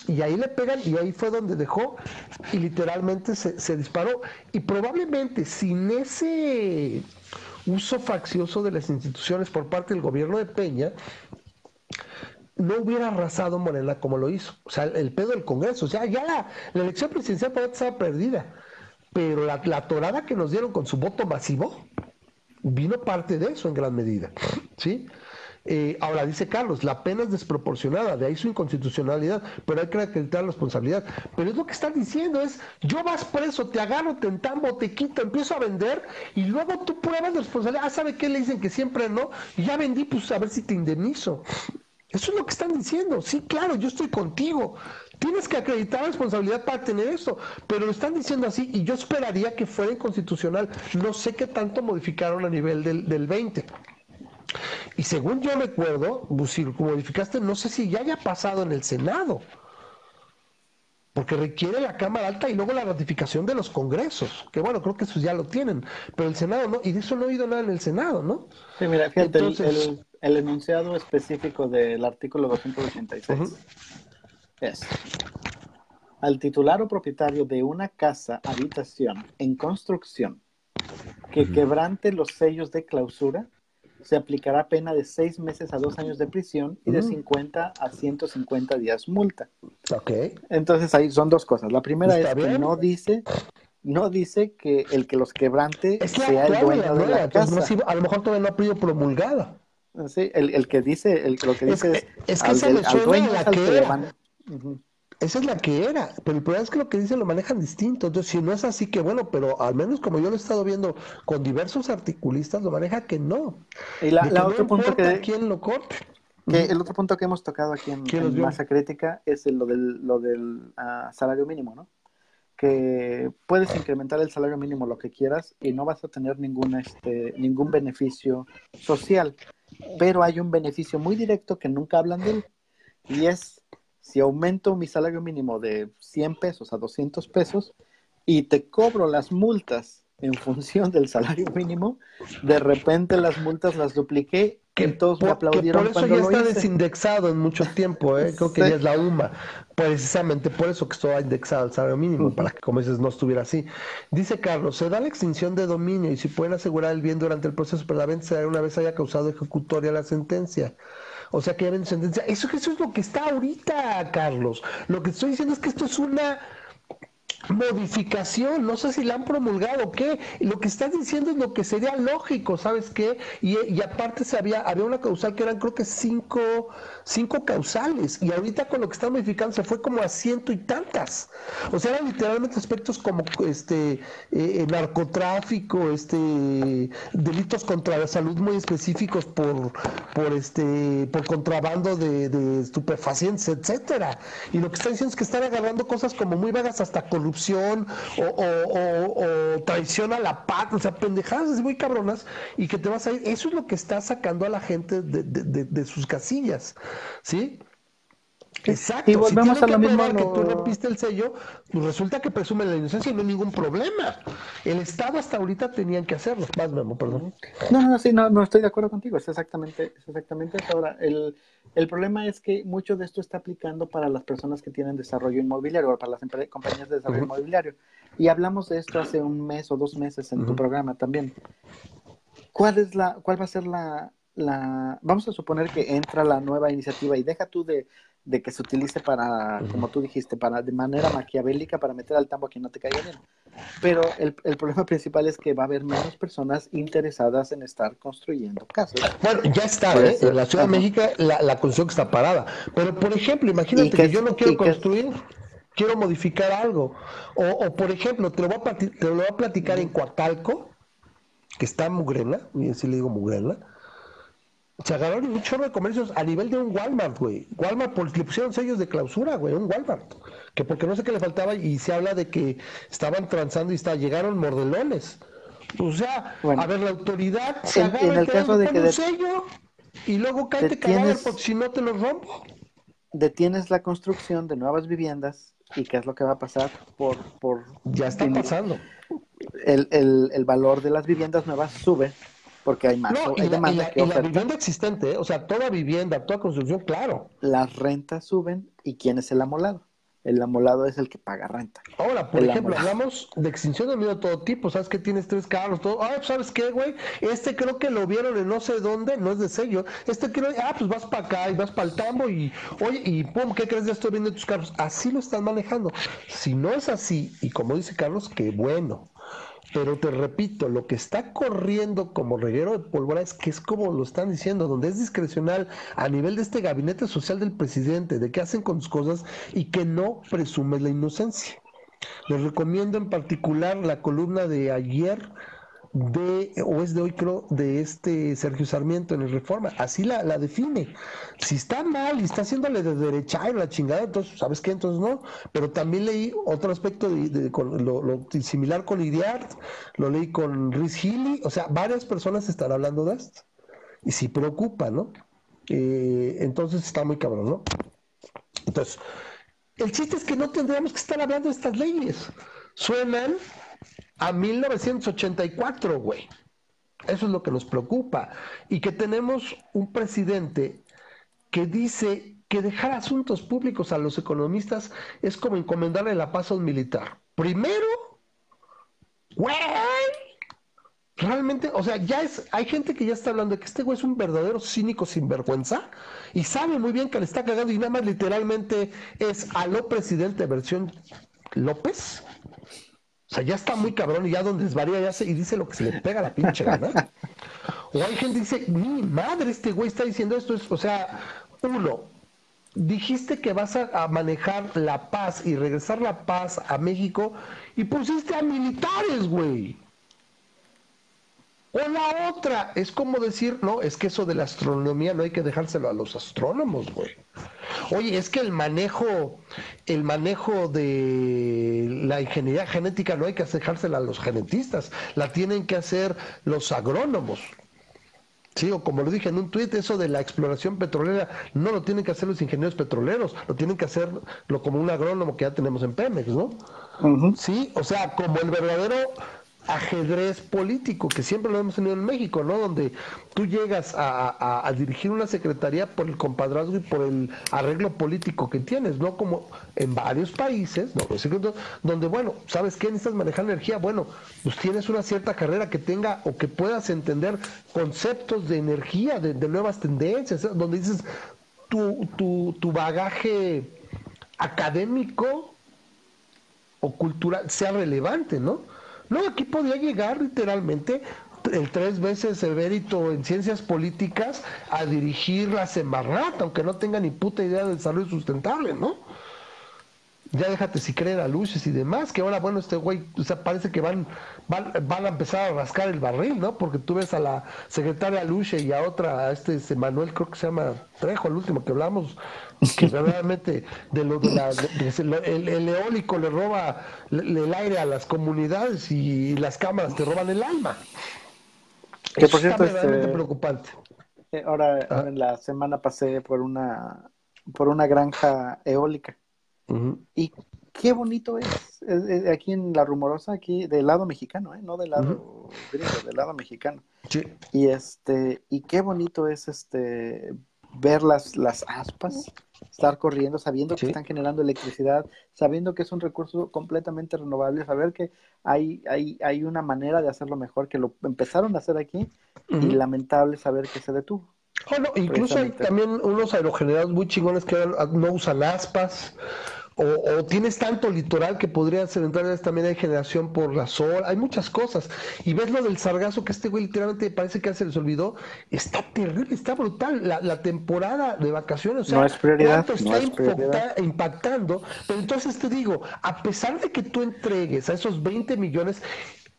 Y ahí le pegan y ahí fue donde dejó y literalmente se, disparó. Y probablemente sin ese uso faccioso de las instituciones por parte del gobierno de Peña, no hubiera arrasado Morena como lo hizo. O sea, el pedo del Congreso. O sea, ya la, elección presidencial estaba perdida. Pero la, la torada que nos dieron con su voto masivo vino parte de eso en gran medida. ¿Sí? Eh, ahora dice Carlos, la pena es desproporcionada, de ahí su inconstitucionalidad, pero hay que acreditar la responsabilidad. Pero es lo que están diciendo, es yo vas preso, te agarro, te entambo, te quito, empiezo a vender y luego tú pruebas de responsabilidad. Ah, ¿sabe qué le dicen que siempre no? Y ya vendí, pues a ver si te indemnizo. Eso es lo que están diciendo. Sí, claro, yo estoy contigo. Tienes que acreditar responsabilidad para tener eso, pero lo están diciendo así y yo esperaría que fuera inconstitucional. No sé qué tanto modificaron a nivel del, del 20. Y según yo recuerdo, si lo modificaste, no sé si ya haya pasado en el Senado, porque requiere la Cámara Alta y luego la ratificación de los congresos, que bueno, creo que eso ya lo tienen, pero el Senado no, y de eso no he oído nada en el Senado, ¿no? Sí, mira, fíjate, el, el, enunciado específico del artículo 286 es, al titular o propietario de una casa, habitación en construcción que quebrante los sellos de clausura, se aplicará pena de seis meses a dos años de prisión y de 50 a 150 días multa. Ok. Entonces ahí son dos cosas. La primera es que no dice, no dice que el que los quebrante sea el dueño de la casa. a lo mejor todavía no ha pedido promulgada. Sí, el, el que dice, el, lo que dice es, es, que al, al dueño la que, esa es la que era, pero el problema es que lo que dicen lo manejan distinto. Entonces, si no es así, que bueno, pero al menos como yo lo he estado viendo con diversos articulistas, lo maneja que no. Y la, otro punto que, quién lo corte. Que el otro punto que hemos tocado aquí en, Masa Crítica es lo del, lo del ah, salario mínimo, ¿no? Que puedes incrementar el salario mínimo lo que quieras y no vas a tener ningún, este, ningún beneficio social. Pero hay un beneficio muy directo que nunca hablan de él y es si aumento mi salario mínimo de 100 pesos a 200 pesos y te cobro las multas en función del salario mínimo, de repente las multas las dupliqué que todos me aplaudieron. por eso ya está desindexado en mucho tiempo, ¿eh? creo que ya es la UMA. Precisamente por eso que estaba indexado el salario mínimo, para que como dices no estuviera así. Dice Carlos, se da la extinción de dominio y si pueden asegurar el bien durante el proceso, pero la venta una vez haya causado ejecutoria la sentencia. O sea que ya ven sentencia. Eso, eso es lo que está ahorita, Carlos. Lo que estoy diciendo es que esto es una modificación, no sé si la han promulgado qué, lo que estás diciendo es lo que sería lógico, ¿sabes qué? Y, aparte se había, había una causal que eran creo que cinco, cinco causales, y ahorita con lo que están modificando se fue como a ciento y tantas. O sea, eran literalmente aspectos como este eh, narcotráfico, este delitos contra la salud muy específicos por, por este, por contrabando de, de estupefacientes, etcétera. Y lo que están diciendo es que están agarrando cosas como muy vagas hasta corrupción o, traición a la paz, o sea, pendejadas muy cabronas y que te vas a ir. Eso es lo que está sacando a la gente de, sus casillas, ¿sí? Exacto. Y volvemos a lo mismo. que tú rompiste el sello, pues resulta que presume la inocencia y no hay ningún problema. El Estado hasta ahorita tenían que hacerlo. Más, Memo, perdón. No, no, sí, no, no estoy de acuerdo contigo. Es exactamente, es exactamente eso. Ahora, el, el problema es que mucho de esto está aplicando para las personas que tienen desarrollo inmobiliario o para las compañías de desarrollo inmobiliario. Y hablamos de esto hace un mes o dos meses en tu programa también. ¿Cuál es la, cuál va a ser la, la, vamos a suponer que entra la nueva iniciativa y deja tú de, de que se utilice para, como tú dijiste, para de manera maquiavélica para meter al tambo a quien no te caiga bien. Pero el, el, problema principal es que va a haber menos personas interesadas en estar construyendo casas. Bueno, ya está, ¿eh? En la Ciudad de México la, la construcción está parada. Pero, por ejemplo, imagínate que, yo no quiero construir, quiero modificar algo. O, o, por ejemplo, te lo, voy a, te lo voy a platicar en Coacalco, que está y así le digo Mugrena se agarraron un chorro de comercios a nivel de un Walmart, güey. Walmart le pusieron sellos de clausura, güey, un Walmart. Que porque no sé qué le faltaba y se habla de que estaban transando y está, llegaron mordelones. O sea, a ver, la autoridad se agarra en el caso de que un sello y luego cállate cadáver porque si no te lo rompo. Detienes la construcción de nuevas viviendas y qué es lo que va a pasar por... por ya está pasando. El, el, el valor de las viviendas nuevas sube porque hay más. No, y, la, vivienda existente, o sea, toda vivienda, toda construcción, claro. Las rentas suben y ¿quién es el amolado? El amolado es el que paga renta. Ahora, por ejemplo, hablamos de extinción de miedo de todo tipo. ¿Sabes que tienes tres carros? Todo. Ah, ¿sabes qué, güey? Este creo que lo vieron en no sé dónde, no es de sello. Este creo, ah, pues vas para acá y vas para el tambo y, oye, y pum, ¿qué crees? Ya estoy viendo tus carros. Así lo están manejando. Si no es así, y como dice Carlos, qué bueno. Pero te repito, lo que está corriendo como reguero de pólvora es que es como lo están diciendo, donde es discrecional a nivel de este gabinete social del presidente, de qué hacen con sus cosas y que no presume la inocencia. Les recomiendo en particular la columna de ayer de, o es de hoy creo, de este Sergio Sarmiento en el Reforma. Así la, la define. Si está mal y está haciéndole de derecha la chingada, entonces, ¿sabes qué? Entonces no. Pero también leí otro aspecto de, lo, similar con Idiart, lo leí con Rhys Healy, o sea, varias personas están hablando de esto. Y sí preocupa, ¿no? Eh, entonces está muy cabrón, ¿no? Entonces, el chiste es que no tendríamos que estar hablando de estas leyes. Suenan a 1984, güey. Eso es lo que nos preocupa. Y que tenemos un presidente que dice que dejar asuntos públicos a los economistas es como encomendarle la paz a un militar. Primero, güey, realmente, o sea, ya es, hay gente que ya está hablando de que este güey es un verdadero cínico sinvergüenza y sabe muy bien que le está cagando y nada más literalmente es a lo presidente versión López o sea, ya está muy cabrón y ya donde desvaría ya se, y dice lo que se le pega a la pinche gana. o hay gente que dice, mi madre, este güey está diciendo esto. Es, o sea, uno, dijiste que vas a, manejar la paz y regresar la paz a México y pusiste a militares, güey. O la otra, es como decir, no, es que eso de la astronomía no hay que dejárselo a los astrónomos, güey. Oye, es que el manejo, el manejo de la ingeniería genética no hay que dejársela a los genetistas, la tienen que hacer los agrónomos. Sí, o como lo dije en un tuit, eso de la exploración petrolera no lo tienen que hacer los ingenieros petroleros, lo tienen que hacerlo como un agrónomo que ya tenemos en Pemex, ¿no? Sí, o sea, como el verdadero ajedrez político que siempre lo hemos tenido en México, ¿no? Donde tú llegas a, dirigir una secretaría por el compadrazgo y por el arreglo político que tienes, no como en varios países, ¿no? donde, bueno, ¿sabes qué? Necesitas manejar energía, bueno, pues tienes una cierta carrera que tenga o que puedas entender conceptos de energía, de, nuevas tendencias, donde dices tu, tu, tu bagaje académico o cultural sea relevante, ¿no? No, aquí podía llegar literalmente el tres veces evérito en ciencias políticas a dirigir la Semarnat, aunque no tenga ni puta idea del desarrollo sustentable, ¿no? Ya déjate si creen a luces y demás, que ahora, bueno, este güey, o sea, parece que van, van, van, a empezar a rascar el barril, ¿no? Porque tú ves a la secretaria Luche y a otra, a este, este Manuel, creo que se llama Trejo, el último que hablamos, que realmente de lo de la, el, eólico le roba el aire a las comunidades y las cámaras te roban el alma. Que por cierto, es este, preocupante. Eh, ahora, ah. en la semana pasé por una por una granja eólica. Y qué bonito es, aquí en La Rumorosa, aquí del lado mexicano, ¿eh? no del lado gringo, del lado mexicano. Sí. Y este, y qué bonito es este ver las, las aspas, estar corriendo, sabiendo que están generando electricidad, sabiendo que es un recurso completamente renovable, saber que hay, hay, hay una manera de hacerlo mejor, que lo empezaron a hacer aquí, y lamentable saber que se detuvo. Bueno, incluso hay también unos aerogeneradores muy chingones que no usan aspas, o, tienes tanto litoral que podrías entrar también hay generación por la sol, hay muchas cosas. Y ves lo del sargazo que este güey literalmente parece que se les olvidó, está terrible, está brutal. La, temporada de vacaciones, o sea, no es prioridad, está impactando. Pero entonces te digo, a pesar de que tú entregues a esos 20 millones,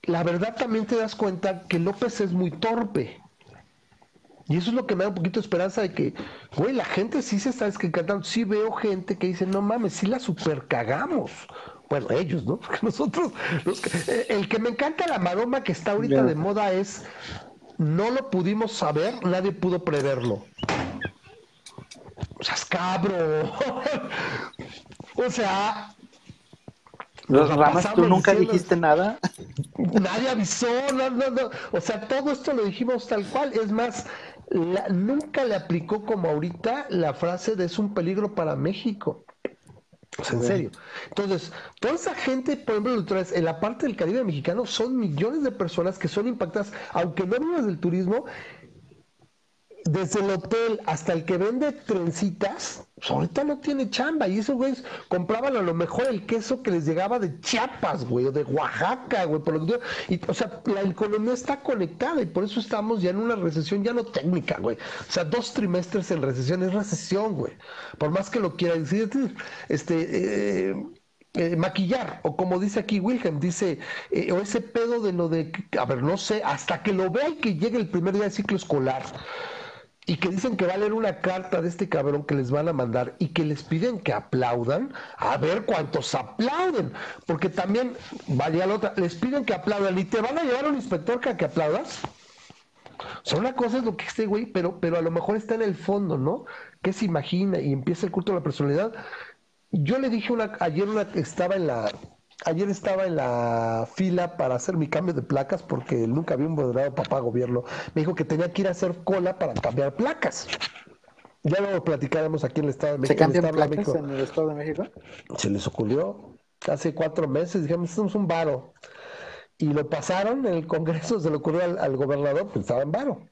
la verdad también te das cuenta que López es muy torpe. Y eso es lo que me da un poquito de esperanza de que, güey, la gente sí se está encantando. Sí veo gente que dice, no mames, sí la super cagamos. Bueno, ellos, ¿no? Porque nosotros, eh, el que me encanta la maroma que está ahorita de moda es, no lo pudimos saber, nadie pudo preverlo. O sea, es cabro. o sea, los ramas, tú nunca dijiste nada. Nadie avisó, no, no, no. O sea, todo esto lo dijimos tal cual. Es más, nunca le aplicó como ahorita la frase de es un peligro para México. O sea, en serio. Entonces, toda esa gente, por ejemplo, en la parte del Caribe mexicano son millones de personas que son impactadas, aunque no vivas del turismo, desde el hotel hasta el que vende trencitas, pues, ahorita no tiene chamba. Y esos güeyes compraban a lo mejor el queso que les llegaba de Chiapas, güey, o de Oaxaca, güey. Por lo que, y, o sea, la economía está conectada y por eso estamos ya en una recesión ya no técnica, güey. O sea, dos trimestres en recesión es recesión, güey. Por más que lo quiera decir, este. Eh, eh, maquillar, o como dice aquí Wilhelm, dice, eh, o ese pedo de lo de, a ver, no sé, hasta que lo vea y que llegue el primer día del ciclo escolar y que dicen que va a leer una carta de este cabrón que les van a mandar y que les piden que aplaudan, a ver cuántos aplauden, porque también, vaya la otra, les piden que aplaudan y te van a llevar a un inspector que, que aplaudas. O sea, una cosa lo que este güey, pero, pero a lo mejor está en el fondo, ¿no? ¿Qué se imagina? Y empieza el culto de la personalidad. Yo le dije una, ayer una, estaba en la, Ayer estaba en la fila para hacer mi cambio de placas porque nunca había un moderado papá gobierno. Me dijo que tenía que ir a hacer cola para cambiar placas. Ya lo platicaremos aquí en el Estado de México. ¿Se cambian placas en el Estado de México? Se les ocurrió hace cuatro meses. Dijimos, es un varo. Y lo pasaron en el Congreso, se le ocurrió al, gobernador, pensaba en varo.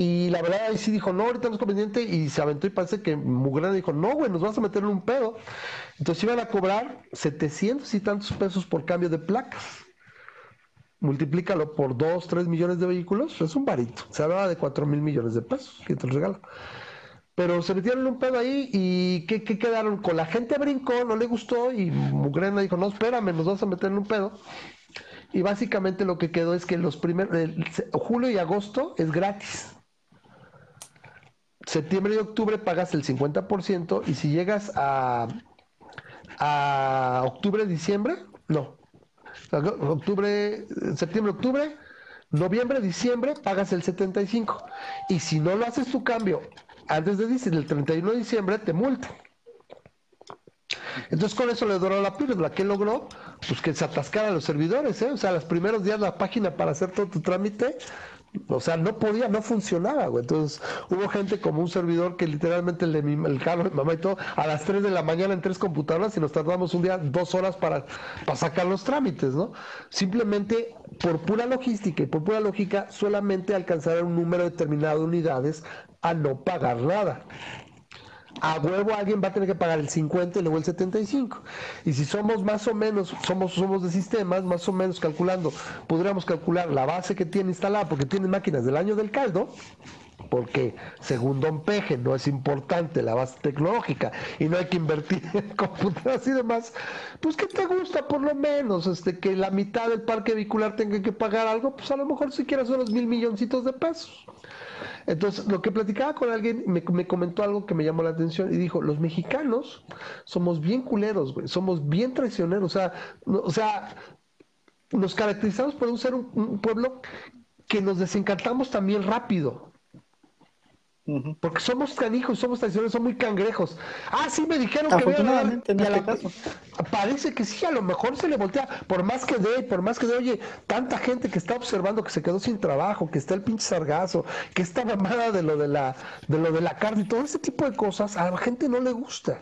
Y la verdad ahí sí dijo, no, ahorita no es conveniente, y se aventó y parece que Mugrana dijo, no, güey, nos vas a meter en un pedo. Entonces iban a cobrar 700 y tantos pesos por cambio de placas. Multiplícalo por 2, 3 millones de vehículos, es un varito. Se hablaba de 4 mil millones de pesos, que te. Pero se metieron en un pedo ahí y ¿qué, quedaron? Con la gente brincó, no le gustó y Mugrena dijo, no, espérame, nos vas a meter en un pedo. Y básicamente lo que quedó es que los primeros, julio y agosto es gratis septiembre y octubre pagas el 50% y si llegas a, a octubre, diciembre, no. Octubre, septiembre, octubre, noviembre, diciembre, pagas el 75. Y si no lo haces tu cambio antes de diciembre, el 31 de diciembre, te multa. Entonces con eso le duró la píldora. ¿Qué logró? Pues que se atascaran los servidores, ¿eh? O sea, los primeros días la página para hacer todo tu trámite o sea, no podía, no funcionaba, güey. Entonces, hubo gente como un servidor que literalmente el, el carro, mi mamá y todo, a las 3 de la mañana en tres computadoras y nos tardamos un día, dos horas para, para sacar los trámites, ¿no? Simplemente por pura logística y por pura lógica, solamente alcanzar un número determinado de unidades a no pagar nada a huevo alguien va a tener que pagar el 50 y luego el 75. Y si somos más o menos, somos, somos de sistemas, más o menos calculando, podríamos calcular la base que tiene instalada, porque tiene máquinas del año del caldo, porque según Don Peje no es importante la base tecnológica y no hay que invertir en computadoras y demás, pues que te gusta por lo menos, este, que la mitad del parque vehicular tenga que pagar algo, pues a lo mejor si quieres unos mil milloncitos de pesos. Entonces, lo que platicaba con alguien, me, comentó algo que me llamó la atención y dijo, los mexicanos somos bien culeros, güey, somos bien traicioneros, o sea, o sea, nos caracterizamos por ser un, pueblo que nos desencantamos también rápido. Porque somos canijos, somos tradicionales, somos muy cangrejos. Ah, sí, me dijeron que Afortunadamente, en este caso. Parece que sí, a lo mejor se le voltea. Por más que de, por más que de, oye, tanta gente que está observando que se quedó sin trabajo, que está el pinche sargazo, que está mamada de lo de la, de lo de la carne y todo ese tipo de cosas, a la gente no le gusta.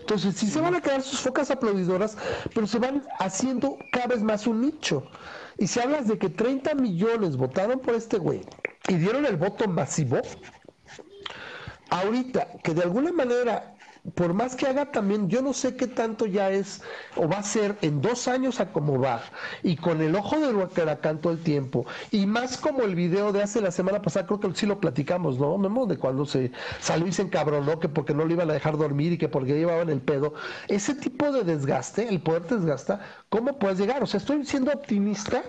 Entonces, sí se van a quedar sus focas aplaudidoras, pero se van haciendo cada vez más un nicho. Y si hablas de que 30 millones votaron por este güey y dieron el voto masivo, ahorita que de alguna manera por más que haga también, yo no sé qué tanto ya es o va a ser en dos años a cómo va y con el ojo del huracán todo el tiempo y más como el video de hace la semana pasada, creo que sí lo platicamos, ¿no? Memo, de cuando se salió y se encabronó que porque no le iban a dejar dormir y que porque llevaban el pedo. Ese tipo de desgaste, el poder te desgasta, ¿cómo puedes llegar? O sea, estoy siendo optimista,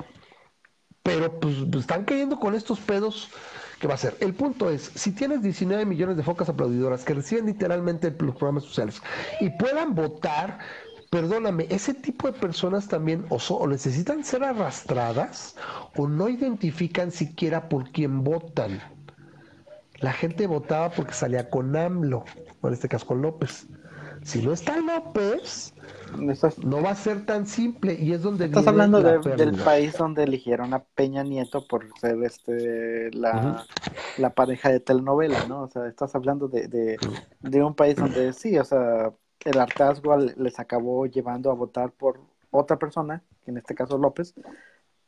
pero pues, pues están cayendo con estos pedos ¿Qué va a ser? El punto es, si tienes 19 millones de focas aplaudidoras que reciben literalmente los programas sociales y puedan votar, perdóname, ese tipo de personas también o, necesitan ser arrastradas o no identifican siquiera por quién votan. La gente votaba porque salía con AMLO, o en este caso con López. Si no está López, no va a ser tan simple y es donde estás hablando del país donde eligieron a Peña Nieto por ser este la, pareja de telenovela, ¿no? O sea, estás hablando de, de, un país donde sí, o sea, el hartazgo les acabó llevando a votar por otra persona, que en este caso López,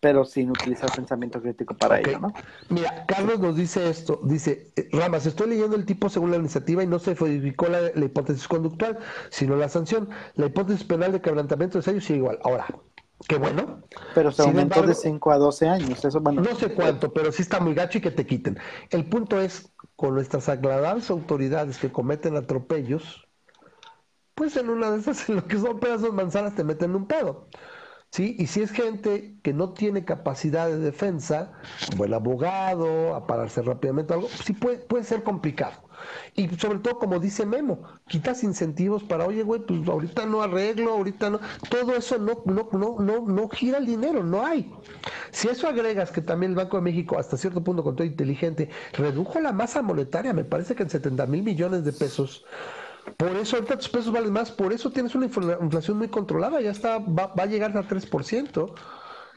pero sin utilizar pensamiento crítico para ello, ¿no? Mira, Carlos nos dice esto, dice, eh, Ramas, estoy leyendo el tipo según la iniciativa y no se modificó la, hipótesis conductual, sino la sanción. La hipótesis penal de quebrantamiento de sello sigue igual. Ahora, qué bueno. Pero se aumentó de 5 a 12 años, eso bueno. No sé cuánto, pero sí está muy gacho y que te quiten. El punto es, con nuestras agradables autoridades que cometen atropellos, pues en una de esas, en lo que son pedazos manzanas, te meten un pedo. ¿Sí? Y si es gente que no tiene capacidad de defensa, como el abogado, a pararse rápidamente algo, sí puede, puede ser complicado. Y sobre todo, como dice Memo, quitas incentivos para, oye, güey, pues ahorita no arreglo, ahorita no. Todo eso no, no, no, no, no gira el dinero, no hay. Si eso agregas que también el Banco de México, hasta cierto punto, con todo inteligente, redujo la masa monetaria, me parece que en 70 mil millones de pesos, por eso ahorita tus pesos valen más, por eso tienes una inflación muy controlada, ya está, va, a llegar al 3%,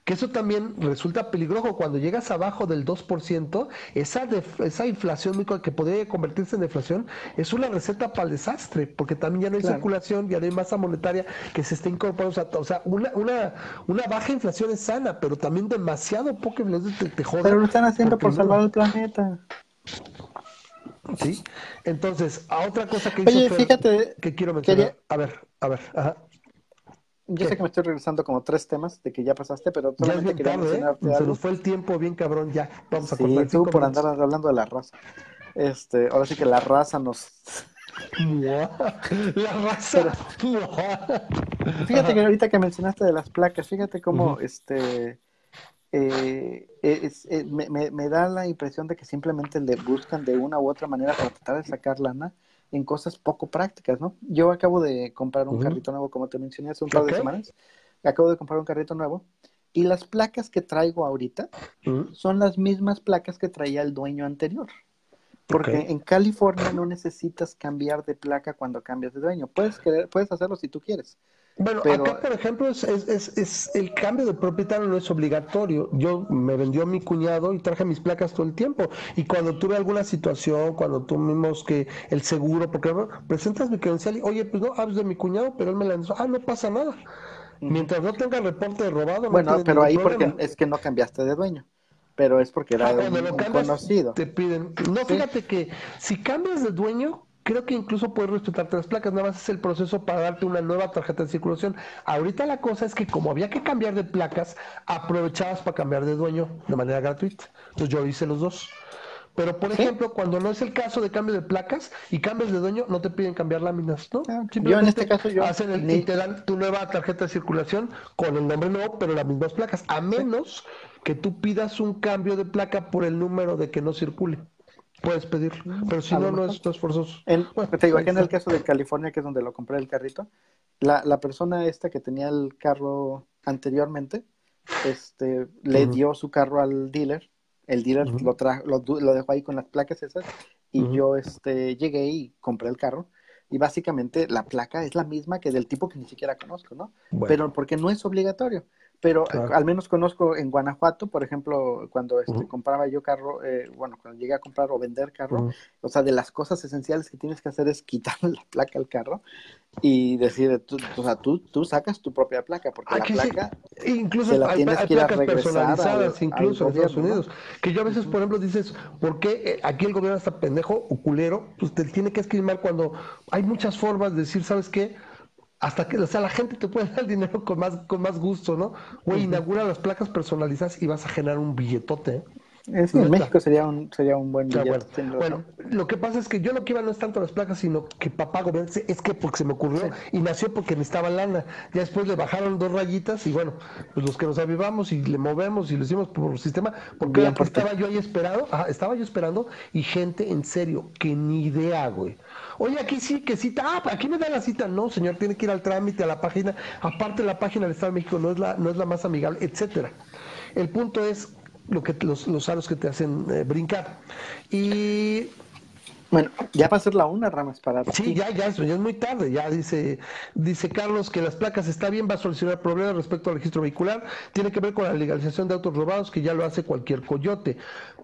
que eso también resulta peligroso. Cuando llegas abajo del 2%, esa, esa inflación que podría convertirse en deflación es una receta para el desastre, porque también ya no hay circulación, ya no hay masa monetaria que se esté incorporando, o sea, una, una, una baja inflación es sana, pero también demasiado poco te, te Pero lo están haciendo por salvar el planeta. ¿Sí? Entonces, a otra cosa que Oye, fíjate, que quiero mencionar. A ver, a ver, ajá. Yo sé que me estoy regresando como tres temas de que ya pasaste, pero ya es bien tarde, ¿eh? Se nos fue el tiempo bien cabrón, ya. Vamos a sí, tú por andar hablando de la raza. Este, ahora sí que la raza nos la raza. fíjate que ahorita que mencionaste de las placas, fíjate cómo este eh, eh, me, da la impresión de que simplemente le buscan de una u otra manera para tratar de sacar lana en cosas poco prácticas, ¿no? Yo acabo de comprar un carrito nuevo, como te mencioné hace un par de semanas. Acabo de comprar un carrito nuevo y las placas que traigo ahorita son las mismas placas que traía el dueño anterior. Porque en California no necesitas cambiar de placa cuando cambias de dueño. Puedes, querer, puedes hacerlo si tú quieres. Bueno, acá, por ejemplo, es, es, es, el cambio de propietario no es obligatorio. Yo me vendió mi cuñado y traje mis placas todo el tiempo. Y cuando tuve alguna situación, cuando tuvimos que el seguro, porque presentas mi credencial y, oye, pues no, hablas de mi cuñado, pero él me la dijo, ah, no pasa nada. Mientras no tenga reporte de robado. Bueno, pero ahí porque es que no cambiaste de dueño pero es porque era ah, un, conocido. Te piden. No, fíjate que si cambias de dueño, creo que incluso puedes respetarte las placas, nada más es el proceso para darte una nueva tarjeta de circulación. Ahorita la cosa es que como había que cambiar de placas, aprovechabas para cambiar de dueño de manera gratuita. Entonces yo hice los dos. Pero, por ejemplo, cuando no es el caso de cambio de placas y cambias de dueño, no te piden cambiar láminas, ¿no? Ah, yo en este caso yo... Hacen el, y te dan tu nueva tarjeta de circulación con el nombre nuevo, pero las mismas placas, a menos que tú pidas un cambio de placa por el número de que no circule. Puedes pedir, mm, pero si no, no es, forzoso. te digo, aquí en el caso de California, que es donde lo compré el carrito, la, la persona esta que tenía el carro anteriormente, este, le dio su carro al dealer, el dealer lo, trajo, lo, dejó ahí con las placas esas, y yo este, llegué y compré el carro y básicamente la placa es la misma que del tipo que ni siquiera conozco, ¿no? Pero porque no es obligatorio. Pero al menos conozco en Guanajuato, por ejemplo, cuando este, compraba yo carro, eh, bueno, cuando llegué a comprar o vender carro, o sea, de las cosas esenciales que tienes que hacer es quitarle la placa al carro y decir, tú, o sea, tú, tú sacas tu propia placa, porque la placa incluso la hay, hay placas personalizadas, incluso en Estados Unidos, que yo a veces, por ejemplo, dices, ¿por qué eh, aquí el gobierno está pendejo o culero? Pues te tiene que escribir cuando hay muchas formas de decir, ¿sabes qué? Hasta que, o sea, la gente te puede dar el dinero con más, con más gusto, ¿no? Güey, inaugura las placas personalizadas y vas a generar un billetote. En México sería un, sería un buen billete. Bueno, lo que pasa es que yo lo que iba no es tanto las placas, sino que papá gobierna, es que porque se me ocurrió y nació porque necesitaba lana. Ya después le bajaron dos rayitas y bueno, pues los que nos avivamos y le movemos y lo hicimos por el sistema, porque estaba yo ahí esperado, estaba yo esperando y gente en serio, que ni idea, güey. Oye, aquí sí, que cita. Ah, aquí me da la cita. No, señor, tiene que ir al trámite, a la página. Aparte, la página del Estado de México no es la, no es la más amigable, etcétera. El punto es lo que los, los aros que te hacen eh, brincar. Y bueno, ya va a ser la una, Ramas, para Sí, ya, ya, ya es muy tarde. Ya dice, dice Carlos que las placas está bien, va a solucionar problemas respecto al registro vehicular. Tiene que ver con la legalización de autos robados, que ya lo hace cualquier coyote.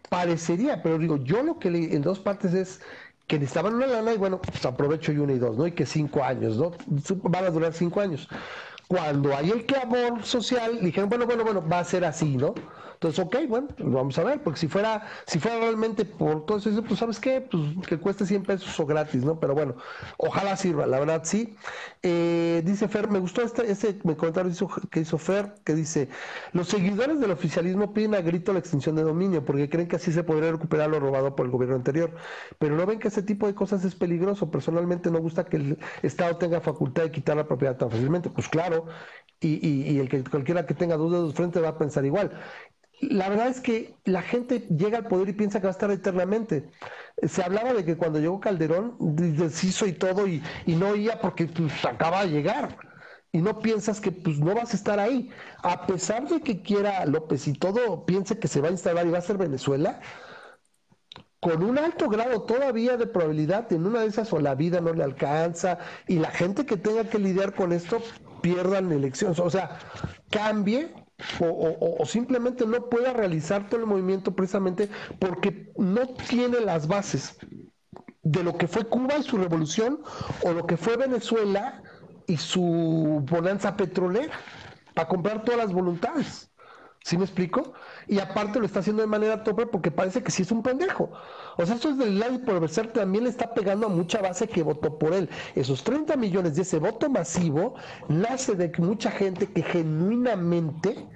Parecería, pero digo, yo lo que leí en dos partes es que necesitaban una lana y bueno, pues aprovecho y una y dos, ¿no? Y que cinco años, ¿no? Van a durar cinco años. Cuando hay el clamor social, dijeron, bueno, bueno, bueno, va a ser así, ¿no? Entonces, ok, bueno, pues vamos a ver, porque si fuera, si fuera realmente por todo eso, pues sabes qué, pues que cueste 100 pesos o gratis, ¿no? Pero bueno, ojalá sirva, la verdad sí. Eh, dice Fer, me gustó este, ese comentario que hizo Fer, que dice, los seguidores del oficialismo piden a grito la extinción de dominio, porque creen que así se podría recuperar lo robado por el gobierno anterior, pero no ven que ese tipo de cosas es peligroso. Personalmente no gusta que el Estado tenga facultad de quitar la propiedad tan fácilmente. Pues claro, y, y, el que cualquiera que tenga dudas de frente va a pensar igual la verdad es que la gente llega al poder y piensa que va a estar eternamente. Se hablaba de que cuando llegó Calderón, deshizo y todo y, no oía porque pues, acaba de llegar. Y no piensas que pues no vas a estar ahí. A pesar de que quiera López y todo piense que se va a instalar y va a ser Venezuela, con un alto grado todavía de probabilidad, en una de esas o la vida no le alcanza y la gente que tenga que lidiar con esto pierdan elecciones. O sea, cambie o, simplemente no pueda realizar todo el movimiento precisamente porque no tiene las bases de lo que fue Cuba y su revolución o lo que fue Venezuela y su bonanza petrolera para comprar todas las voluntades. ¿Sí me explico? Y aparte lo está haciendo de manera tope porque parece que sí es un pendejo. O sea, esto es del lado por ser también le está pegando a mucha base que votó por él. Esos 30 millones de ese voto masivo nace de mucha gente que genuinamente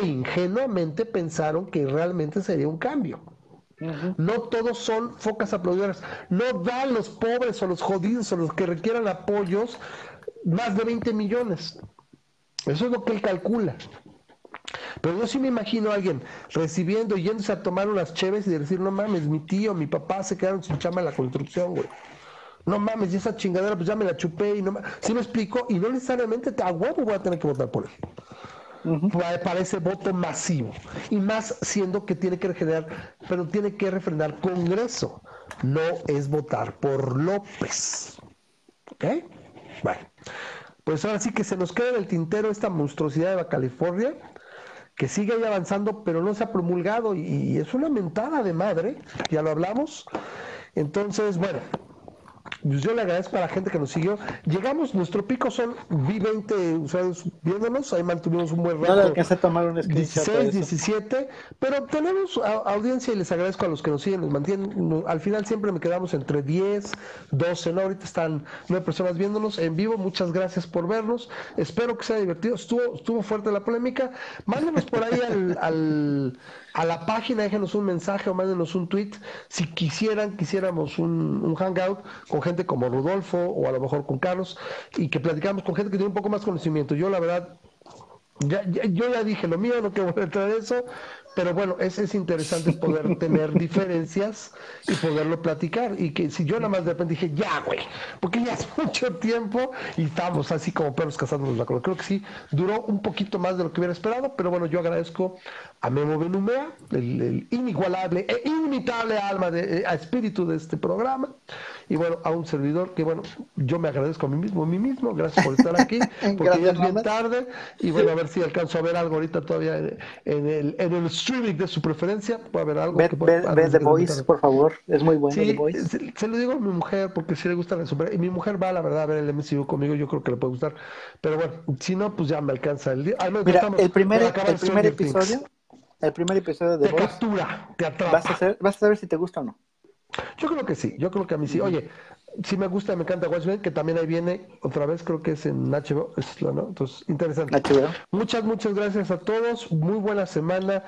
e ingenuamente pensaron que realmente sería un cambio. No todos son focas aplaudidoras. No dan los pobres o los jodidos o los que requieran apoyos más de 20 millones. Eso es lo que él calcula. Pero yo sí me imagino a alguien recibiendo, yéndose a tomar unas cheves y decir, no mames, mi tío, mi papá se quedaron sin chama en la construcción, güey. No mames, y esa chingadera, pues ya me la chupé y no mames. ¿Sí me explico? Y no necesariamente a huevo voy a tener que votar por él. para ese voto masivo. Y más siendo que tiene que generar, pero tiene que refrendar Congreso. No es votar por López. ¿Ok? Bueno. Pues ahora sí que se nos queda en el tintero esta monstruosidad de California que sigue ahí avanzando, pero no se ha promulgado y, es una mentada de madre, ya lo hablamos. Entonces, bueno, pues yo le agradezco a la gente que nos siguió. Llegamos, nuestro pico son vi 20 usuarios viéndonos, ahí mantuvimos un buen rato. No alcancé a tomar un 16, 17, pero tenemos audiencia y les agradezco a los que nos siguen, nos mantienen. Al final siempre me quedamos entre 10, 12, ¿no? Ahorita están nueve personas viéndonos en vivo. Muchas gracias por vernos. Espero que sea divertido. Estuvo, estuvo fuerte la polémica. Mándenos por ahí al a la página, déjenos un mensaje o mándenos un tweet si quisieran, quisiéramos un, hangout con gente como Rodolfo o a lo mejor con Carlos y que platicamos con gente que tiene un poco más conocimiento. Yo la verdad Ya, yo ya dije lo mío, no quiero entrar en eso, pero bueno, es, es interesante poder tener diferencias y poderlo platicar. Y que si yo nada más de repente dije, ya, güey, porque ya es mucho tiempo y estamos así como perros cazándonos la cola. Creo que sí, duró un poquito más de lo que hubiera esperado, pero bueno, yo agradezco a Memo Benumea, el, inigualable e inimitable alma, de, a espíritu de este programa. Y bueno, a un servidor que, bueno, yo me agradezco a mí mismo, a mí mismo. Gracias por estar aquí, porque ya es bien tarde. Y bueno, a ver si alcanzo a ver algo ahorita todavía en, el, en el streaming de su preferencia. Puede haber algo. Ve, que ve, The Voice, por favor. Es muy bueno sí, Se, lo digo a mi mujer, porque si le gusta la super. Y mi mujer va, la verdad, a ver el MCU conmigo. Yo creo que le puede gustar. Pero bueno, si no, pues ya me alcanza el día. Mira, el primer, el primer episodio. El primer episodio de The Voice. Captura, te atrapa. Vas a, hacer, vas a saber si te gusta o no. Yo creo que sí, yo creo que a mí sí. Oye, sí me gusta, me encanta Watchmen, que también ahí viene otra vez, creo que es en HBO, ¿no? Entonces, interesante. Muchas, muchas gracias a todos, muy buena semana,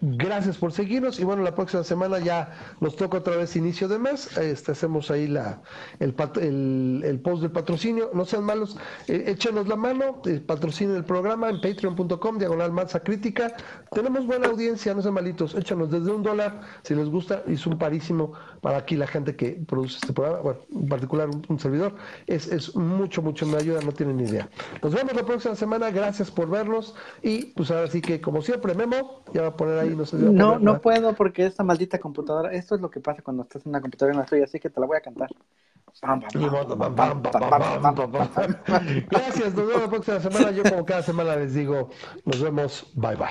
gracias por seguirnos y bueno, la próxima semana ya nos toca otra vez inicio de mes, este, hacemos ahí la, el, el, post del patrocinio, no sean malos, eh, échenos la mano, el patrocinio del programa en patreon.com, diagonal masa crítica, tenemos buena audiencia, no sean malitos, échanos desde un dólar, si les gusta, es un parísimo para aquí la gente que produce este programa, bueno, en particular un, servidor, es, es, mucho, mucho me ayuda, no tienen ni idea. Nos vemos la próxima semana, gracias por vernos y pues ahora sí que como siempre, Memo, ya va a poner ahí, no sé No, no puedo porque esta maldita computadora, esto es lo que pasa cuando estás en una computadora en la tuya, así que te la voy a cantar. Gracias, nos vemos la próxima semana. Yo como cada semana les digo, nos vemos, bye bye.